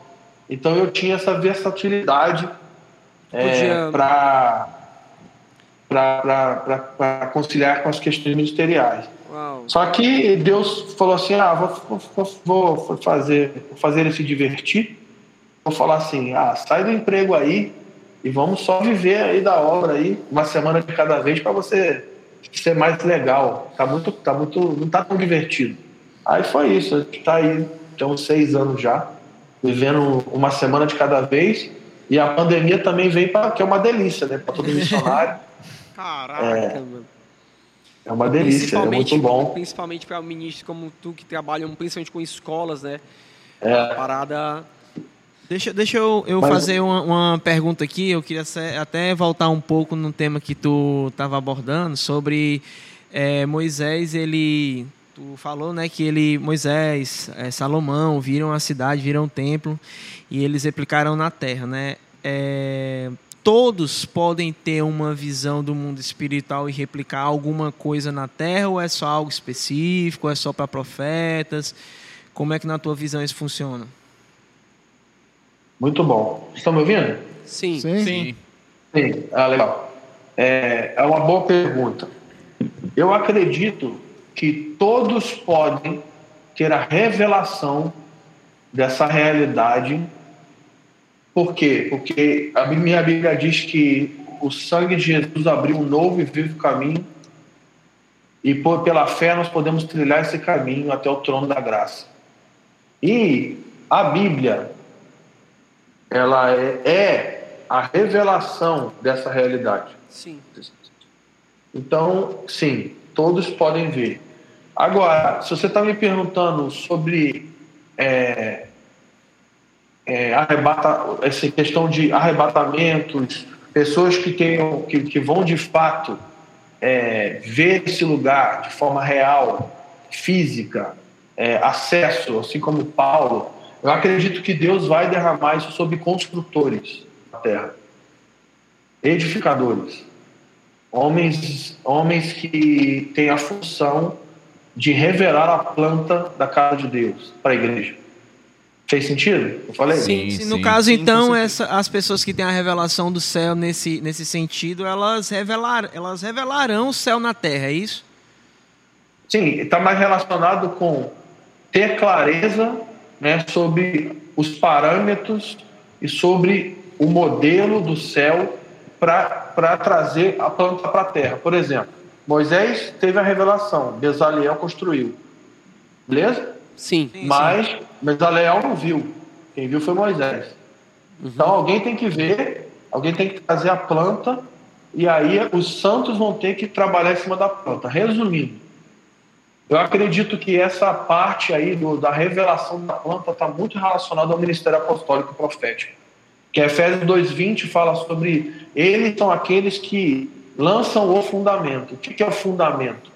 Então eu tinha essa versatilidade Podia- para conciliar com as questões ministeriais. Uau. Só que Deus falou assim: ah, vou, vou, vou- vou fazer, vou fazer ele se divertir. Vou falar assim: ah, sai do emprego aí e vamos só viver aí da obra aí, uma semana de cada vez para você ser mais legal. Tá muito, tá muito, não tá tão divertido. Aí foi isso. A gente tá aí, tem uns seis anos já, vivendo uma semana de cada vez. E a pandemia também vem para que é uma delícia, né? Para todo *laughs* missionário. Caraca, É. mano. É uma delícia, é muito bom. Principalmente para ministros como tu, que trabalham principalmente com escolas, né? É. A parada... Deixa, deixa eu, eu Mas- fazer uma, uma pergunta aqui. Eu queria até voltar um pouco no tema que tu estava abordando sobre eh, Moisés. Ele, tu falou, né, que ele, Moisés, eh, Salomão viram a cidade, viram o templo e eles replicaram na terra, né? Eh, todos podem ter uma visão do mundo espiritual e replicar alguma coisa na terra ou é só algo específico? É só para profetas? Como é que na tua visão isso funciona? Muito bom. Estão me ouvindo? Sim. Sim. Sim. Sim, ah, legal. É, é uma boa pergunta. Eu acredito que todos podem ter a revelação dessa realidade. Por quê? Porque a minha Bíblia diz que o sangue de Jesus abriu um novo e vivo caminho e por, pela fé nós podemos trilhar esse caminho até o trono da graça. E a Bíblia, ela é, é a revelação dessa realidade. Sim. Então, sim, todos podem ver. Agora, se você está me perguntando sobre é, é, arrebata, essa questão de arrebatamentos, pessoas que, tenham, que, que vão de fato é, ver esse lugar de forma real, física, é, acesso, assim como Paulo, eu acredito que Deus vai derramar isso sobre construtores da terra, edificadores, homens, homens que têm a função de revelar a planta da casa de Deus para a igreja. Fez sentido? Eu falei? Sim, Se no sim. caso, Sim, então, essa, as pessoas que têm a revelação do céu nesse, nesse sentido, elas, revelar, elas revelarão o céu na terra, é isso? Sim, está mais relacionado com ter clareza né, sobre os parâmetros e sobre o modelo do céu para trazer a planta para a terra. Por exemplo, Moisés teve a revelação, Bezaleel construiu. Beleza? Sim. Mas Bezaleel não viu. Quem viu foi Moisés. Então alguém tem que ver, alguém tem que trazer a planta, e aí os santos vão ter que trabalhar em cima da planta. Resumindo, eu acredito que essa parte aí do- da revelação da planta está muito relacionada ao ministério apostólico profético. Que Efésios 2,20 fala sobre eles são aqueles que lançam o fundamento. O que é o fundamento?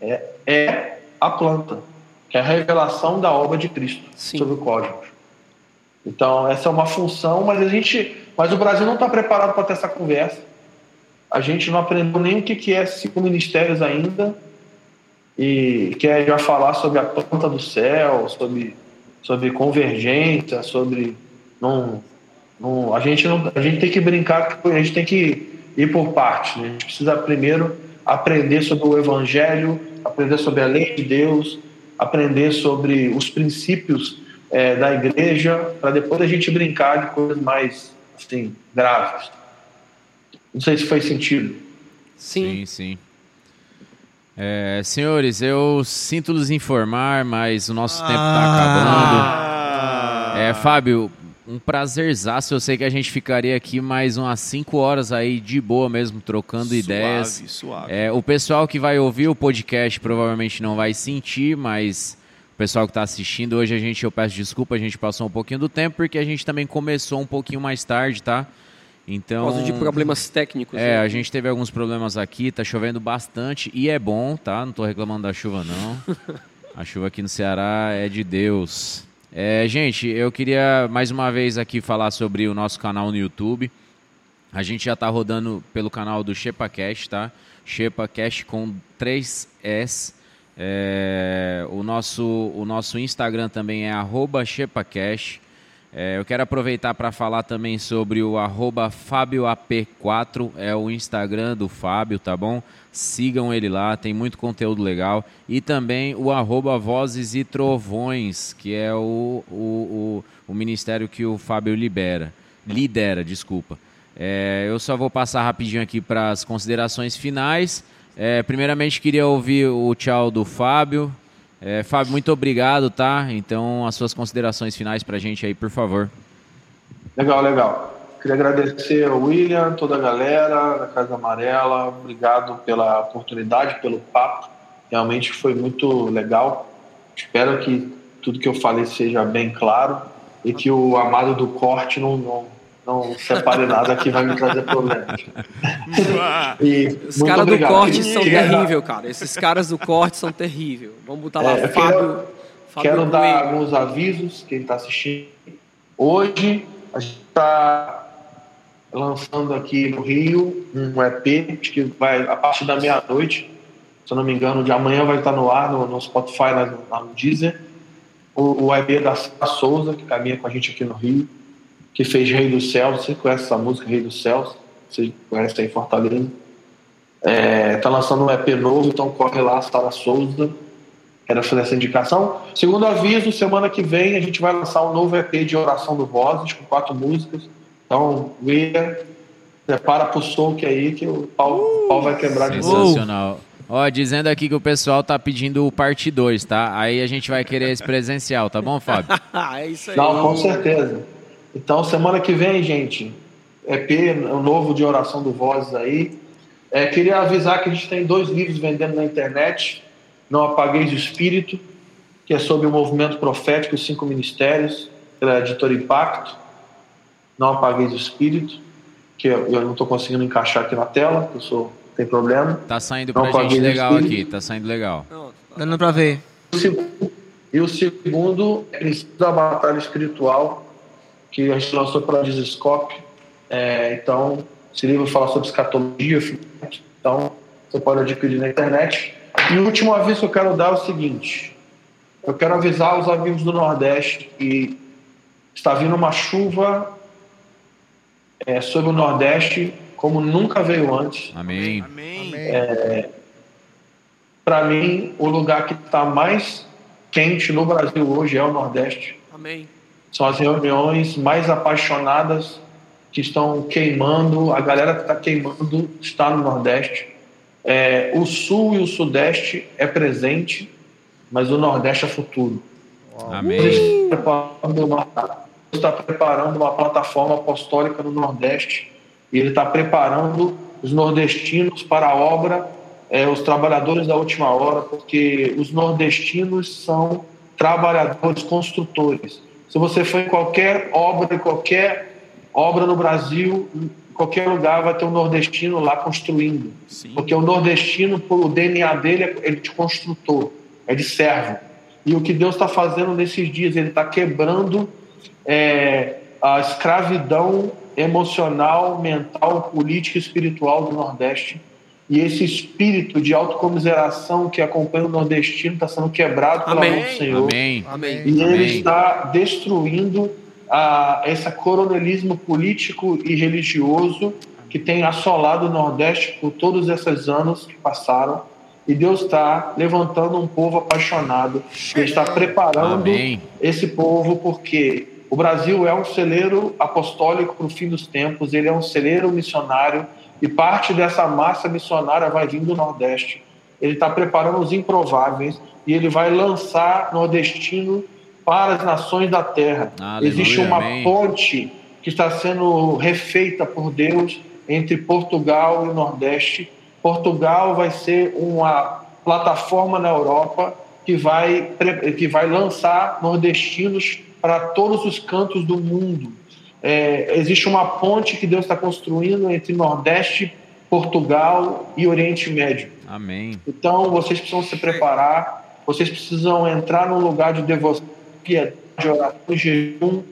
É, é a planta, que é a revelação da obra de Cristo Sim. sobre o cosmos. Então, essa é uma função, mas a gente. Mas o Brasil não está preparado para ter essa conversa. A gente não aprendeu nem o que que é cinco ministérios ainda e quer já falar sobre a planta do céu, sobre, sobre convergência, sobre. Não, não, a, gente não, a gente tem que brincar, que a gente tem que ir por partes. né? A gente precisa primeiro aprender sobre o Evangelho, aprender sobre a lei de Deus, aprender sobre os princípios eh, da igreja, para depois a gente brincar de coisas mais assim, graves. Não sei se faz sentido. Sim. Sim, sim. É, senhores, eu sinto lhes informar, mas o nosso tempo está acabando. É, Fábio, um prazerzaço. Eu sei que a gente ficaria aqui mais umas 5 horas aí de boa mesmo, trocando ideias. Suave, suave. É, o pessoal que vai ouvir o podcast provavelmente não vai sentir, mas o pessoal que está assistindo hoje a gente, eu peço desculpa, a gente passou um pouquinho do tempo porque a gente também começou um pouquinho mais tarde, tá? Então, Por causa de problemas técnicos. é, né? a gente teve alguns problemas aqui, tá chovendo bastante e é bom, tá? Não tô reclamando da chuva, não. *laughs* A chuva aqui no Ceará é de Deus. É, gente, eu queria mais uma vez aqui falar sobre o nosso canal no YouTube. A gente já tá rodando pelo canal do ShepaCast, tá? ShepaCast com 3S. É, o, nosso, o nosso Instagram também é arroba ShepaCast. É, eu quero aproveitar para falar também sobre o arroba FábioAP4, é o Instagram do Fábio, tá bom? Sigam ele lá, tem muito conteúdo legal. E também o arroba Vozes e Trovões, que é o, o, o, o ministério que o Fábio libera, lidera, desculpa. É, eu só vou passar rapidinho aqui para as considerações finais. É, primeiramente, queria ouvir o tchau do Fábio. É, Fábio, muito obrigado, tá? Então, as suas considerações finais pra gente aí, por favor. Legal, legal. Queria agradecer ao William, toda a galera da Casa Amarela. Obrigado pela oportunidade, pelo papo. Realmente foi muito legal. Espero que tudo que eu falei seja bem claro e que o amado do corte não, não, não separe nada que vai me trazer problemas. e, Os caras do corte são terríveis, cara. Esses caras do corte são terríveis. Vamos botar lá é, Fábio. Quero, Fábio quero dar alguns avisos, quem está assistindo. Hoje a gente está lançando aqui no Rio um EP que vai a partir da meia-noite, se eu não me engano, de amanhã vai estar no ar no, no Spotify, no, no Deezer. O, o EP da Souza, que caminha com a gente aqui no Rio, que fez Rei dos Céus. Você conhece essa música, Rei dos Céus? Você conhece aí em Fortaleza? É, tá lançando um EP novo, então corre lá, Sara Souza. Quero fazer essa indicação. Segundo aviso, semana que vem a gente vai lançar um novo EP de Oração do Vozes, com quatro músicas então, William, prepara pro soco aí que o pau, uh, pau vai quebrar de novo. Sensacional. Ó, dizendo aqui que o pessoal tá pedindo o parte 2, tá? Aí a gente vai querer esse presencial, tá bom, Fábio? *laughs* é isso aí. Não, com certeza. Então, semana que vem, gente, EP, o novo de oração do Vozes aí. É, queria avisar que a gente tem dois livros vendendo na internet. Não Apagueis o Espírito, que é sobre o movimento profético, os cinco ministérios, pela editora Impacto não apagueis o espírito, que eu, eu não estou conseguindo encaixar aqui na tela, que eu sou, tem problema. Tá saindo para gente legal aqui, tá saindo legal. Dando para ver. E o segundo é da batalha espiritual, que a gente lançou pela Dizescope. É, então, esse livro fala sobre escatologia, então você pode adquirir na internet. E o último aviso que eu quero dar é o seguinte: eu quero avisar os amigos do Nordeste que está vindo uma chuva é, sobre o Nordeste como nunca veio antes. Amém. É, Para mim, o lugar que está mais quente no Brasil hoje é o Nordeste. Amém. São as reuniões mais apaixonadas que estão queimando, a galera que está queimando está no Nordeste. É, o Sul e o Sudeste é presente, mas o Nordeste é futuro. Amém está preparando uma plataforma apostólica no Nordeste e ele está preparando os nordestinos para a obra, é, os trabalhadores da última hora, porque os nordestinos são trabalhadores construtores. Se você for em qualquer obra, qualquer obra no Brasil, em qualquer lugar vai ter um nordestino lá construindo. Sim. Porque o nordestino, o DNA dele é de construtor, é de servo. E o que Deus está fazendo nesses dias, ele está quebrando é, a escravidão emocional, mental, política e espiritual do Nordeste. E esse espírito de autocomiseração que acompanha o nordestino está sendo quebrado pelo amor do Senhor. Amém. Amém. E ele Amém. está destruindo a, esse coronelismo político e religioso que tem assolado o Nordeste por todos esses anos que passaram. E Deus está levantando um povo apaixonado. Ele está preparando Amém. esse povo porque o Brasil é um celeiro apostólico para o fim dos tempos, ele é um celeiro missionário e parte dessa massa missionária vai vir do Nordeste. Ele está preparando os improváveis e ele vai lançar nordestino para as nações da terra. Aleluia, Existe uma amém. ponte que está sendo refeita por Deus entre Portugal e Nordeste. Portugal vai ser uma plataforma na Europa que vai, que vai lançar nordestinos para todos os cantos do mundo. É, existe uma ponte que Deus está construindo entre Nordeste, Portugal e Oriente Médio. Amém. Então vocês precisam se preparar, vocês precisam entrar num lugar de devoção, piedade, oração, jejum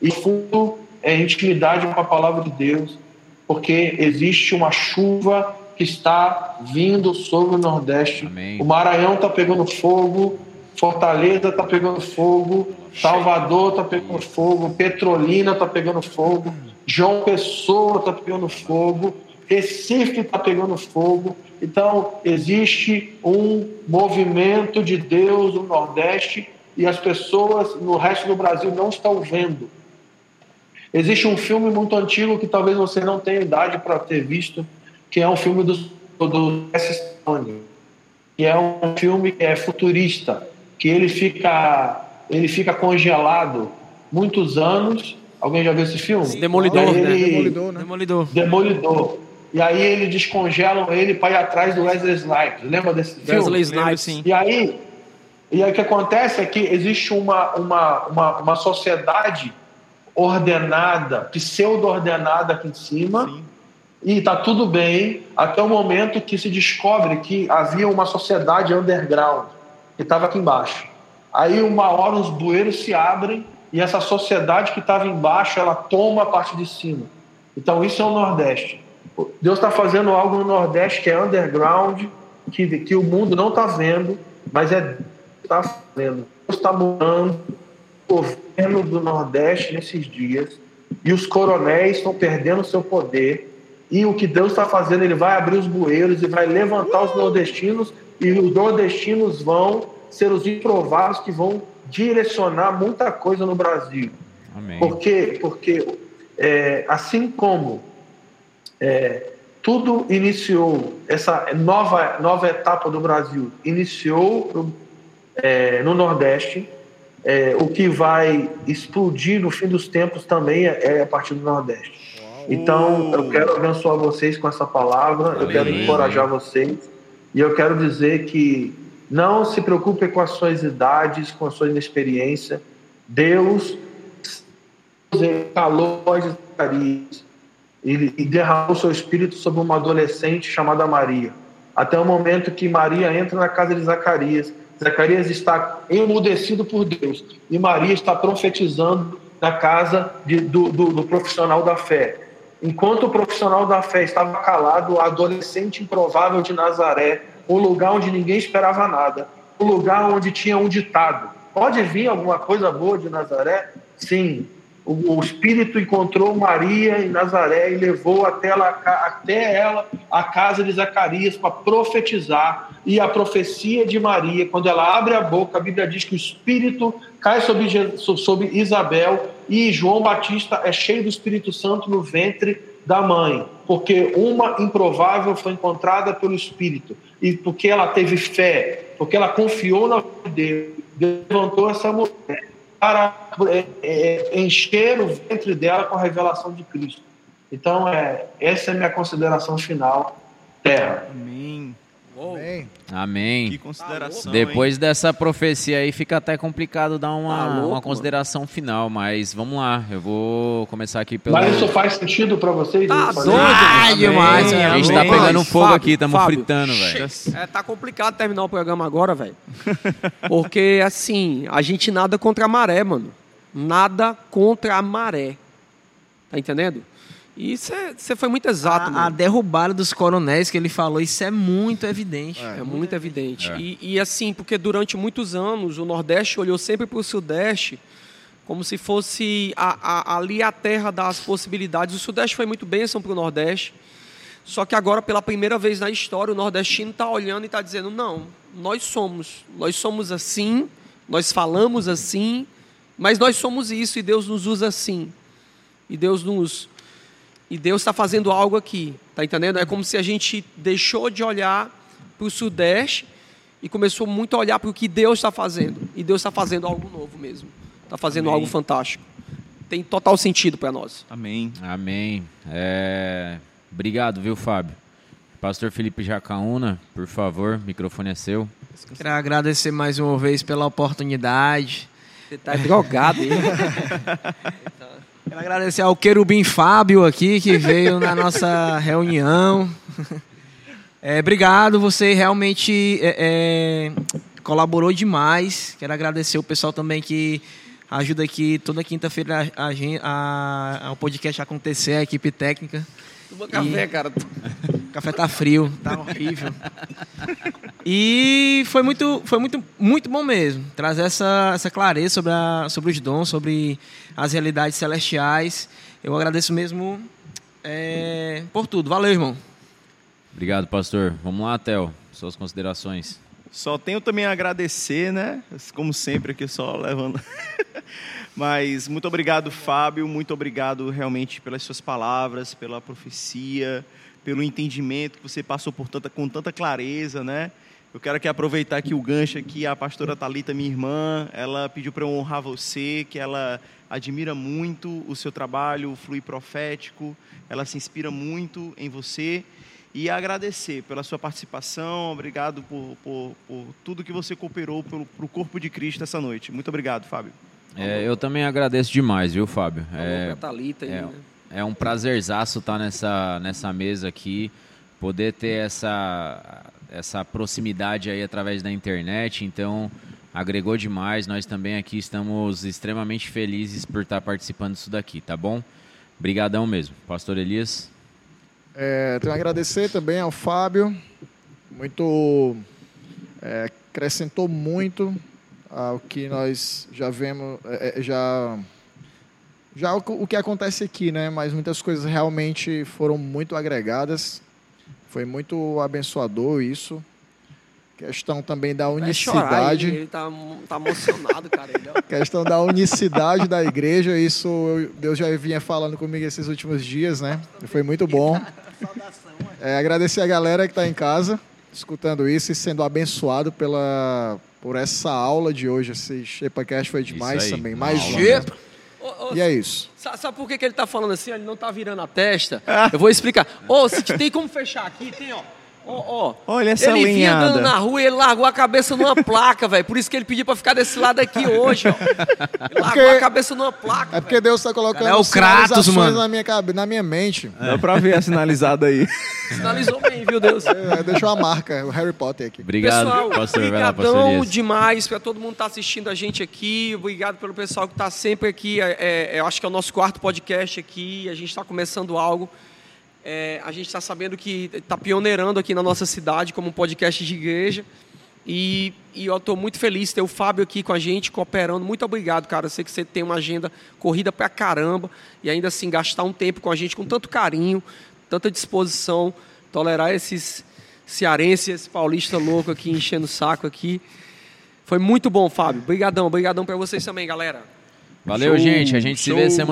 e fundo é intimidade com a palavra de Deus, porque existe uma chuva que está vindo sobre o Nordeste. Amém. O Maranhão está pegando fogo, Fortaleza está pegando fogo, Salvador está pegando fogo, Petrolina está pegando fogo, João Pessoa está pegando fogo, Recife está pegando fogo. Então, existe um movimento de Deus no Nordeste e as pessoas no resto do Brasil não estão vendo. Existe um filme muito antigo que talvez você não tenha idade para ter visto, que é um filme do, do Stone, que é um filme que é futurista, que ele fica, ele fica congelado muitos anos Alguém já viu esse filme? Demolidor, né? ele- Demolidor, né? Demolidor. Demolidor. E aí eles descongelam ele para ir atrás do Wesley Snipes. Lembra desse filme? Wesley Snipes. sim. E aí, e aí o que acontece é que existe uma, uma, uma, uma sociedade ordenada, pseudo-ordenada aqui em cima, Sim. e está tudo bem até o momento que se descobre que havia uma sociedade underground que estava aqui embaixo. Aí uma hora os bueiros se abrem e essa sociedade que estava embaixo ela toma a parte de cima. Então isso é o Nordeste. Deus está fazendo algo no Nordeste que é underground, que, que o mundo não está vendo, mas é está fazendo. Deus está mudando o governo do Nordeste nesses dias e os coronéis estão perdendo seu poder. E o que Deus está fazendo, Ele vai abrir os bueiros e vai levantar os nordestinos, e os nordestinos vão ser os improváveis que vão direcionar muita coisa no Brasil. Amém. Por quê? Porque é, assim como é, tudo iniciou, essa nova, nova etapa do Brasil iniciou no, é, no Nordeste, é, o que vai explodir no fim dos tempos também é, é a partir do Nordeste. Então, eu quero abençoar vocês com essa palavra, eu quero encorajar vocês, e eu quero dizer que não se preocupem com as suas idades, com a sua inexperiência. Deus calou as Zacarias e, e derramou seu espírito sobre uma adolescente chamada Maria. Até o momento que Maria entra na casa de Zacarias. Zacarias está emudecido por Deus e Maria está profetizando na casa de- do, do- do profissional da fé. Enquanto o profissional da fé estava calado, o adolescente improvável de Nazaré, um lugar onde ninguém esperava nada, um lugar onde tinha um ditado: pode vir alguma coisa boa de Nazaré? Sim. O, o Espírito encontrou Maria em Nazaré e levou até ela, até ela a casa de Zacarias para profetizar. E a profecia de Maria, quando ela abre a boca, a Bíblia diz que o Espírito cai sobre, sobre Isabel e João Batista é cheio do Espírito Santo no ventre da mãe, porque uma improvável foi encontrada pelo Espírito e porque ela teve fé, porque ela confiou na Deus, Deus levantou essa mulher para é, é, encher o ventre dela com a revelação de Cristo. Então, é, essa é a minha consideração final. Terra. Amém. Amém. Amém. Que consideração. Depois dessa profecia aí fica até complicado dar Tá uma, louco, uma mano. consideração final, mas vamos lá. Eu vou começar aqui pelo. Mas isso faz sentido para vocês? Tá doido, Ai, mano. demais, A gente Amém. tá pegando fogo Fábio, aqui, estamos Fábio, fritando, velho. É, tá complicado terminar o programa agora, velho. *laughs* Porque, assim, a gente nada contra a maré, mano. Nada contra a maré. Tá entendendo? E você foi muito exato, A, a derrubada dos coronéis que ele falou, isso é muito evidente. É muito evidente. É. E, e, assim, porque durante muitos anos o Nordeste olhou sempre para o Sudeste como se fosse a- a- ali a terra das possibilidades. O Sudeste foi muito bênção para o Nordeste. Só que agora, pela primeira vez na história, o nordestino está olhando e está dizendo: não, nós somos, nós somos assim, nós falamos assim, mas nós somos isso e Deus nos usa assim. E Deus nos. E Deus está fazendo algo aqui, tá entendendo? É como se a gente deixou de olhar para o Sudeste e começou muito a olhar para o que Deus está fazendo. E Deus está fazendo algo novo mesmo. Está fazendo Amém. algo fantástico. Tem total sentido para nós. Amém. Amém. É, Obrigado, viu, Fábio? Pastor Felipe Jacaúna, por favor, o microfone é seu. Quero agradecer mais uma vez pela oportunidade. Você tá drogado, hein? *laughs* Quero agradecer ao Querubim Fábio aqui, que veio na nossa reunião. É, obrigado, você realmente é, é, colaborou demais. Quero agradecer o pessoal também que ajuda aqui toda quinta-feira a, a, a- o podcast acontecer, a equipe técnica. Toma café, cara. O *laughs* café tá frio, tá horrível. E foi muito, foi muito, muito bom mesmo trazer essa, essa clareza sobre, a, sobre os dons, sobre as realidades celestiais. Eu agradeço mesmo é, por tudo. Valeu, irmão. Obrigado, pastor. Vamos lá, Theo. Suas considerações. Só tenho também a agradecer, né? Como sempre aqui só levando. *laughs* Mas muito obrigado, Fábio. Muito obrigado realmente pelas suas palavras, pela profecia, pelo entendimento que você passou por tanta, com tanta clareza, né? Eu quero aqui aproveitar aqui o gancho aqui, a pastora Talita, minha irmã, ela pediu para eu honrar você, que ela admira muito o seu trabalho, o fluir profético, ela se inspira muito em você e agradecer pela sua participação, obrigado por, por, por tudo que você cooperou para o corpo de Cristo essa noite. Muito obrigado, Fábio. É, eu também agradeço demais, viu, Fábio? É, É, Thalita aí, é, né? é um prazerzaço estar nessa, nessa mesa aqui, poder ter essa, essa proximidade aí através da internet, então agregou demais. Nós também aqui estamos extremamente felizes por estar participando disso daqui, tá bom? Brigadão mesmo. Pastor Elias. É, tenho a agradecer também ao Fábio, muito é, acrescentou muito ao que nós já vemos, é, é, já já o, que- acontece aqui, né? Mas muitas coisas realmente foram muito agregadas, foi muito abençoador isso. Questão também da unicidade. ele, ele tá, tá emocionado, cara. Ele, ó. *laughs* questão da unicidade da igreja, isso eu- Deus já vinha falando comigo esses últimos dias, né? Foi muito bom. É, agradecer a galera que está em casa, escutando isso e sendo abençoado pela, por essa aula de hoje. Esse ShepaCast foi demais aí, também. Mais aula um. Ô, ô, E é isso. Sa- Sabe por que, que ele tá falando assim? Ele não tá virando a testa. Eu vou explicar. Ô, se te- tem como fechar aqui, tem, ó. Ó, ó. Olha essa ele vinha linhada. andando na rua e ele largou a cabeça numa placa, velho. Por isso que ele pediu pra ficar desse lado aqui hoje, ó. Ele largou a cabeça numa placa. É porque Deus está colocando Cara, é o Kratos, mano. na minha, cabe- na minha mente. Dá para ver a sinalizada aí. *laughs* Sinalizou bem, viu, Deus? É, deixou a marca, o Harry Potter aqui. Obrigado, pessoal, pastor. Obrigadão demais para todo mundo que está assistindo a gente aqui. Obrigado pelo pessoal que está sempre aqui. É, é, eu acho que é o nosso quarto podcast aqui. A gente está começando algo. É, a gente está sabendo que está pioneirando aqui na nossa cidade como um podcast de igreja. E, e eu estou muito feliz de ter o Fábio aqui com a gente, cooperando. Muito obrigado, cara. Eu sei que você tem uma agenda corrida pra caramba. E ainda assim, gastar um tempo com a gente com tanto carinho, tanta disposição, tolerar esses cearenses, esse paulista louco aqui, enchendo o saco aqui. Foi muito bom, Fábio. Obrigadão, obrigadão para vocês também, galera. Valeu, Show, gente. A gente se vê show. semana